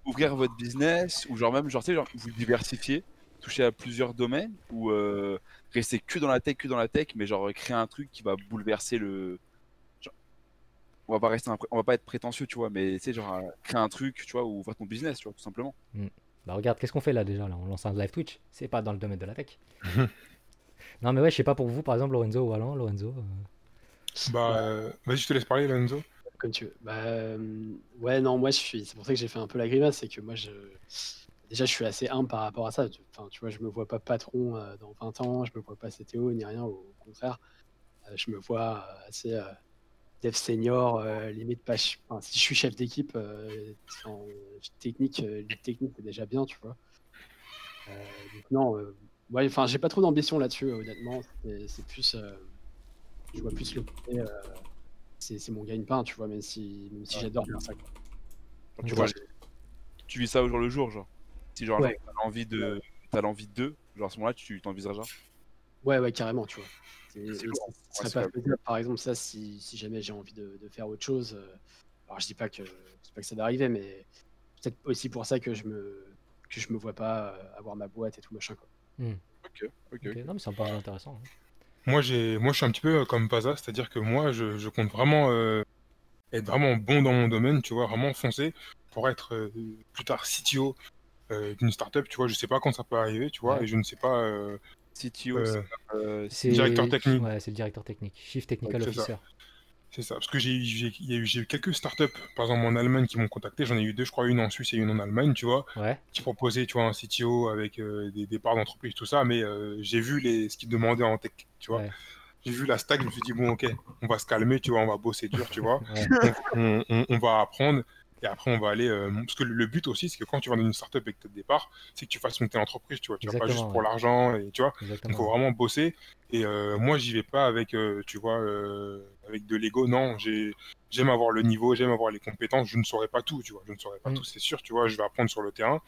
ouvrir votre business, ou genre même, genre, tu sais, genre, vous diversifier, toucher à plusieurs domaines, ou euh, rester que dans la tech, que dans la tech, mais genre créer un truc qui va bouleverser le. On va pas rester, on va pas être prétentieux, tu vois, mais tu sais, genre, euh, créer un truc, tu vois, ou faire ton business, tu vois, tout simplement. Bah regarde, qu'est-ce qu'on fait là déjà là? On lance un live Twitch. C'est pas dans le domaine de la tech. non mais ouais, je sais pas pour vous, par exemple Lorenzo ou Alain, Lorenzo. euh, Bah, euh, vas-y, je te laisse parler, Lorenzo. Comme tu veux. Bah, euh, ouais, non, moi, je suis. C'est pour ça que j'ai fait un peu la grimace, c'est que moi, je. Déjà, je suis assez humble par rapport à ça. Enfin, tu vois, je me vois pas patron euh, dans 20 ans, je me vois pas CTO ni rien, au contraire. Euh, je me vois assez euh, dev senior, euh, limite pas. Enfin, si je suis chef d'équipe, euh, en technique, euh, technique, c'est déjà bien, tu vois. Euh, donc, non, euh, ouais, enfin, j'ai pas trop d'ambition là-dessus, honnêtement. C'est plus. euh, je vois plus le côté. euh, c'est mon gagne-pain, tu vois, même si, même si j'adore faire ça. quoi. Tu vois, tu vis ça au jour le jour, genre. Si genre, Ouais. t'as l'envie de, t'as l'envie de deux, genre à ce moment-là, tu t'envisageras. Ouais, ouais, carrément, tu vois. Et ça- serait pas faisable, par exemple, ça, si, si jamais j'ai envie de, de faire autre chose. euh, alors, je dis pas que, je dis pas que ça va arriver, mais peut-être aussi pour ça que je me, que je me vois pas euh, avoir ma boîte et tout machin, quoi. Ok, ok, ok, Non mais ça me paraît intéressant. hein. Moi, j'ai, moi, je suis un petit peu euh, comme Paza, c'est-à-dire que moi, je, je compte vraiment euh, être vraiment bon dans mon domaine, tu vois, vraiment foncer pour être euh, plus tard CTO euh, d'une startup, tu vois. Je sais pas quand ça peut arriver, tu vois, Ouais. et je ne sais pas. euh, CTO, euh, c'est, euh, C'est Directeur technique. Ouais, c'est le directeur technique, Chief Technical Ouais, c'est ça. Officer. c'est ça, parce que j'ai, eu, quelques startups, par exemple en Allemagne, qui m'ont contacté. J'en ai eu deux, je crois, une en Suisse et une en Allemagne, tu vois, Ouais. qui proposaient, tu vois, un CTO avec euh, des, des parts d'entreprise, tout ça. Mais euh, j'ai vu les, ce qu'ils demandaient en tech, tu vois. Ouais. J'ai vu la stack, je me suis dit bon, ok, on va se calmer, tu vois, on va bosser dur, tu vois. Ouais. on, on- on va apprendre et après on va aller. euh, parce que le, but aussi, c'est que quand tu vas dans une startup avec tes départ, c'est que tu fasses monter l'entreprise, tu vois. Tu vas pas juste pour ouais. l'argent et tu vois. Donc Exactement. faut vraiment bosser. Et euh, moi, j'y vais pas avec, euh, tu vois, euh, avec de l'ego. Non, j'ai, j'aime avoir le niveau, j'aime avoir les compétences. Je ne saurais pas tout, tu vois. Je ne saurais pas Mm. tout, c'est sûr, tu vois. Je vais apprendre sur le terrain.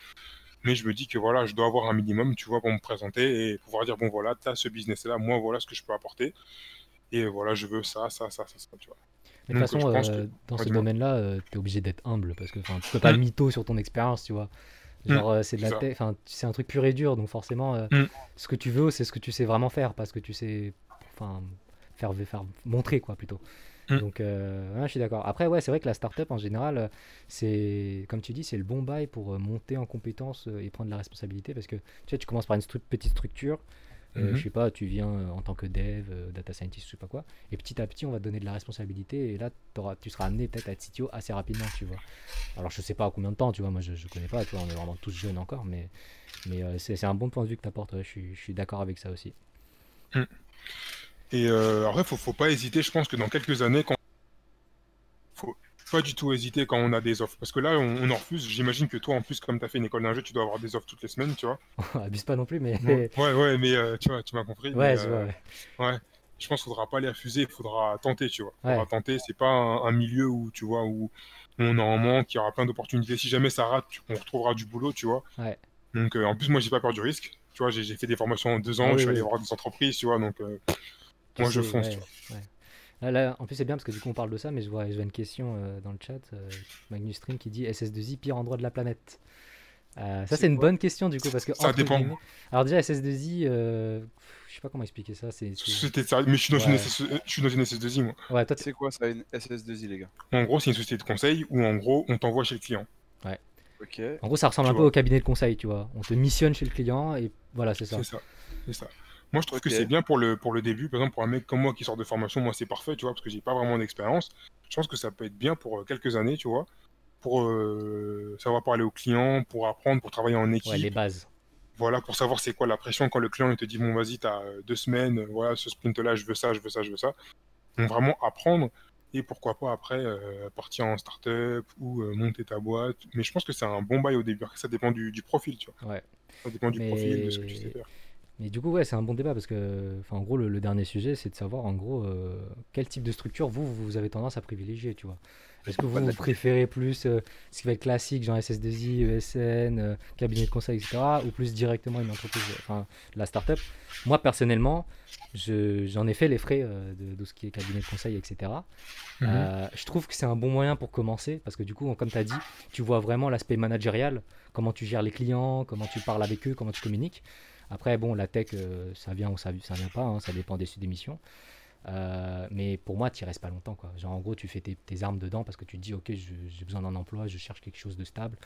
Mais je me dis que voilà, je dois avoir un minimum, tu vois, pour me présenter et pouvoir dire bon voilà, tu as ce business-là, moi voilà ce que je peux apporter. Et voilà, je veux ça, ça, ça, ça, ça, tu vois. Mais de toute Donc, façon, euh, que- dans ce domaine-là, tu es obligé d'être humble parce que tu peux pas Mm. mytho sur ton expérience, tu vois. Genre, euh, c'est de la enfin, c'est un truc pur et dur, donc forcément, euh, Mm. ce que tu veux, c'est ce que tu sais vraiment faire, pas ce que tu sais, enfin, faire, faire montrer, quoi, plutôt. Mm. Donc, euh, ouais, je suis d'accord. Après, ouais, c'est vrai que la startup, en général, euh, c'est, comme tu dis, c'est le bon bail pour euh, monter en compétences euh, et prendre la responsabilité parce que, tu sais, tu commences par une stru- petite structure, euh, Mhm. je sais pas, tu viens euh, en tant que dev, euh, data scientist, je sais pas quoi, et petit à petit, on va te donner de la responsabilité, et là, tu seras amené peut-être à être CTO assez rapidement, tu vois. Alors, je sais pas à combien de temps, tu vois, moi, je, je connais pas, tu vois, on est vraiment tous jeunes encore, mais, mais euh, c'est un bon point de vue que tu apportes, je suis, d'accord avec ça aussi. Et euh, après, faut, faut pas hésiter. Je pense que dans quelques années, quand faut pas du tout hésiter quand on a des offres, parce que là, on, on en refuse. J'imagine que toi, en plus, comme tu as fait une école d'ingé, tu dois avoir des offres toutes les semaines, tu vois. Abuse pas non plus, mais. Ouais, ouais, ouais, mais euh, tu vois, tu m'as compris. Ouais, mais, je euh, ouais. je pense qu'il faudra pas les refuser, il faudra tenter, tu vois. Faudra tenter. C'est pas un, un milieu où, tu vois, où on en manque, il y aura plein d'opportunités. Si jamais ça rate, on retrouvera du boulot, tu vois. Donc, euh, en plus, moi, j'ai pas peur du risque. Tu vois, j'ai fait des formations en deux ans, Ah je suis allé oui. voir des entreprises, tu vois. Donc, moi, je fonce, ouais, tu vois. Ouais. Là, là, en plus, c'est bien parce que du coup, on parle de ça, mais je vois, je vois une question euh, dans le chat, euh, Magnus Stream qui dit SS2I, pire endroit de la planète. Euh, ça, C'est une bonne question du coup, parce que. Ça entre dépend. guillemets- Alors, déjà, SS2I, euh, je sais pas comment expliquer ça. C'est, ça, mais je suis dans, une Ouais. SS, euh, je suis dans une SS2I, moi. Ouais, toi, C'est quoi ça, une SS2I, les gars En gros, c'est une société de conseil où, en gros, on t'envoie chez le client. Ok. en gros, ça ressemble Tu un peu au cabinet de conseil, tu vois. On te missionne chez le client et voilà, c'est ça. C'est ça. C'est ça. Moi, je trouve que c'est bien pour le, pour le début. Par exemple, pour un mec comme moi qui sort de formation, moi, c'est parfait, tu vois, parce que j'ai pas vraiment d'expérience. Je pense que ça peut être bien pour euh, quelques années, tu vois, pour euh, savoir parler aux clients, pour apprendre, pour travailler en équipe. Ouais, les bases. Voilà, pour savoir c'est quoi la pression quand le client il te dit bon vas-y t'as euh, deux semaines, euh, voilà ce sprint là je veux ça, je veux ça, je veux ça. Donc vraiment apprendre et pourquoi pas après euh, partir en start-up ou euh, monter ta boîte. Mais je pense que c'est un bon bail au début. Après, ça dépend du, du profil, tu vois. Ouais. Ça dépend du Mais- profil, de ce que tu sais faire. Mais du coup, ouais, c'est un bon débat parce que, enfin, en gros, le, le dernier sujet, c'est de savoir, en gros, euh, quel type de structure vous, vous avez tendance à privilégier, tu vois. Est-ce que vous, préférez plus euh, ce qui va être classique, genre SS2I, ESN, euh, cabinet de conseil, etc., ou plus directement une entreprise, enfin la startup? Moi, personnellement, je- j'en ai fait les frais de, de ce qui est cabinet de conseil, etc. Euh, je trouve que c'est un bon moyen pour commencer, parce que du coup, comme tu as dit, tu vois vraiment l'aspect managérial, comment tu gères les clients, comment tu parles avec eux, comment tu communiques. Après, bon, la tech, euh, ça vient ou ça, ça vient pas, hein, ça dépend des d'émissions. Euh, mais pour moi, tu restes pas longtemps. Quoi. Genre, en gros, tu fais tes, tes armes dedans parce que tu te dis, ok, j'ai besoin d'un emploi, je cherche quelque chose de stable,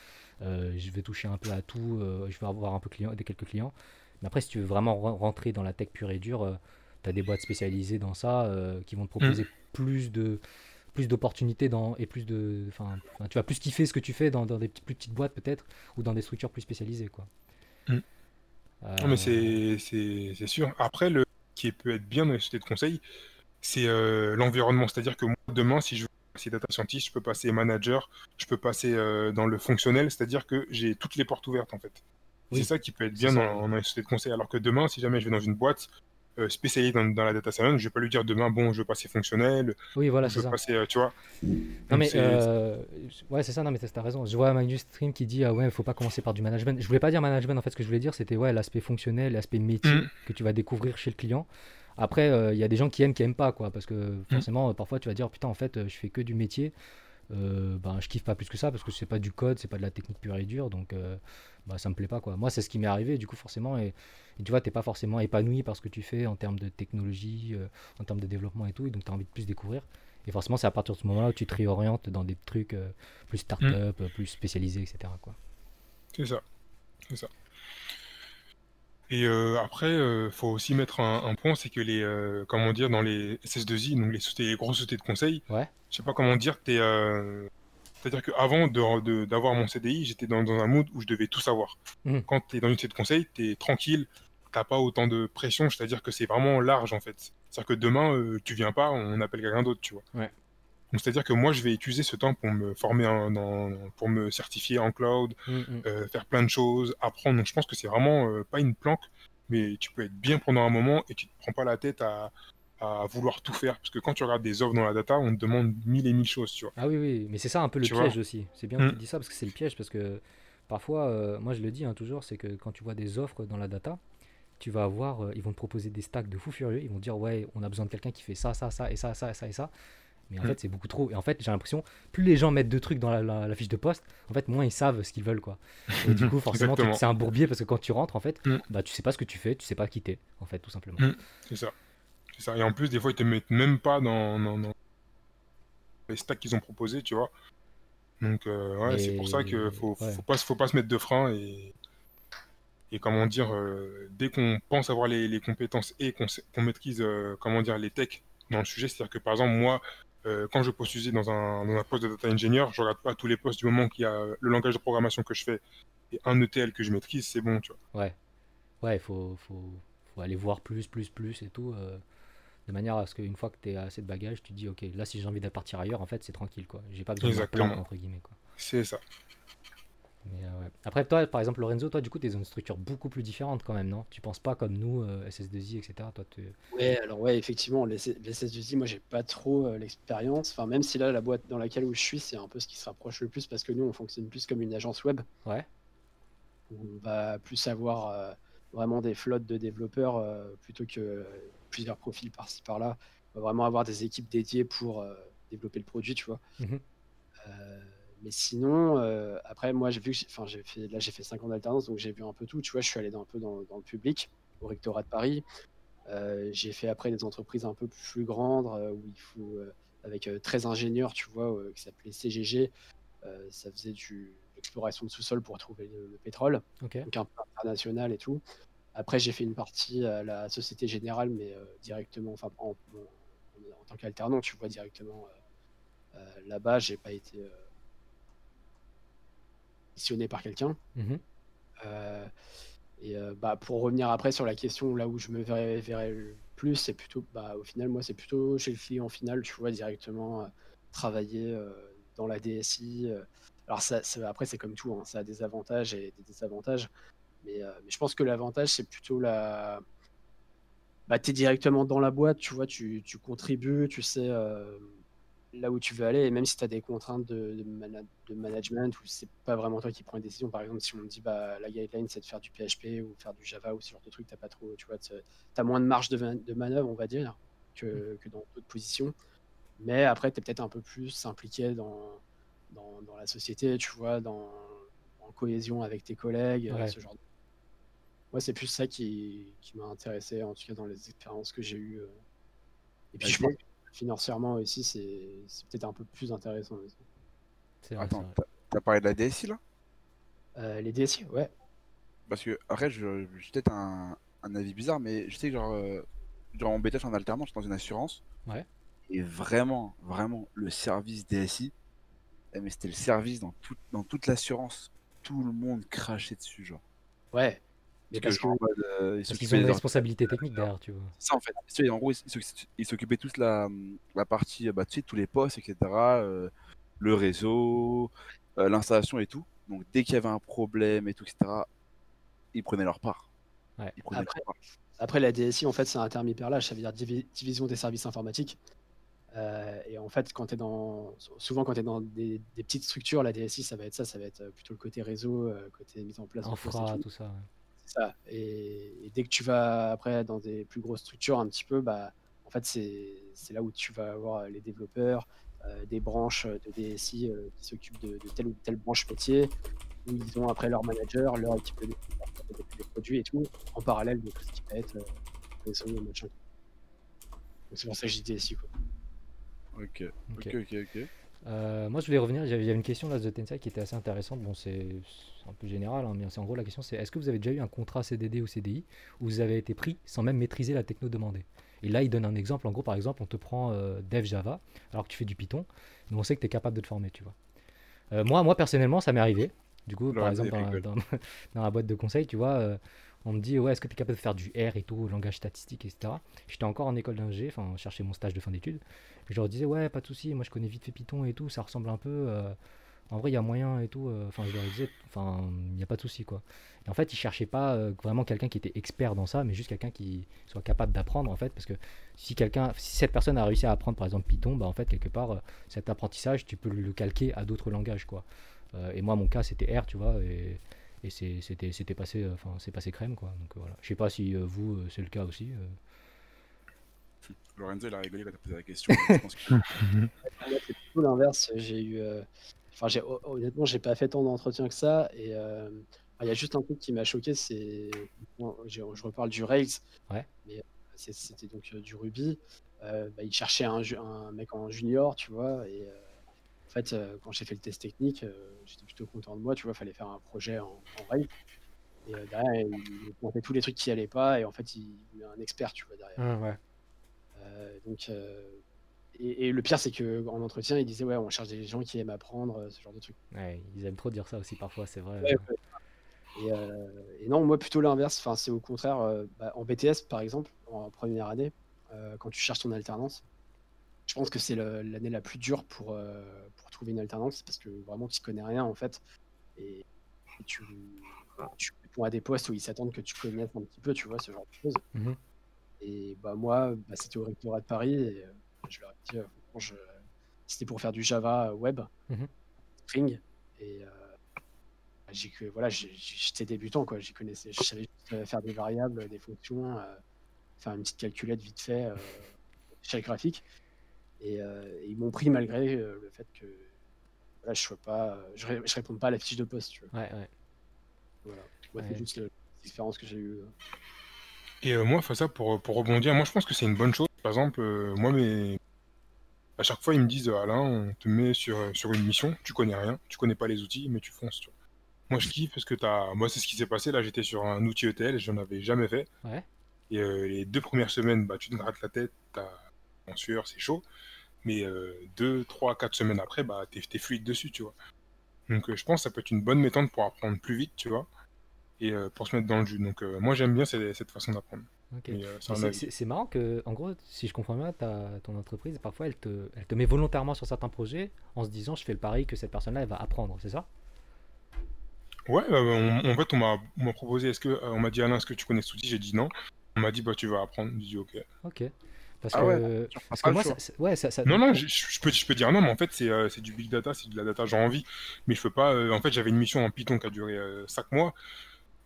euh, je vais toucher un peu à tout, je vais avoir un peu client, des quelques clients. Mais après, si tu veux vraiment re- rentrer dans la tech pure et dure, tu as des boîtes spécialisées dans ça qui vont te proposer plus de plus d'opportunités dans et plus de enfin tu vas plus kiffer ce que tu fais dans, dans des petites- plus petites boîtes peut-être ou dans des structures plus spécialisées quoi Mm. Euh, Non, mais c'est c'est- sûr. Après, le qui peut être bien dans les sociétés de conseil, c'est euh, l'environnement. C'est-à-dire que moi, demain, si je veux passer data scientist, je peux passer manager, je peux passer euh, dans le fonctionnel. C'est-à-dire que j'ai toutes les portes ouvertes, en fait. Oui, C'est ça qui peut être bien dans, dans les sociétés de conseil. Alors que demain, si jamais je vais dans une boîte euh, spécialisée dans, dans la data science, je vais pas lui dire demain, bon, je veux passer fonctionnel, oui voilà c'est ça passer, euh, tu vois. Non mais euh, ouais c'est ça non mais t'as raison je vois Magnus Stream qui dit ah ouais faut pas commencer par du management je voulais pas dire management en fait ce que je voulais dire c'était ouais l'aspect fonctionnel l'aspect métier Mm. que tu vas découvrir chez le client après euh, il y a des gens qui aiment qui aiment pas quoi parce que Mm. forcément euh, parfois tu vas dire putain en fait euh, je fais que du métier euh, ben je kiffe pas plus que ça parce que c'est pas du code c'est pas de la technique pure et dure donc euh, bah ça me plaît pas quoi moi c'est ce qui m'est arrivé du coup forcément et, et tu vois t'es pas forcément épanoui par ce que tu fais en termes de technologie euh, en termes de développement et tout et donc tu as envie de plus découvrir et forcément, c'est à partir de ce moment-là où tu te réorientes dans des trucs euh, plus start-up, euh, plus spécialisés, etc. Quoi. C'est ça. C'est ça. Et euh, après, euh, faut aussi mettre un, un point, c'est que les, euh, comment dire, dans les SS2I, donc les, les grosses sociétés de conseil, Ouais. je sais pas comment dire, t'es, c'est-à-dire qu'avant de, de- d'avoir mon CDI, j'étais dans, dans un mood où je devais tout savoir. Mhm. Quand tu es dans une société de conseil, tu es tranquille, t'as pas autant de pression, c'est-à-dire que c'est vraiment large en fait. C'est-à-dire que demain, euh, tu viens pas, on appelle quelqu'un d'autre, tu vois. Ouais. Donc c'est-à-dire que moi, je vais utiliser ce temps pour me former, en- dans- pour me certifier en cloud, Mm, mm. euh, faire plein de choses, apprendre. Donc je pense que c'est vraiment euh, pas une planque, mais tu peux être bien pendant un moment et tu te prends pas la tête à, à vouloir tout faire. Parce que quand tu regardes des offres dans la data, on te demande mille et mille choses, tu vois. Ah oui, oui, mais c'est ça un peu le Tu piège aussi. C'est bien que Mm. tu dis ça parce que c'est le piège. Parce que parfois, euh, moi je le dis hein, toujours, c'est que quand tu vois des offres dans la data, tu vas avoir, euh, ils vont te proposer des stacks de fous furieux. Ils vont te dire, ouais, on a besoin de quelqu'un qui fait ça, ça, ça, et ça, ça, ça, et ça. Mais en Mm. fait, c'est beaucoup trop. Et en fait, j'ai l'impression, plus les gens mettent de trucs dans la, la- la fiche de poste, en fait, moins ils savent ce qu'ils veulent, quoi. Et du coup, forcément, c'est un bourbier parce que quand tu rentres, en fait, Mm. bah, tu sais pas ce que tu fais, tu sais pas quitter, en fait, tout simplement. Mm. C'est ça. Ça. Et en plus, des fois, ils te mettent même pas dans, dans- dans les stacks qu'ils ont proposés, tu vois. Donc, euh, ouais, c'est pour ça que faut, ouais. faut, pas, faut pas se mettre de frein et, et comment dire, euh, dès qu'on pense avoir les, les compétences et qu'on qu'on maîtrise, euh, comment dire, les techs dans le sujet, c'est-à-dire que par exemple, moi, quand je postule dans un, dans un poste de data engineer, je regarde pas tous les postes du moment qu'il y a le langage de programmation que je fais et un ETL que je maîtrise, c'est bon, tu vois. Ouais. Ouais, il faut, faut, faut aller voir plus, plus, plus et tout. De manière à ce qu'une fois que tu as assez de bagages, tu te dis, ok, là, si j'ai envie de partir ailleurs, en fait, c'est tranquille, quoi. J'ai pas besoin d'un plan, entre guillemets, quoi. C'est ça. Mais, euh, ouais. Après, toi, par exemple, Lorenzo, toi, du coup, tu es dans une structure beaucoup plus différente quand même, non? Tu penses pas comme nous, euh, SS2I, etc. Toi, tu... Ouais, alors ouais, effectivement, les, les SS2I, moi j'ai pas trop euh, l'expérience. Enfin, même si là, la boîte dans laquelle où je suis, c'est un peu ce qui se rapproche le plus parce que nous, on fonctionne plus comme une agence web. Ouais. où On va plus avoir euh, vraiment des flottes de développeurs euh, plutôt que euh, plusieurs profils par-ci par-là. On va vraiment avoir des équipes dédiées pour euh, développer le produit, tu vois. Mhm. Euh, mais sinon, euh, après, moi, j'ai vu que j'ai- enfin, j'ai fait, là, j'ai fait 5 ans d'alternance, donc j'ai vu un peu tout. Tu vois, je suis allé dans, un peu dans, dans le public, au rectorat de Paris. J'ai fait après des entreprises un peu plus grandes où il faut, avec euh, 13 ingénieurs, tu vois, qui s'appelait CGG. Euh, ça faisait du l'exploration de sous-sol pour trouver le, le pétrole, Ok. donc un peu international et tout. Après, j'ai fait une partie à la Société Générale, mais euh, directement, enfin, en, en- en tant qu'alternant, tu vois, directement euh, euh, là-bas, j'ai pas été missionné par quelqu'un. Mhm. Euh, et bah, pour revenir après sur la question, là où je me verrais, verrais le plus, c'est plutôt, bah, au final, moi, c'est plutôt chez le client final, tu vois, directement travailler dans la DSI. Alors, ça, ça- après, c'est comme tout, hein, ça a des avantages et des désavantages. Mais, euh, mais je pense que l'avantage, c'est plutôt la. Bah, tu es directement dans la boîte, tu vois, tu, tu contribues, tu sais. euh, là où tu veux aller, et même si tu as des contraintes de, de, de management, ou c'est pas vraiment toi qui prends les décisions, par exemple, si on te dit bah, la guideline c'est de faire du PHP ou faire du Java ou ce genre de truc, t'as pas trop, tu vois, tu as moins de marge de, de manœuvre, on va dire, que, que dans d'autres positions. Mais après, tu es peut-être un peu plus impliqué dans, dans, dans la société, tu vois, dans, en cohésion avec tes collègues, Ouais. ce genre de... Moi, c'est plus ça qui, qui m'a intéressé, en tout cas dans les expériences que j'ai eues. euh. Et puis, je pense que financièrement aussi, c'est c'est peut-être un peu plus intéressant. aussi. C'est vrai, Attends, c'est vrai. t'as- parlé de la DSI là? Euh, les DSI, ouais. Parce que, après, je- j'ai peut-être un, un avis bizarre, mais je sais que, genre, euh, genre en bêta, je suis en alternance, je suis dans une assurance. Ouais. Et vraiment, vraiment, le service DSI, eh, mais c'était le service dans, tout, dans toute l'assurance. Tout le monde crachait dessus, genre. Ouais. Parce que, genre, euh, ils Parce qu'ils s'occupaient ont des responsabilité technique derrière, tu vois. C'est ça en fait. En gros, ils s'oc- ils s'occupaient tous la, la partie, bah, tu sais, tous les postes, etc. euh, le réseau, euh, l'installation et tout. Donc dès qu'il y avait un problème et tout, etc., ils prenaient leur part. Ouais. Ils prenaient Après- leur part. Après, la DSI, en fait, c'est un terme hyper large, ça veut dire divi- division des services informatiques. Euh, et en fait, quand tu dans, souvent quand tu es dans des, des petites structures, la DSI, ça va être ça, ça va être plutôt le côté réseau, côté mise en place Infra, tout. tout ça. ouais. C'est ça. Et, et dès que tu vas après dans des plus grosses structures, un petit peu, bah, en fait, c'est c'est là où tu vas avoir les développeurs, euh, des branches de DSI euh, qui s'occupent de, de telle ou telle branche métier, où ils ont après leur manager, leur équipe de des produits et tout, en parallèle de tout ce qui va être euh, réseau, machin. Donc c'est pour ça que je dis DSI. Quoi. Ok, Ok. ok, ok, ok. Euh, moi, je voulais revenir. Il y avait une question là de Tensai qui était assez intéressante. Bon, c'est un peu général, hein, mais c'est en gros la question c'est est-ce que vous avez déjà eu un contrat CDD ou CDI où vous avez été pris sans même maîtriser la techno demandée? Et là, il donne un exemple. En gros, par exemple, on te prend euh, Dev Java alors que tu fais du Python, mais on sait que tu es capable de te former, tu vois. Euh, moi, moi, personnellement, ça m'est arrivé. Du coup, par exemple, dans, rigole. dans- dans la boîte de conseil, tu vois, on me dit ouais, est-ce que tu es capable de faire du R et tout, langage statistique, etc. J'étais encore en école d'ingé, enfin, je cherchais mon stage de fin d'études. Je leur disais, ouais, pas de souci, moi je connais vite fait Python et tout, ça ressemble un peu. euh, en vrai, il y a moyen et tout. euh, Enfin, je leur disais, enfin, il n'y a pas de souci, quoi. Et en fait, ils cherchaient pas euh, vraiment quelqu'un qui était expert dans ça, mais juste quelqu'un qui soit capable d'apprendre, en fait. Parce que si quelqu'un, si cette personne a réussi à apprendre, par exemple, Python, bah, en fait, quelque part, cet apprentissage, tu peux le calquer à d'autres langages, quoi. Et moi, mon cas, c'était R, tu vois, et, et c'était passé, enfin, c'est passé crème, quoi. Donc voilà. Je sais pas si vous, c'est le cas aussi. Lorenzo, il a rigolé quand t'as posé la question. je pense que- Moi, c'est plutôt l'inverse. J'ai eu, euh, enfin, j'ai honnêtement, j'ai pas fait tant d'entretiens que ça. Et euh, il y a juste un truc qui m'a choqué, c'est, bon, je reparle du Rails. Ouais. Mais euh, c'est- c'était donc euh, du Ruby. Euh, bah, il cherchait un, ju- un mec en junior, tu vois. Et euh, en fait, quand j'ai fait le test technique, j'étais plutôt content de moi. Tu vois, fallait faire un projet en, en Rails. Et derrière, il il tous les trucs qui allaient pas. Et en fait, il met un expert, tu vois, derrière. ouais. Euh, donc, euh, et, et le pire, c'est que en entretien, il disait ouais, on cherche des gens qui aiment apprendre euh, ce genre de. Ouais, ils aiment trop dire ça aussi parfois, c'est vrai. Ouais, ouais. Et, euh, et non, moi plutôt l'inverse. Enfin, c'est au contraire. euh, bah, en BTS, par exemple, en première année, euh, quand tu cherches ton alternance, je pense que c'est l'année la plus dure pour pour trouver une alternance parce que vraiment tu connais rien en fait et, et tu tu réponds à des postes où ils s'attendent que tu connaisses un petit peu, tu vois, ce genre de choses. Mhm. Et bah moi, bah, c'était au rectorat de Paris et euh, je leur ai dit, euh, je- c'était pour faire du Java web, Mhm. Spring. Et euh, voilà, j'ai- j'étais débutant quoi. J'y connaissais, je savais juste, faire des variables, des fonctions, faire une petite calculette vite fait, échelle graphique. Et, euh, et ils m'ont pris malgré euh, le fait que voilà, je sois pas, je, ré- je réponde pas à la fiche de poste. Tu vois. Ouais, ouais. Voilà. Ouais. c'est juste le- l'expérience que j'ai eue. Euh. Et euh, moi, ça, pour, pour rebondir, moi je pense que c'est une bonne chose. Par exemple, euh, moi, mes... à chaque fois, ils me disent Alain, on te met sur, sur une mission, tu connais rien, tu connais pas les outils, mais tu fonces. Tu vois. Moi, je kiffe parce que t'as... moi, c'est ce qui s'est passé. Là, j'étais sur un outil ETL, j'en avais jamais fait. Ouais. Et euh, les deux premières semaines, bah, tu te grattes la tête, t'as en sueur, c'est chaud. Mais euh, deux, trois, quatre semaines après, bah, t'es, t'es fluide dessus, tu vois. Donc, euh, je pense que ça peut être une bonne méthode pour apprendre plus vite, tu vois, et euh, pour se mettre dans le jus. Donc, euh, moi, j'aime bien cette, cette façon d'apprendre. Euh, c'est marrant que, en gros, si je comprends bien, ta- ton entreprise, parfois, elle te, elle te met volontairement sur certains projets en se disant, je fais le pari que cette personne-là, elle va apprendre, c'est ça? Ouais, euh, on- en fait, on m'a on m'a proposé, est-ce que, euh, on m'a dit Alain, est-ce que tu connais cet outil? J'ai dit non. On m'a dit, bah, tu vas apprendre. J'ai dit, ok. Ok. Parce Ah que, ouais, parce que moi, ça, ouais, ça, ça- Non, non, je, je peux, je peux dire non, mais en fait, c'est euh, c'est du big data, c'est de la data, j'ai envie. Mais je peux pas. euh, en fait, j'avais une mission en Python qui a duré 5 mois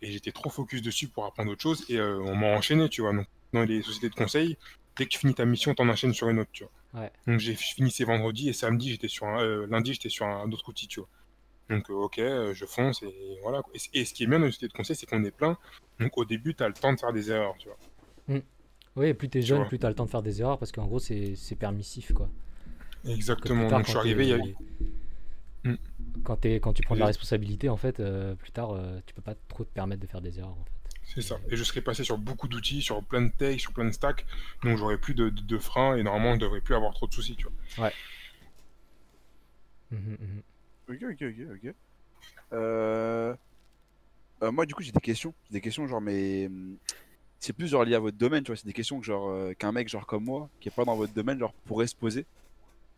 et j'étais trop focus dessus pour apprendre autre chose et euh, on m'a enchaîné, tu vois. Donc, dans les sociétés de conseil, dès que tu finis ta mission, t'en enchaînes sur une autre, tu vois. Ouais. Donc, j'ai fini ces vendredis et samedi, j'étais sur un, euh, lundi, j'étais sur un autre outil, tu vois. Donc, euh, ok, je fonce et voilà. quoi. Et, ce qui est bien dans les sociétés de conseil, c'est qu'on est plein. Donc, au début, t'as le temps de faire des erreurs, tu vois. Oui, plus t'es jeune, vois. plus t'as le temps de faire des erreurs parce qu'en gros, c'est permissif quoi. Exactement. tard, Donc, je suis arrivé, il y a. Quand, tu prends de la responsabilité, en fait, euh, plus tard, euh, tu peux pas trop te permettre de faire des erreurs. En fait. C'est ça. Et je serais passé sur beaucoup d'outils, sur plein de techs, sur plein de stacks. Donc j'aurais plus de, de, de freins et normalement je devrais plus avoir trop de soucis, tu vois. Mhm, mhm. Ok, ok, ok, ok. Euh... euh, moi, du coup, j'ai des questions. Des questions, genre, mais. C'est plus genre lié à votre domaine, tu vois. C'est des questions que, genre, euh, qu'un mec, genre, comme moi, qui est pas dans votre domaine, genre, pourrait se poser.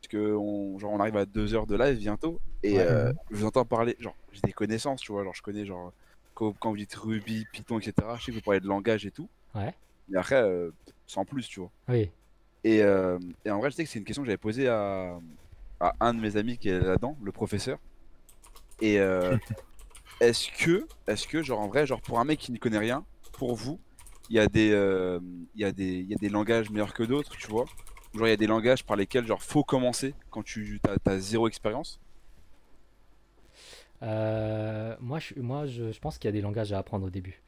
Parce que, on, genre, on arrive à deux heures de live bientôt. Et Ouais. euh, je vous entends parler. Genre, j'ai des connaissances, tu vois. Genre, je connais, genre, quand, quand vous dites Ruby, Python, etc. Je sais que vous parlez de langage et tout. Ouais. Mais après, euh, sans plus, tu vois. Oui. Et, euh, et en vrai, je sais que c'est une question que j'avais posée à, à un de mes amis qui est là-dedans, le professeur. Et euh, est-ce que, est-ce que, genre en vrai, genre pour un mec qui ne connaît rien, pour vous, il y a des, euh, il y a des, il y a des langages meilleurs que d'autres, tu vois? Genre il y a des langages par lesquels genre faut commencer quand tu as, zéro expérience. Euh, moi, je, moi je, je pense qu'il y a des langages à apprendre au début.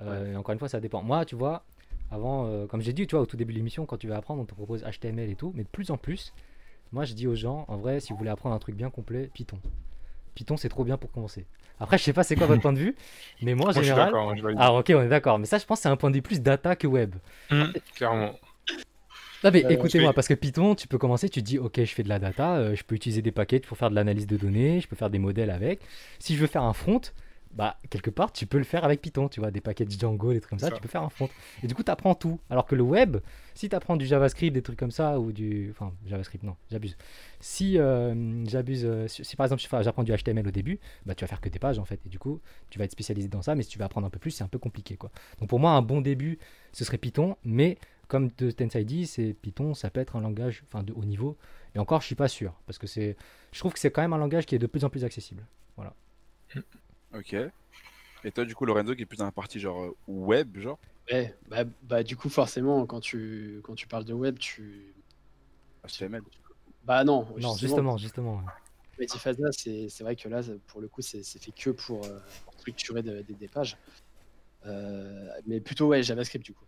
Euh, et encore une fois, ça dépend. Moi, tu vois, avant, euh, comme j'ai dit, tu vois, au tout début de l'émission, quand tu vas apprendre, on te propose HTML et tout. Mais de plus en plus, moi, je dis aux gens, en vrai, si vous voulez apprendre un truc bien complet, Python. Python, c'est trop bien pour commencer. Après, je sais pas c'est quoi votre point de vue, mais moi, en Moi je suis général. hein, je. Ah, ok, on est d'accord. Mais ça, je pense que c'est un point de vue plus data que web. Hum, clairement. Non mais Euh, écoutez-moi, parce que Python, tu peux commencer, tu te dis, ok, je fais de la data, euh, je peux utiliser des paquets pour faire de l'analyse de données, je peux faire des modèles avec. Si je veux faire un front, bah quelque part, tu peux le faire avec Python, tu vois, des paquets Django, des trucs comme ça, Ça. tu peux faire un front. Et du coup, tu apprends tout. Alors que le web, si tu apprends du JavaScript, des trucs comme ça, ou du... Enfin, JavaScript, non, j'abuse. Si euh, j'abuse, si, par exemple j'apprends du HTML au début, bah tu vas faire que des pages en fait. Et du coup, tu vas être spécialisé dans ça, mais si tu veux apprendre un peu plus, c'est un peu compliqué, quoi. Donc pour moi, un bon début, ce serait Python, mais comme de Tensai dit, c'est Python, ça peut être un langage enfin, de haut niveau. Et encore, je suis pas sûr, parce que c'est, je trouve que c'est quand même un langage qui est de plus en plus accessible. Ok. Et toi, du coup, Lorenzo, qui est plus dans la partie genre web, genre? Ouais, bah, bah, du coup, forcément, quand tu, quand tu parles de web, tu. HTML. Bah non, Non, justement, justement. ouais. Multifasa, c'est c'est vrai que là, pour le coup, c'est c'est fait que pour, euh, pour structurer de- des- des pages. Euh, mais plutôt, ouais, JavaScript, du coup.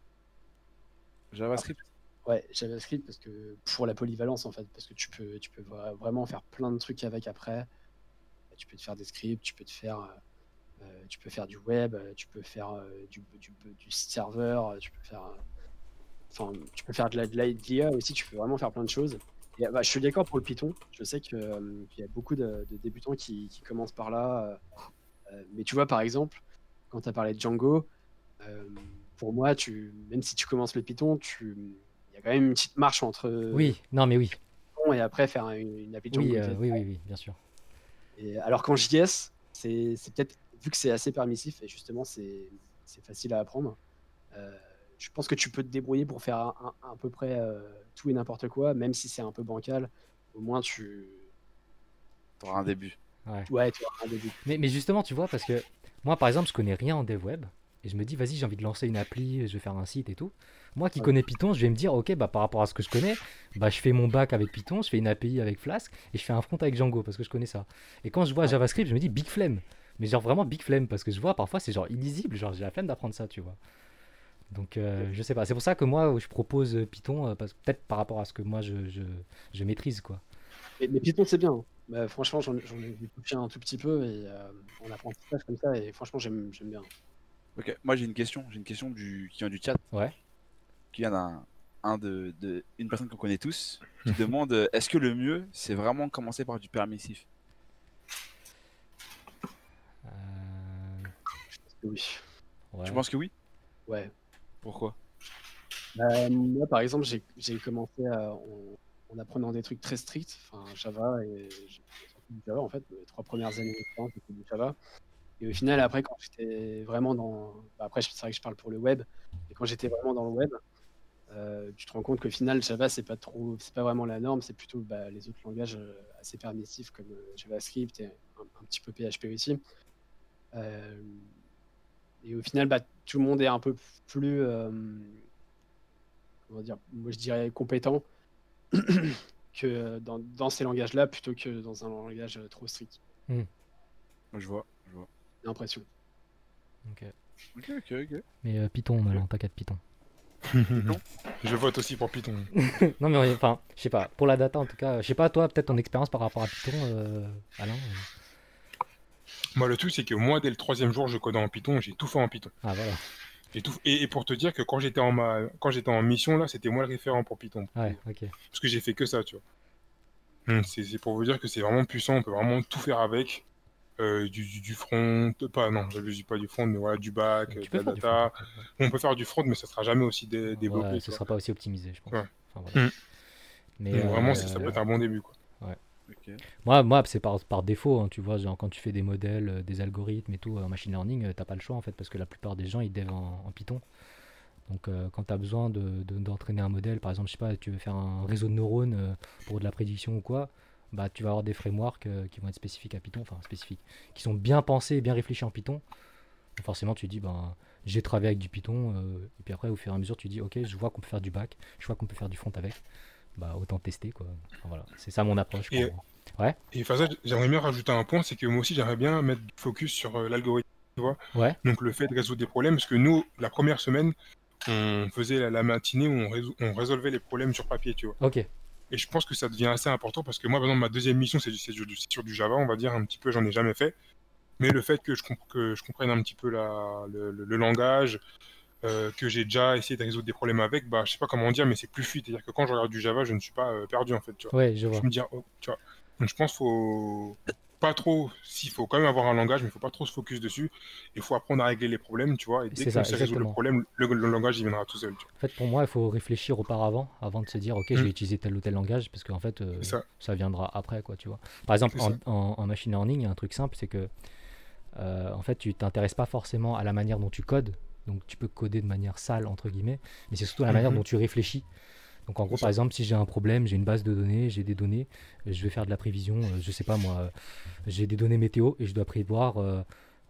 JavaScript. Ouais, JavaScript, parce que pour la polyvalence, en fait, parce que tu peux, tu peux vra- vraiment faire plein de trucs avec après. Tu peux te faire des scripts, tu peux te faire, euh, euh, tu peux faire du web, euh, tu peux faire du, du, du serveur, tu peux faire, enfin, tu peux faire de la- de aussi, tu peux vraiment faire plein de choses. Bah, je suis d'accord pour le Python. Je sais qu'il y a beaucoup de, débutants qui, qui commencent par là. mais tu vois, par exemple, quand tu as parlé de Django, pour moi, tu, même si tu commences le Python, tu, il y a quand même une petite marche entre Oui, non, mais oui, Python et après faire une, une appli Django. oui, euh, oui, oui, oui, bien sûr. Et alors qu'en JS, c'est c'est peut-être, vu que c'est assez permissif et justement c'est c'est facile à apprendre, euh, je pense que tu peux te débrouiller pour faire un- un- à peu près euh, tout et n'importe quoi, même si c'est un peu bancal. Au moins, tu. T'auras un début. Ouais. Ouais, tu auras un début. Mais, mais justement, tu vois, parce que moi, par exemple, je connais rien en dev web. Et je me dis, vas-y, j'ai envie de lancer une appli, je vais faire un site et tout. Moi qui Ouais. connais Python, je vais me dire, ok, bah, par rapport à ce que je connais, bah, je fais mon bac avec Python, je fais une API avec Flask, et je fais un front avec Django, parce que je connais ça. Et quand je vois. JavaScript, je me dis, big flemme. Mais genre vraiment big flemme, parce que je vois parfois, c'est genre illisible, genre j'ai la flemme d'apprendre ça, tu vois. Donc, euh, je sais pas. C'est pour ça que moi, je propose euh, Python, euh, peut-être par rapport à ce que moi, je, je, je maîtrise, quoi. Mais, mais Python, c'est bien. Bah, franchement, j'en ai touché un tout petit peu et euh, on apprend ça comme ça et franchement, j'aime bien. Ok, moi j'ai une question. J'ai une question du... qui vient du chat. Ouais. Qui vient d'un un de, de- une personne qu'on connaît tous qui demande euh, est-ce que le mieux c'est vraiment commencer par du permissif? Euh, Oui. ouais. Tu penses que oui? Ouais. Pourquoi? Bah, moi, par exemple, j'ai j'ai commencé à- en, en apprenant des trucs très stricts, enfin Java et j'ai surtout du Java en fait. Les trois premières années d'expérience c'était du Java. Et au final, après, quand j'étais vraiment dans, bah, après c'est vrai que je parle pour le web, et quand j'étais vraiment dans le web, euh, tu te rends compte qu'au final, Java, c'est pas trop, c'est pas vraiment la norme, c'est plutôt bah, les autres langages euh, assez permissifs comme euh, JavaScript et un, un petit peu PHP aussi. Euh, et au final, bah, tout le monde est un peu plus, euh, comment dire, moi je dirais compétent que dans, dans ces langages-là plutôt que dans un langage trop strict. Vois, je vois. L'impression. Ok. Ok, ok, ok. Mais euh, Python, Malin, t'inquiète, Python. Je vote aussi pour Python. non, mais enfin, je sais pas, pour la data en tout cas, je sais pas, toi, peut-être ton expérience par rapport à Python, euh, Alain euh. Moi, le truc, c'est que moi, dès le troisième jour, je codais en Python, j'ai tout fait en Python. Ah, voilà. Et, tout... et, et pour te dire que quand j'étais en, ma... quand j'étais en mission, là, c'était moi le référent pour Python. Ouais, ok. Parce que j'ai fait que ça, tu vois. C'est c'est pour vous dire que c'est vraiment puissant, on peut vraiment tout faire avec. Euh, du, du, du front, pas, non, je dis pas du front, mais voilà, du back, Tu de la data. On peut faire du front, mais ça sera jamais aussi dé- développé. Ouais, ce sera pas aussi optimisé, je pense. Ouais. Enfin, voilà. Mm. Mais Donc, vraiment, euh, ça peut être un bon début, quoi. Moi, moi c'est par, par défaut, hein, tu vois, genre quand tu fais des modèles, euh, des algorithmes et tout en machine learning, euh, t'as pas le choix en fait, parce que la plupart des gens ils dev en, en Python. Donc euh, quand tu as besoin de, de- d'entraîner un modèle, par exemple, je sais pas, tu veux faire un réseau de neurones euh, pour de la prédiction ou quoi, bah tu vas avoir des frameworks euh, qui vont être spécifiques à Python, enfin spécifiques, qui sont bien pensés et bien réfléchis en Python. Donc, forcément, tu dis, ben, j'ai travaillé avec du Python, euh, et puis après, au fur et à mesure, tu dis, ok, je vois qu'on peut faire du back, je vois qu'on peut faire du front avec, bah autant tester quoi. Enfin, voilà, c'est ça mon approche. Et- pour moi. Et enfin, ça, j'aimerais bien rajouter un point, c'est que moi aussi, j'aimerais bien mettre du focus sur euh, l'algorithme, tu vois. Ouais. Donc, le fait de résoudre des problèmes, parce que nous, la première semaine, on faisait la, la matinée où on, on résolvait les problèmes sur papier, tu vois. Ok, Et je pense que ça devient assez important parce que moi, par exemple, ma deuxième mission, c'est sur du Java, on va dire, un petit peu, j'en ai jamais fait. Mais le fait que je, comp- que je comprenne un petit peu la, le, le- le langage, euh, que j'ai déjà essayé de résoudre des problèmes avec, bah, je sais pas comment dire, mais c'est plus fluide. C'est-à-dire que quand je regarde du Java, je ne suis pas euh, perdu, en fait, tu vois. ouais, je vois. Je me dis, oh, tu vois. Donc, je pense qu'il faut pas trop, s'il faut quand même avoir un langage, mais il faut pas trop se focus dessus. Il faut apprendre à régler les problèmes, tu vois. Et dès qu'on sait résoudre le problème, le, le langage, il viendra tout seul, tu vois. En fait, pour moi, il faut réfléchir auparavant, avant de se dire, ok, je Mm. vais utiliser tel ou tel langage, parce qu'en fait, euh, ça. ça viendra après, quoi, tu vois. Par exemple, en, ça. en- en machine learning, il y a un truc simple, c'est que, euh, en fait, tu t'intéresses pas forcément à la manière dont tu codes, donc tu peux coder de manière sale, entre guillemets, mais c'est surtout à la manière Mhm. dont tu réfléchis. Donc en gros, par exemple, si j'ai un problème, j'ai une base de données, j'ai des données, euh, je vais faire de la prévision, euh, je sais pas moi, euh, j'ai des données météo et je dois prévoir euh,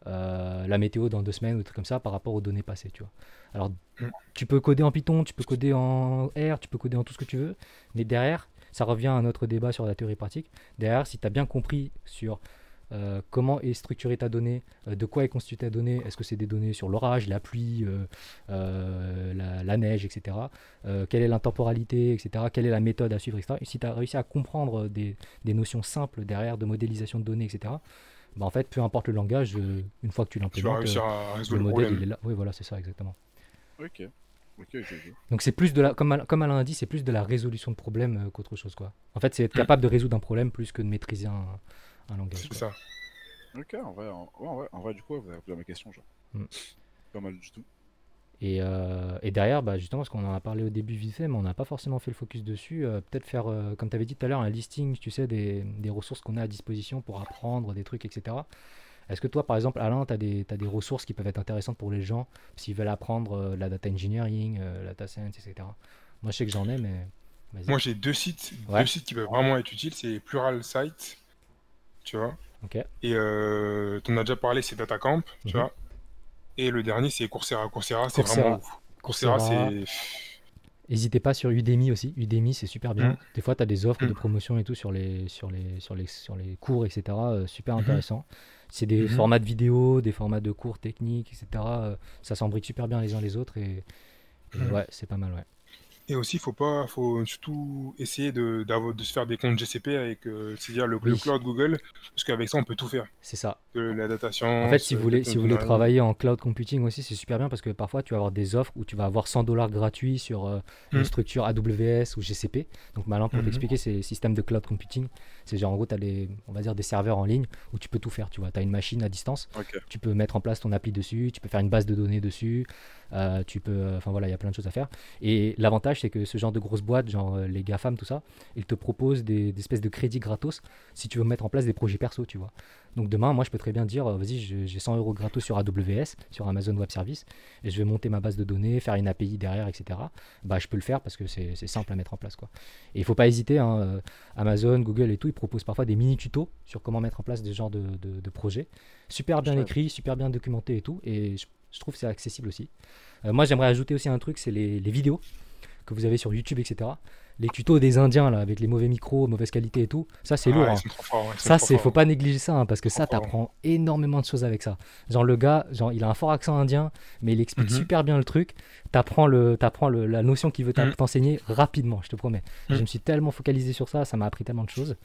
euh, la météo dans deux semaines ou des trucs comme ça par rapport aux données passées, tu vois. Alors, Mm. tu peux coder en Python, tu peux coder en R, tu peux coder en tout ce que tu veux, mais derrière, ça revient à notre débat sur la théorie pratique. Derrière, si tu as bien compris sur euh, comment est structurée ta donnée, euh, de quoi est constituée ta donnée, est-ce que c'est des données sur l'orage, la pluie, euh, euh, la, la neige, etc. euh, quelle est l'intemporalité, etc. Quelle est la méthode à suivre, etc. Et si tu as réussi à comprendre des, des notions simples derrière de modélisation de données, etc. Bah en fait, peu importe le langage, euh, une fois que tu l'implémentes, euh, le le modèle il est là. Oui, voilà, c'est ça exactement. Ok. Ok, ok, ok. Donc c'est plus de la, comme, comme Alain a dit, c'est plus de la résolution de problème euh, qu'autre chose, quoi. En fait, c'est être capable de résoudre un problème plus que de maîtriser un, un langage. C'est ça. Ok, en vrai, en, ouais, en vrai, en vrai, du coup, vous avez répondu à ma question, genre. Mm. Pas mal du tout. Et, euh, et derrière, bah, justement, parce qu'on en a parlé au début vite fait, mais on n'a pas forcément fait le focus dessus, euh, peut-être faire, euh, comme tu avais dit tout à l'heure, un listing, tu sais, des, des ressources qu'on a à disposition pour apprendre, des trucs, etc. Est-ce que toi, par exemple, Alain, tu as, des t'as des ressources qui peuvent être intéressantes pour les gens s'ils veulent apprendre euh, la data engineering, euh, la data science, etc. Moi, je sais que j'en ai, mais vas-y. Moi, j'ai deux sites, Ouais. deux sites qui peuvent vraiment être utiles. C'est Plural Site, tu vois. Et euh, tu en as déjà parlé, c'est DataCamp, tu Mhm. vois. Et le dernier, c'est Coursera. Coursera, c'est vraiment ouf. Coursera, c'est. N'hésitez pas sur Udemy aussi. Udemy, c'est super bien. Mm. Des fois, tu as des offres de Mm. promotion et tout sur les, sur les, sur les, sur les cours, etc. euh, super Mhm. intéressant. C'est des Mhm. formats de vidéos, des formats de cours techniques, etc. euh, ça s'embrique super bien les uns les autres et, et Mhm. ouais, c'est pas mal, ouais. Et aussi, faut pas, faut surtout essayer de, de se faire des comptes GCP avec, euh, c'est-à-dire le, Oui. le cloud Google, parce qu'avec ça, on peut tout faire. C'est ça. De la data science. En fait, si vous voulez, si vous voulez travailler en cloud computing aussi, c'est super bien parce que parfois tu vas avoir des offres où tu vas avoir 100 dollars gratuits sur euh, une Mm. structure AWS ou GCP. Donc malin pour Mhm. t'expliquer, c'est système de cloud computing. C'est genre en gros, tu as des, on va dire des serveurs en ligne où tu peux tout faire. Tu vois, tu as une machine à distance, tu peux mettre en place ton appli dessus, tu peux faire une base de données dessus, euh, tu peux, enfin voilà, il y a plein de choses à faire. Et l'avantage, c'est que ce genre de grosses boîtes, genre euh, les GAFAM, tout ça, ils te proposent des, des espèces de crédits gratos si tu veux mettre en place des projets perso, tu vois. Donc demain, moi, je peux très bien dire, euh, vas-y, j'ai 100 euros gratos sur AWS, sur Amazon Web Service, et je vais monter ma base de données, faire une API derrière, etc. Bah, je peux le faire parce que c'est simple à mettre en place, quoi. Et il faut pas hésiter, hein, euh, Amazon, Google et tout, ils proposent parfois des mini tutos sur comment mettre en place des genres de, de, de projets. Super bien écrit, super bien documenté et tout, et je, je trouve que c'est accessible aussi. Euh, moi, j'aimerais ajouter aussi un truc, c'est les, les vidéos que vous avez sur YouTube, etc. Les tutos des Indiens, là, avec les mauvais micros, mauvaise qualité et tout, ça c'est Ah, lourd. hein. ouais, sont Ça, c'est, faut pas négliger ça, hein, parce que ça, fort. t'apprends énormément de choses avec ça. Genre, le gars, genre, il a un fort accent indien, mais il explique Mhm. super bien le truc. T'apprends, le, t'apprends le, la notion qu'il veut Mhm. t'enseigner rapidement, je te promets. Mhm. Je me suis tellement focalisé sur ça, ça m'a appris tellement de choses.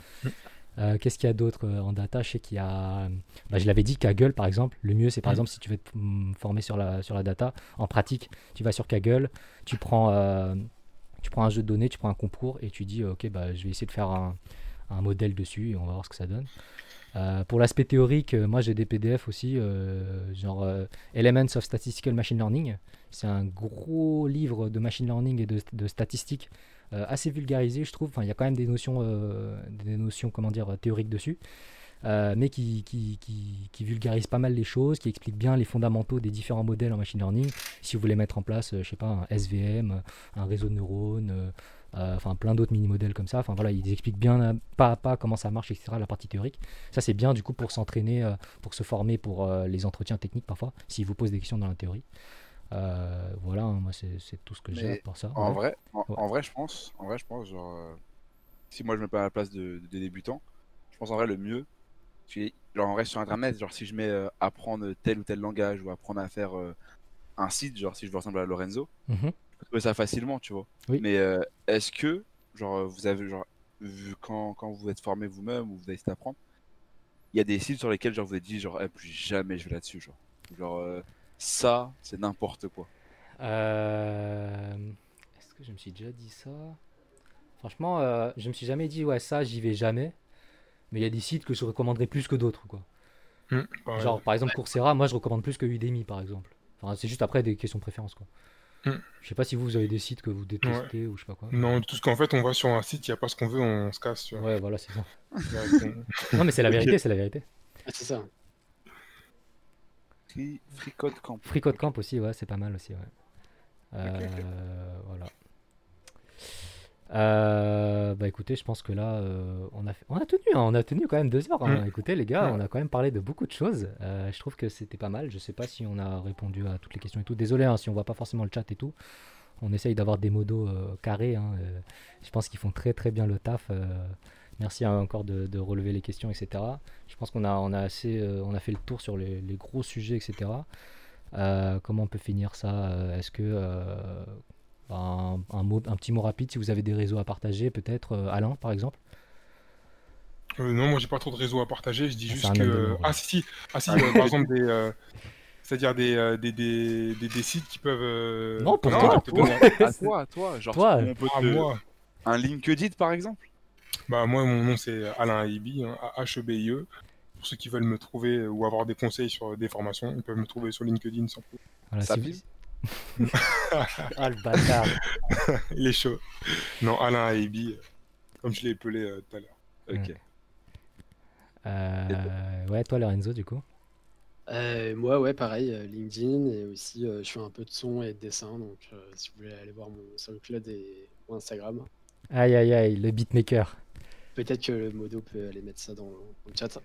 Euh, qu'est-ce qu'il y a d'autre euh, en data? Je sais qu'il y a. bah, je l'avais dit, Kaggle par exemple. Le mieux, c'est par Mhm. exemple si tu veux te mm, former sur la, sur la data. En pratique, tu vas sur Kaggle, tu prends, euh, tu prends un jeu de données, tu prends un concours et tu dis Ok, bah, je vais essayer de faire un, un modèle dessus et on va voir ce que ça donne. Euh, pour l'aspect théorique, moi j'ai des PDF aussi, genre Elements of Statistical Machine Learning. C'est un gros livre de machine learning et de, de statistiques assez vulgarisé, je trouve. Enfin, il y a quand même des notions, euh, des notions comment dire, théoriques dessus, euh, mais qui, qui, qui, vulgarise pas mal les choses, qui explique bien les fondamentaux des différents modèles en machine learning. Si vous voulez mettre en place, euh, je sais pas, un SVM, euh, un réseau de neurones, euh, euh, enfin plein d'autres mini-modèles comme ça. Enfin voilà, ils expliquent bien euh, pas à pas comment ça marche, etc. La partie théorique. Ça c'est bien du coup pour s'entraîner, euh, pour se former pour euh, les entretiens techniques parfois, s'ils vous posent des questions dans la théorie. Euh, voilà, hein, moi c'est tout ce que j'ai pour ça. En Ouais. vrai, en, Ouais. en vrai, je pense, en vrai, je pense, genre, euh, si moi je me mets à la place de, des débutants, je pense en vrai le mieux, c'est genre en vrai sur internet, genre si je mets euh, apprendre tel ou tel langage ou apprendre à faire un site, genre si je veux ressembler à Lorenzo, Mhm. je peux trouver ça facilement, tu vois. Oui. Mais est-ce que, genre, vous avez, genre, vu quand, quand vous êtes formé vous-même ou vous avez essayé d'apprendre, il y a des sites sur lesquels, genre, vous êtes dit, genre, Eh, plus jamais je vais là-dessus, genre. Genre, ça, c'est n'importe quoi. Euh, Est-ce que je me suis déjà dit ça? Franchement, euh, je me suis jamais dit, ouais, ça, j'y vais jamais. Mais il y a des sites que je recommanderais plus que d'autres, quoi. Pareil. Genre, par exemple, Coursera, moi, je recommande plus que Udemy, par exemple. Enfin, c'est juste après des questions de préférence, quoi. Hmm. Je sais pas si vous, vous avez des sites que vous détestez ou je sais pas quoi. Non, tout ce qu'en fait, on va sur un site, il n'y a pas ce qu'on veut, on se casse. Tu vois. Ouais, voilà, c'est ça. Non, mais c'est la vérité, c'est la vérité. Ah, c'est ça. Free Code Camp. Free Code Camp aussi, ouais, c'est pas mal aussi, ouais. Euh, voilà. Euh, bah écoutez, je pense que là, euh, on, a fait- on a tenu, hein, on a tenu quand même deux heures. hein. Mm. Écoutez les gars, Ouais. on a quand même parlé de beaucoup de choses. Euh, je trouve que c'était pas mal. Je sais pas si on a répondu à toutes les questions et tout. Désolé hein, si on voit pas forcément le chat et tout. On essaye d'avoir des modos carrés. je pense qu'ils font très très bien le taf. Merci hein, encore de, de relever les questions, etc. Je pense qu'on a, on a assez, euh, on a fait le tour sur les, les gros sujets, etc. Euh, comment on peut finir ça euh, Est-ce que euh, un, un mot, un petit mot rapide, si vous avez des réseaux à partager, peut-être euh, Alain, par exemple? Euh, non, moi j'ai pas trop de réseaux à partager. Je dis Ah, juste que. Ah, si, si. Ah, si, euh, par exemple, des. euh, C'est-à-dire des, des, des, des, des sites qui peuvent. euh, Non, pour non, toi, toi, à toi, à toi. Genre, Toi, on peut Ah, te- moi. Un LinkedIn, par exemple? Bah, moi, mon nom c'est Alain Aibi, hein, A-H-E-B-I-E. E. Pour ceux qui veulent me trouver ou avoir des conseils sur des formations, ils peuvent me trouver sur LinkedIn sans problème. Voilà, Ça si pime vous- ah le bâtard Il est chaud. Non, Alain Aibi, comme je l'ai appelé euh, tout à l'heure. Ok. Ouais. Euh, Ouais, toi Lorenzo, du coup? Euh, moi, ouais, pareil, euh, LinkedIn et aussi euh, je fais un peu de son et de dessin. Donc, euh, si vous voulez aller voir mon SoundCloud et mon Instagram, Aïe aïe aïe, le beatmaker. Peut-être que le modo peut aller mettre ça dans, dans le chat.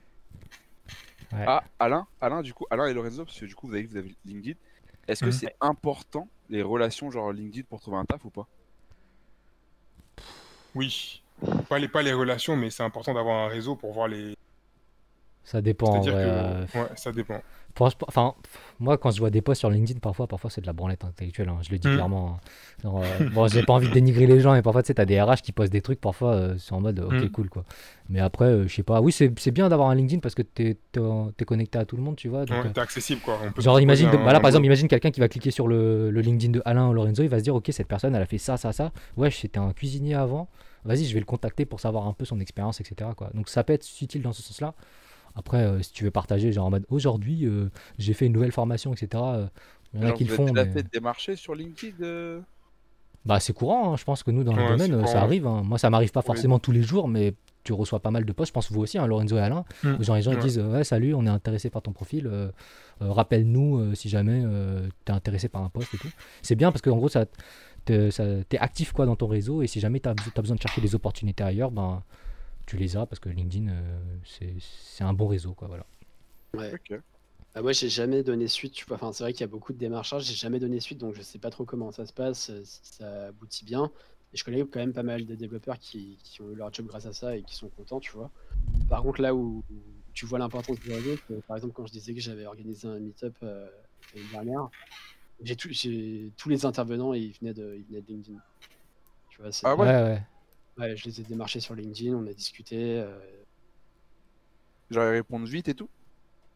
Ouais. Ah, Alain, Alain, du coup, Alain et Lorenzo, parce que du coup, vous avez vous avez LinkedIn. Est-ce que Mhm. c'est important, les relations, genre LinkedIn, pour trouver un taf ou pas? Oui. Pas les, pas les relations, mais c'est important d'avoir un réseau pour voir les. Ça dépend. C'est-à-dire ouais, que. euh, Ouais, ça dépend. Enfin, moi quand je vois des posts sur LinkedIn, parfois, parfois c'est de la branlette intellectuelle. hein, je le dis Mm. clairement. hein. Genre, euh, bon, j'ai pas envie de dénigrer les gens, et parfois tu sais, t'as des RH qui postent des trucs, parfois euh, c'est en mode ok Mm. cool quoi. Mais après, euh, je sais pas. Oui, c'est bien d'avoir un LinkedIn parce que t'es t'es connecté à tout le monde, tu vois. donc, Ouais, euh, t'es accessible, quoi. On peut Genre imagine, voilà, un par exemple, imagine quelqu'un qui va cliquer sur le, le LinkedIn de Alain ou Lorenzo, il va se dire ok cette personne elle a fait ça, ça, ça. Ouais, c'était un cuisinier avant. Vas-y, je vais le contacter pour savoir un peu son expérience, etc. Quoi. Donc ça peut être utile dans ce sens-là. Après, euh, si tu veux partager, genre en mode aujourd'hui euh, j'ai fait une nouvelle formation, etc. euh, Il y en a qui le font. mais- fait des marchés sur LinkedIn euh Bah, c'est courant, hein. je pense que nous, dans le domaine, ça arrive. hein. Moi, ça m'arrive pas Oui. forcément tous les jours, mais tu reçois pas mal de posts. Je pense vous aussi, hein, Lorenzo et Alain. Mm. où genre, les gens Ouais. disent Ouais, salut, on est intéressé par ton profil. euh, euh, Rappelle-nous euh, si jamais tu es intéressé par un post et tout. C'est bien parce qu'en gros, ça, te- ça, t'es actif quoi, dans ton réseau et si jamais tu as, besoin de chercher des opportunités ailleurs, ben, tu les as parce que LinkedIn, euh, c'est un bon réseau. Quoi, voilà. Ouais. Bah, moi, j'ai jamais donné suite. Tu vois. Enfin, c'est vrai qu'il y a beaucoup de démarchages. J'ai jamais donné suite, donc je sais pas trop comment ça se passe, euh, si ça aboutit bien. Et je connais quand même pas mal de développeurs qui, qui ont eu leur job grâce à ça et qui sont contents, tu vois. Par contre, là où, où tu vois l'importance du réseau, par exemple, quand je disais que j'avais organisé un meet-up euh, l'année dernière, j'ai tous les intervenants, ils venaient de, ils venaient de LinkedIn. Tu vois, c'est- Ah ouais? Ouais, ouais. Ouais, je les ai démarchés sur LinkedIn, on a discuté. euh, Genre, ils répondent vite et tout?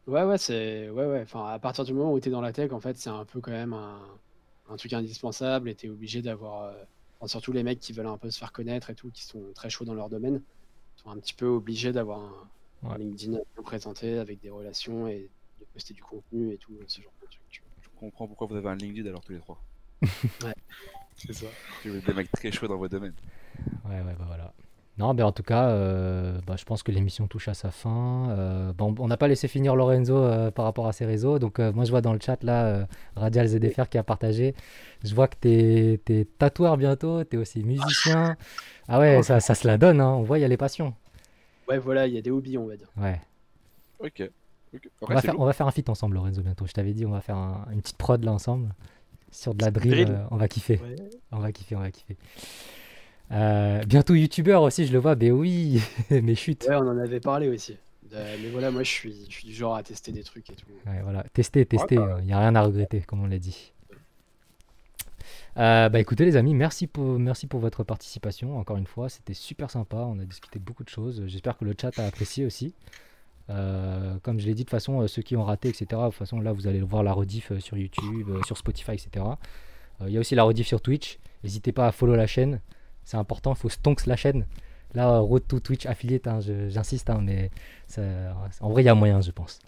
Ouais, ouais, c'est. Ouais, ouais. Enfin, à partir du moment où tu es dans la tech, en fait, c'est un peu quand même un, un truc indispensable et tu es obligé d'avoir. euh, enfin, surtout les mecs qui veulent un peu se faire connaître et tout, qui sont très chauds dans leur domaine, sont un petit peu obligés d'avoir un, un Ouais. LinkedIn bien présenté avec des relations et de poster du contenu et tout, ce genre de tu vois. Je comprends pourquoi vous avez un LinkedIn alors tous les trois. C'est ça. Vous êtes des mecs très chauds dans vos domaines. Ouais, ouais, bah voilà. Non, mais en tout cas, euh, bah, je pense que l'émission touche à sa fin. Euh, bon, on n'a pas laissé finir Lorenzo euh, par rapport à ses réseaux. Donc, euh, moi, je vois dans le chat là, euh, Radial ZDFR qui a partagé. Je vois que t'es es tatoueur bientôt, t'es aussi musicien. Ah ouais, ça, ça se la donne, hein. on voit, il y a les passions. Ouais, voilà, il y a des hobbies, on va dire. Ouais. Ok. Ok. On va, faire, on va faire un feat ensemble, Lorenzo, bientôt. Je t'avais dit, on va faire un- une petite prod là ensemble. Sur de la drill, Drill. euh, on va kiffer. Ouais. On va kiffer, on va kiffer. Euh, bientôt youtubeur aussi, je le vois. Mais oui, mais chut. Ouais, on en avait parlé aussi. Euh, mais voilà, moi, je suis, je suis du genre à tester des trucs et tout. Ouais, voilà, tester, tester, il bah. n'y a rien à regretter, comme on l'a dit. Euh, bah écoutez les amis, merci pour, merci pour votre participation, encore une fois, c'était super sympa, on a discuté beaucoup de choses, j'espère que le chat a apprécié aussi. Euh, comme je l'ai dit, de toute façon, ceux qui ont raté, etc., de toute façon, là, vous allez voir la rediff sur YouTube, sur Spotify, etc. Euh, Il y a aussi la rediff sur Twitch, n'hésitez pas à follow la chaîne, c'est important, il faut stonks la chaîne. Là, euh, Road to Twitch affiliate, hein, j'insiste, hein, mais ça- en vrai, il y a moyen, je pense.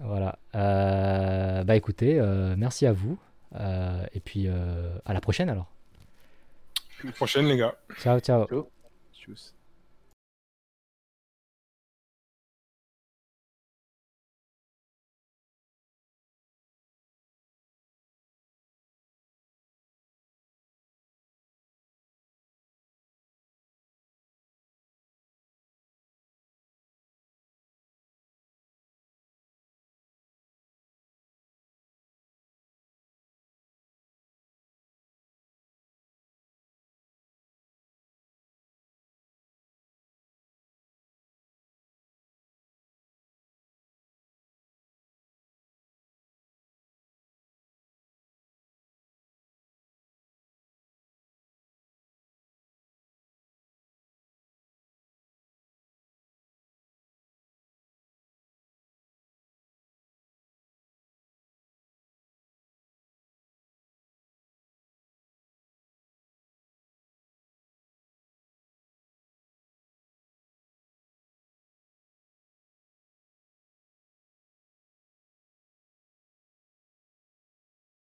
Voilà. Euh, bah écoutez, euh, merci à vous. Euh, et puis euh, à la prochaine alors. À la prochaine, les gars. Ciao, ciao. Tchuss.